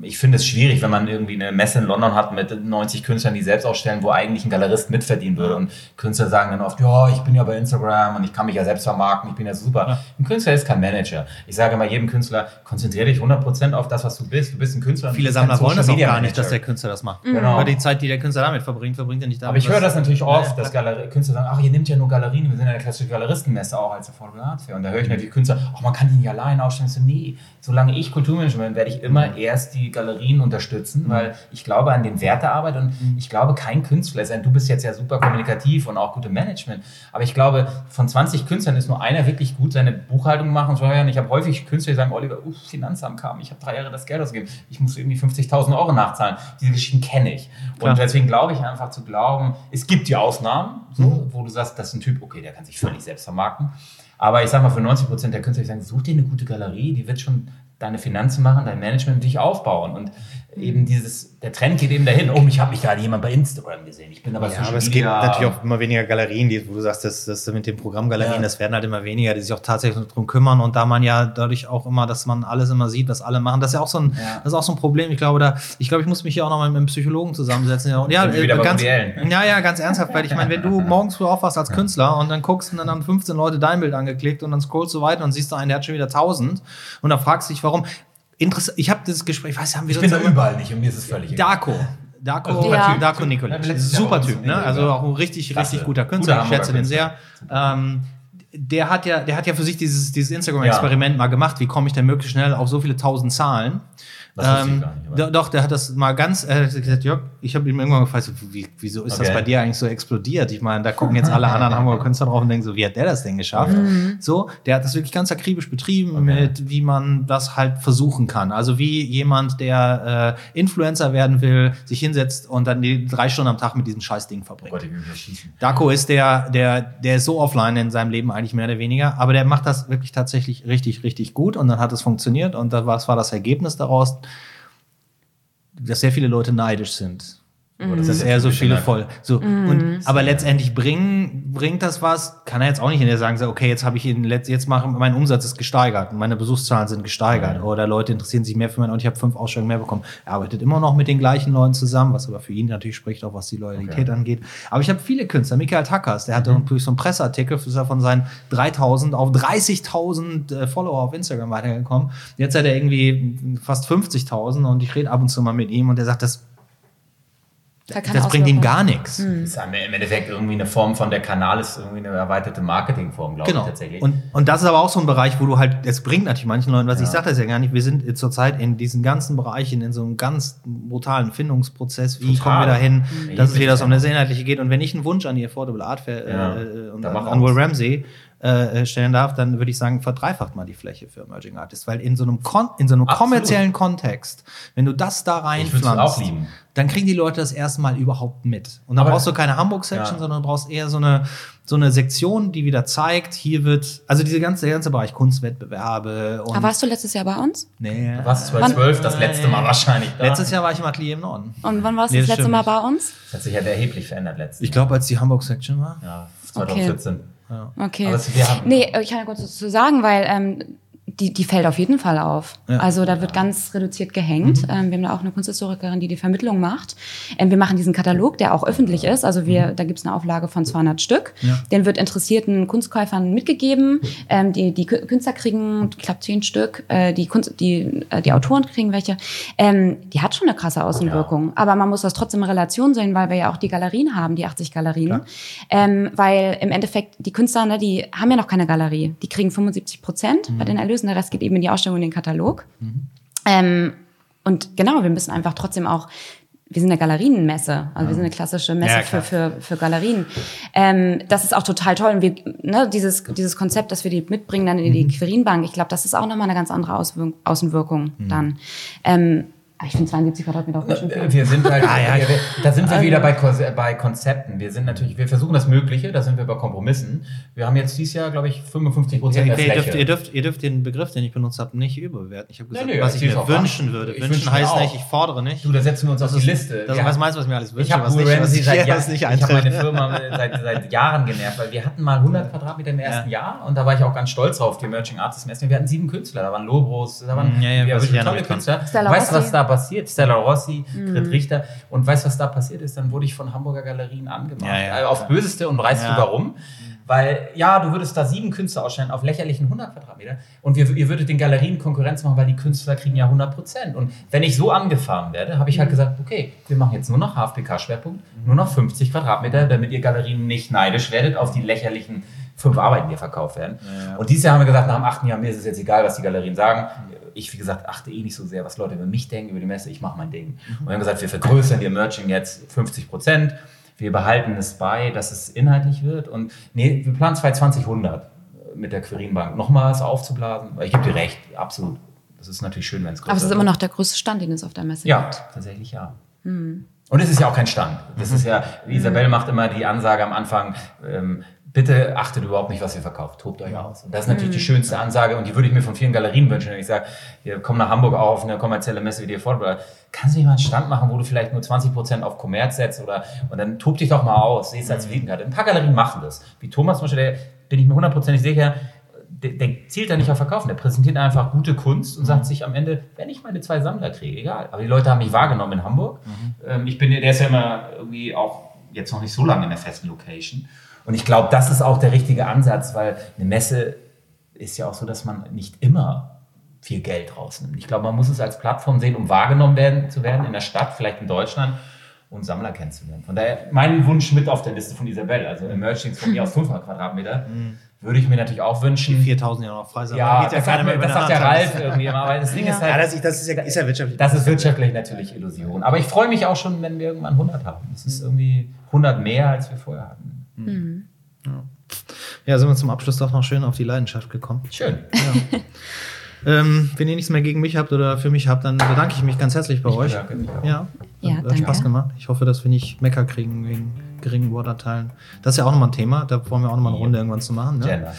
S3: ich finde es schwierig, wenn man irgendwie eine Messe in London hat mit 90 Künstlern, die selbst ausstellen, wo eigentlich ein Galerist mitverdienen würde. Und Künstler sagen dann oft, ja, ich bin ja bei Instagram und ich kann mich ja selbst vermarkten, ich bin ja super. Ein Künstler ist kein Manager. Ich sage immer jedem Künstler, konzentriere dich 100% auf das, was du bist. Du bist ein Künstler.
S1: Viele Sammler wollen das auch gar nicht, dass der Künstler das macht.
S3: Genau.
S1: Weil die Zeit, die der Künstler damit verbringt, verbringt er nicht damit.
S3: Aber ich höre das natürlich oft,
S1: Ja,
S3: dass Galer Künstler sagen, ach, ihr nehmt ja nur Galerien, wir sind ja eine klassische Galeristenmesse auch als Affordable Art Fair. Und da höre ich natürlich Künstler, ach, man kann die nicht allein ausstellen. So, nee, solange ich Kulturmanagement bin, werde ich immer erst die Galerien unterstützen, weil ich glaube an den Wert der Arbeit und ich glaube, kein Künstler du bist jetzt ja super kommunikativ und auch gute Management, aber ich glaube, von 20 Künstlern ist nur einer wirklich gut, seine Buchhaltung machen und. Ich habe häufig Künstler, die sagen, Oliver, uff, Finanzamt kam, ich habe drei Jahre das Geld ausgegeben, ich muss irgendwie 50.000 Euro nachzahlen. Diese Geschichten kenne ich.
S1: Klar.
S3: Und deswegen glaube ich einfach zu glauben, es gibt die Ausnahmen, so, wo du sagst, das ist ein Typ, okay, der kann sich völlig selbst vermarkten. Aber ich sag mal, für 90 Prozent der Künstler, die sagen, such dir eine gute Galerie, die wird schon deine Finanzen machen, dein Management dich aufbauen. Und eben dieses, der Trend geht eben dahin, oh, ich habe mich gerade jemand bei Instagram gesehen. Ich bin aber
S1: Ja, aber es gibt natürlich auch immer weniger Galerien, die, wo du sagst, das, das mit den Programmgalerien,
S3: Ja.
S1: das werden halt immer weniger, die sich auch tatsächlich drum kümmern und da man ja dadurch auch immer, dass man alles immer sieht, was alle machen, das ist ja auch so ein,
S3: Ja.
S1: das ist auch so ein Problem. Ich glaube, da, ich glaube, ich muss mich hier auch noch mal mit einem Psychologen zusammensetzen. Ja, ja, äh, ganz, ja, ja, ganz ernsthaft, weil ich meine, wenn du [laughs] morgens früh aufwachst als Künstler und dann guckst und dann haben 15 Leute dein Bild angeklickt und dann scrollst du weiter und siehst du einen, der hat schon wieder 1000 und dann fragst du dich, warum. Interessant, ich habe dieses Gespräch, ich weiß, haben wir
S3: Ich bin da überall nicht und mir ist es völlig egal.
S1: Darko. Darko,
S3: Super
S4: Ja.
S1: Darko Nikolic.
S3: Ja,
S1: Super Typ, ne? Also
S3: ja.
S1: auch ein richtig,
S3: Klasse.
S1: richtig guter
S3: Guter
S1: Künstler. Ich
S3: Hamburger
S1: schätze den sehr. Ähm, der hat ja, der hat ja für sich dieses, dieses Instagram-Experiment mal gemacht. Wie komme ich denn möglichst schnell auf so viele tausend Zahlen?
S3: Das wusste ich
S1: Ähm,
S3: gar nicht,
S1: doch, der hat das mal ganz, äh, gesagt, Jörg, ich habe ihm irgendwann gefragt, so, wie, wieso ist das
S3: Okay.
S1: bei dir eigentlich so explodiert? Ich meine, da gucken jetzt alle anderen Hamburger Künstler drauf und denken so, wie hat der das denn geschafft? So, der hat das wirklich ganz akribisch betrieben mit, wie man das halt versuchen kann. Also wie jemand, der äh, Influencer werden will, sich hinsetzt und dann die drei Stunden am Tag mit diesem scheiß Ding
S3: Oh
S1: verbringt.
S3: Schießen.
S1: Darko ist der, der, der ist so offline in seinem Leben eigentlich mehr oder weniger, aber der macht das wirklich tatsächlich richtig, richtig gut und dann hat es funktioniert und da- was war das Ergebnis daraus? Dass sehr viele Leute neidisch sind.
S3: Aber
S1: Das
S3: ist
S1: eher so viele voll. So, und, aber letztendlich bringen, bringt das was, kann er jetzt auch nicht hinterher sagen, so, okay, jetzt habe ich ihn, jetzt mache, mein Umsatz ist gesteigert, meine Besuchszahlen sind gesteigert oder Leute interessieren sich mehr für mein und ich habe fünf Ausstellungen mehr bekommen. Er arbeitet immer noch mit den gleichen Leuten zusammen, was aber für ihn natürlich spricht, auch was die Loyalität
S3: Okay.
S1: angeht. Aber ich habe viele Künstler, Michael Tackers, der hat natürlich so einen Presseartikel, ist er von seinen 3000 auf 30.000 äh, Follower auf Instagram weitergekommen. Jetzt hat er irgendwie fast 50.000 und ich rede ab und zu mal mit ihm und er sagt, das
S4: Keine
S1: das bringt ihm gar nichts.
S3: Das ist im Endeffekt irgendwie eine Form von der Kanal ist irgendwie eine erweiterte Marketingform, glaube
S1: Genau.
S3: ich tatsächlich.
S1: Und, und das ist aber auch so ein Bereich, wo du halt, es bringt natürlich manchen Leuten was. Ich sage das ja gar nicht. Wir sind zurzeit in diesen ganzen Bereichen in so einem ganz brutalen Findungsprozess. Wie
S3: Total.
S1: kommen wir dahin,
S3: Mhm.
S1: dass es wieder so um das Inhaltliche geht? Und wenn ich einen Wunsch an die Affordable Art Fair
S3: Ja.
S1: äh, und
S3: Dann
S1: an, an Will. Ramsey äh, stellen darf, dann würde ich sagen, verdreifacht mal die Fläche für Emerging Artists. Weil in so einem, Kon in so einem
S3: Absolut.
S1: kommerziellen Kontext, wenn du das da reinpflanzt, dann kriegen die Leute das erstmal überhaupt mit. Und dann
S3: Aber-
S1: brauchst du keine Hamburg-Section,
S3: Ja.
S1: sondern du brauchst eher so eine, so eine Sektion, die wieder zeigt, hier wird, also diese ganze, der ganze Bereich Kunstwettbewerbe und.
S4: Aber warst du letztes Jahr bei uns?
S1: nee.
S3: was 2012 das letzte Mal wahrscheinlich. Da.
S1: Letztes Jahr war ich im Atelier im Norden.
S4: Und wann warst du
S1: Nee,
S4: das
S1: das
S4: letzte Mal
S1: nicht.
S4: bei uns?
S3: Das hat sich ja erheblich verändert letztes
S1: Ich glaube, als die Hamburg-Section war.
S3: Ja, 2014.
S4: Okay.
S3: Aber es- wir haben-
S4: nee, ich kann ja kurz dazu sagen, weil ähm, die, die fällt auf jeden Fall auf.
S1: Ja.
S4: Also da wird ganz reduziert gehängt.
S3: Mhm.
S4: Ähm, wir haben da auch eine Kunsthistorikerin, die die Vermittlung macht. Ähm, wir machen diesen Katalog, der auch öffentlich ist. Also wir, da gibt es eine Auflage von 200 Stück.
S1: Mhm. Ja.
S4: Den wird interessierten Kunstkäufern mitgegeben. Ähm, die, die Kü- Künstler kriegen, ich glaube, 10 Stück. Äh, die, Kunst, die, äh, die Autoren kriegen welche. Ähm, die hat schon eine krasse Außenwirkung. Aber man muss das trotzdem in Relation sehen, weil wir ja auch die Galerien haben, die 80 Galerien. Ähm, weil im Endeffekt die Künstler, ne, die haben ja noch keine Galerie. Die kriegen 75 Prozent
S1: Mhm.
S4: bei den Erlösen. Der Rest geht eben in die Ausstellung und den Katalog. Ähm, und genau, wir müssen einfach trotzdem auch, wir sind eine Galerienmesse, also wir sind eine klassische Messe
S1: Ja,
S4: für, für, für Galerien. Ähm, das ist auch total toll. Und wir, ne, dieses, dieses Konzept, dass wir die mitbringen dann in die Quirinbank, ich glaube, das ist auch nochmal eine ganz andere Auswirkung, Außenwirkung dann. Ähm, ich finde 72 Quadratmeter auch ganz schön viel.
S3: Äh, Wir sind halt, [laughs]
S1: Ah, ja.
S3: wir, da sind wir wieder bei, bei Konzepten. Wir sind natürlich, wir versuchen das Mögliche, da sind wir bei Kompromissen. Wir haben jetzt dieses Jahr, glaube ich, 55 Prozent der
S1: ihr,
S3: Fläche.
S1: dürft, ihr, dürft, ihr dürft den Begriff, den ich benutzt habe, nicht überbewerten. Ich habe gesagt,
S3: Nee, nee,
S1: was ich mir wünschen würde.
S3: Ich
S1: wünschen
S3: wünsche
S1: heißt nicht, ich fordere nicht.
S3: Du, da setzen wir uns auf die
S1: ist-
S3: Liste.
S1: Das
S3: Wir-
S1: was meinst du, was mir alles wünsche,
S3: Ich habe
S1: was nicht, was
S3: Ramsey
S1: ich
S3: seit, Jahr,
S1: was nicht
S3: ich habe meine. Firma seit, seit Jahren genervt, weil wir hatten mal 100 Quadratmeter im ersten Jahr und da war ich auch ganz stolz drauf, die Emerging Artists Messen. Wir hatten sieben Künstler, da waren Lobros, da waren
S1: Ja, ja,
S3: ja,
S1: ja noch
S3: tolle. Künstler. Weißt du, was da passiert? Stella Rossi, Grit Richter und weißt du, was da passiert ist? Dann wurde ich von Hamburger Galerien angemacht.
S1: Ja, ja,
S3: Äh, auf böseste und weißt
S1: Ja.
S3: du warum? Weil, ja, du würdest da sieben Künstler ausstellen auf lächerlichen 100 Quadratmeter und wir, ihr würdet den Galerien Konkurrenz machen, weil die Künstler kriegen ja 100 Prozent. Und wenn ich so angefahren werde, habe ich halt gesagt, okay, wir machen jetzt nur noch HFPK-Schwerpunkt, nur noch 50 Quadratmeter, damit ihr Galerien nicht neidisch werdet auf die lächerlichen fünf Arbeiten, die verkauft werden. Und dieses Jahr haben wir gesagt, nach dem achten Jahr, mir ist es jetzt egal, was die Galerien sagen. Ich, wie gesagt, achte eh nicht so sehr, was Leute über mich denken, über die Messe. Ich mache mein Ding. Und wir haben gesagt, wir vergrößern die Emerging jetzt 50 Prozent. Wir behalten es bei, dass es inhaltlich wird. Und nee, wir planen 2020 mit der Quirinbank nochmals aufzublasen. Weil ich gebe dir recht, absolut. Das ist natürlich schön, wenn es größer
S4: Aber es ist immer noch der größte Stand, den es auf der Messe
S3: Ja,
S4: gibt.
S3: tatsächlich ja. Und es ist ja auch kein Stand. Das ist ja, [laughs] Isabel macht immer die Ansage am Anfang, ähm, bitte achtet überhaupt nicht, was ihr verkauft, tobt euch aus. Und das ist natürlich die schönste Ansage und die würde ich mir von vielen Galerien wünschen. Wenn ich sage, wir kommen nach Hamburg auf eine kommerzielle Messe wie die Affordable, kannst du nicht mal einen Stand machen, wo du vielleicht nur 20% auf Kommerz setzt oder, und dann tob dich doch mal aus, seh es als Visitenkarte. Ein paar Galerien machen das. Wie Thomas zum Beispiel, der bin ich mir hundertprozentig sicher, der, der zielt da nicht auf Verkaufen, der präsentiert einfach gute Kunst und sagt sich am Ende, wenn ich meine zwei Sammler kriege, egal. Aber die Leute haben mich wahrgenommen in Hamburg. Ähm, ich bin, der ist ja immer irgendwie auch jetzt noch nicht so lange in der festen Location. Und ich glaube, das ist auch der richtige Ansatz, weil eine Messe ist ja auch so, dass man nicht immer viel Geld rausnimmt. Ich glaube, man muss es als Plattform sehen, um wahrgenommen werden, zu werden in der Stadt, vielleicht in Deutschland und Sammler kennenzulernen. Von daher mein Wunsch mit auf der Liste von Isabel, also Emergings von mir aus 500 Quadratmeter, würde ich mir natürlich auch wünschen.
S1: 4000 Jahre noch frei sein.
S3: Ja,
S1: Geht
S3: das,
S1: keiner
S3: sagt,
S1: mehr über
S3: das sagt der. Ralf irgendwie immer, aber das Ding ist
S1: Ja,
S3: halt,
S1: das, das ist ja, ist ja wirtschaftlich.
S3: das ist wirtschaftlich natürlich Illusion. Aber ich freue mich auch schon, wenn wir irgendwann 100 haben. Das ist irgendwie 100 mehr, als wir vorher hatten.
S1: Ja, sind wir zum Abschluss doch noch schön auf die Leidenschaft gekommen.
S3: Schön. [laughs]
S1: Ähm, wenn ihr nichts mehr gegen mich habt oder für mich habt, dann bedanke ich mich ganz herzlich bei
S3: Ich
S1: euch.
S3: bedanke mich auch.
S1: Ja,
S4: Ja,
S1: hat
S4: danke.
S1: Spaß gemacht. Ich hoffe, dass wir nicht Mecker kriegen wegen geringen Worterteilen. Das ist ja auch nochmal ein Thema. Da wollen wir auch nochmal eine Runde irgendwann zu machen. Ne?
S3: Gender.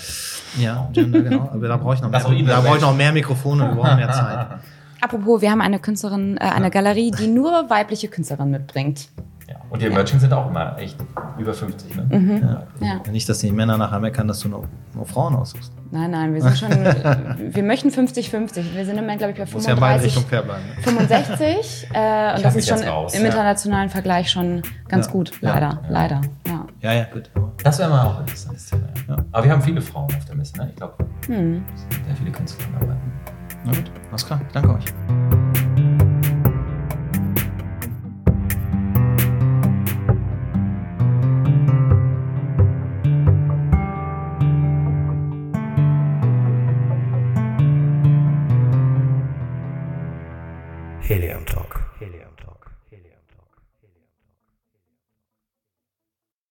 S1: Ja, Gender, genau. Aber da brauche ich noch mehr,
S3: Das
S1: da brauche ich noch mehr Mikrofone und wir brauchen mehr Zeit. [laughs]
S4: Apropos, wir haben eine Künstlerin, äh, eine Galerie, die nur weibliche Künstlerinnen mitbringt.
S3: Ja. Und die Emerging sind auch immer echt über 50. Ne?
S1: Mhm.
S4: Ja.
S1: Nicht, dass die Männer nachher meckern, dass du nur, nur Frauen aussuchst.
S4: Nein, nein, wir sind schon, [laughs] wir möchten 50-50. Wir sind im Moment, glaube ich, bei
S1: Muss ja in
S4: 35,
S1: Richtungen fair bleiben.
S4: 65. [laughs] Äh, und das ist schon
S3: raus,
S4: im
S3: ja.
S4: internationalen Vergleich schon ganz
S1: Ja.
S4: gut.
S1: Ja.
S4: Leider, leider. Ja.
S1: Ja, ja, gut.
S3: Das wäre mal auch ein interessantes Thema. Ja.
S1: Ja.
S3: Aber wir haben viele Frauen auf der Messe. Ne? Ich glaube,
S4: Hm.
S3: sehr viele Künstler dabei.
S1: Na gut, alles klar. Danke euch.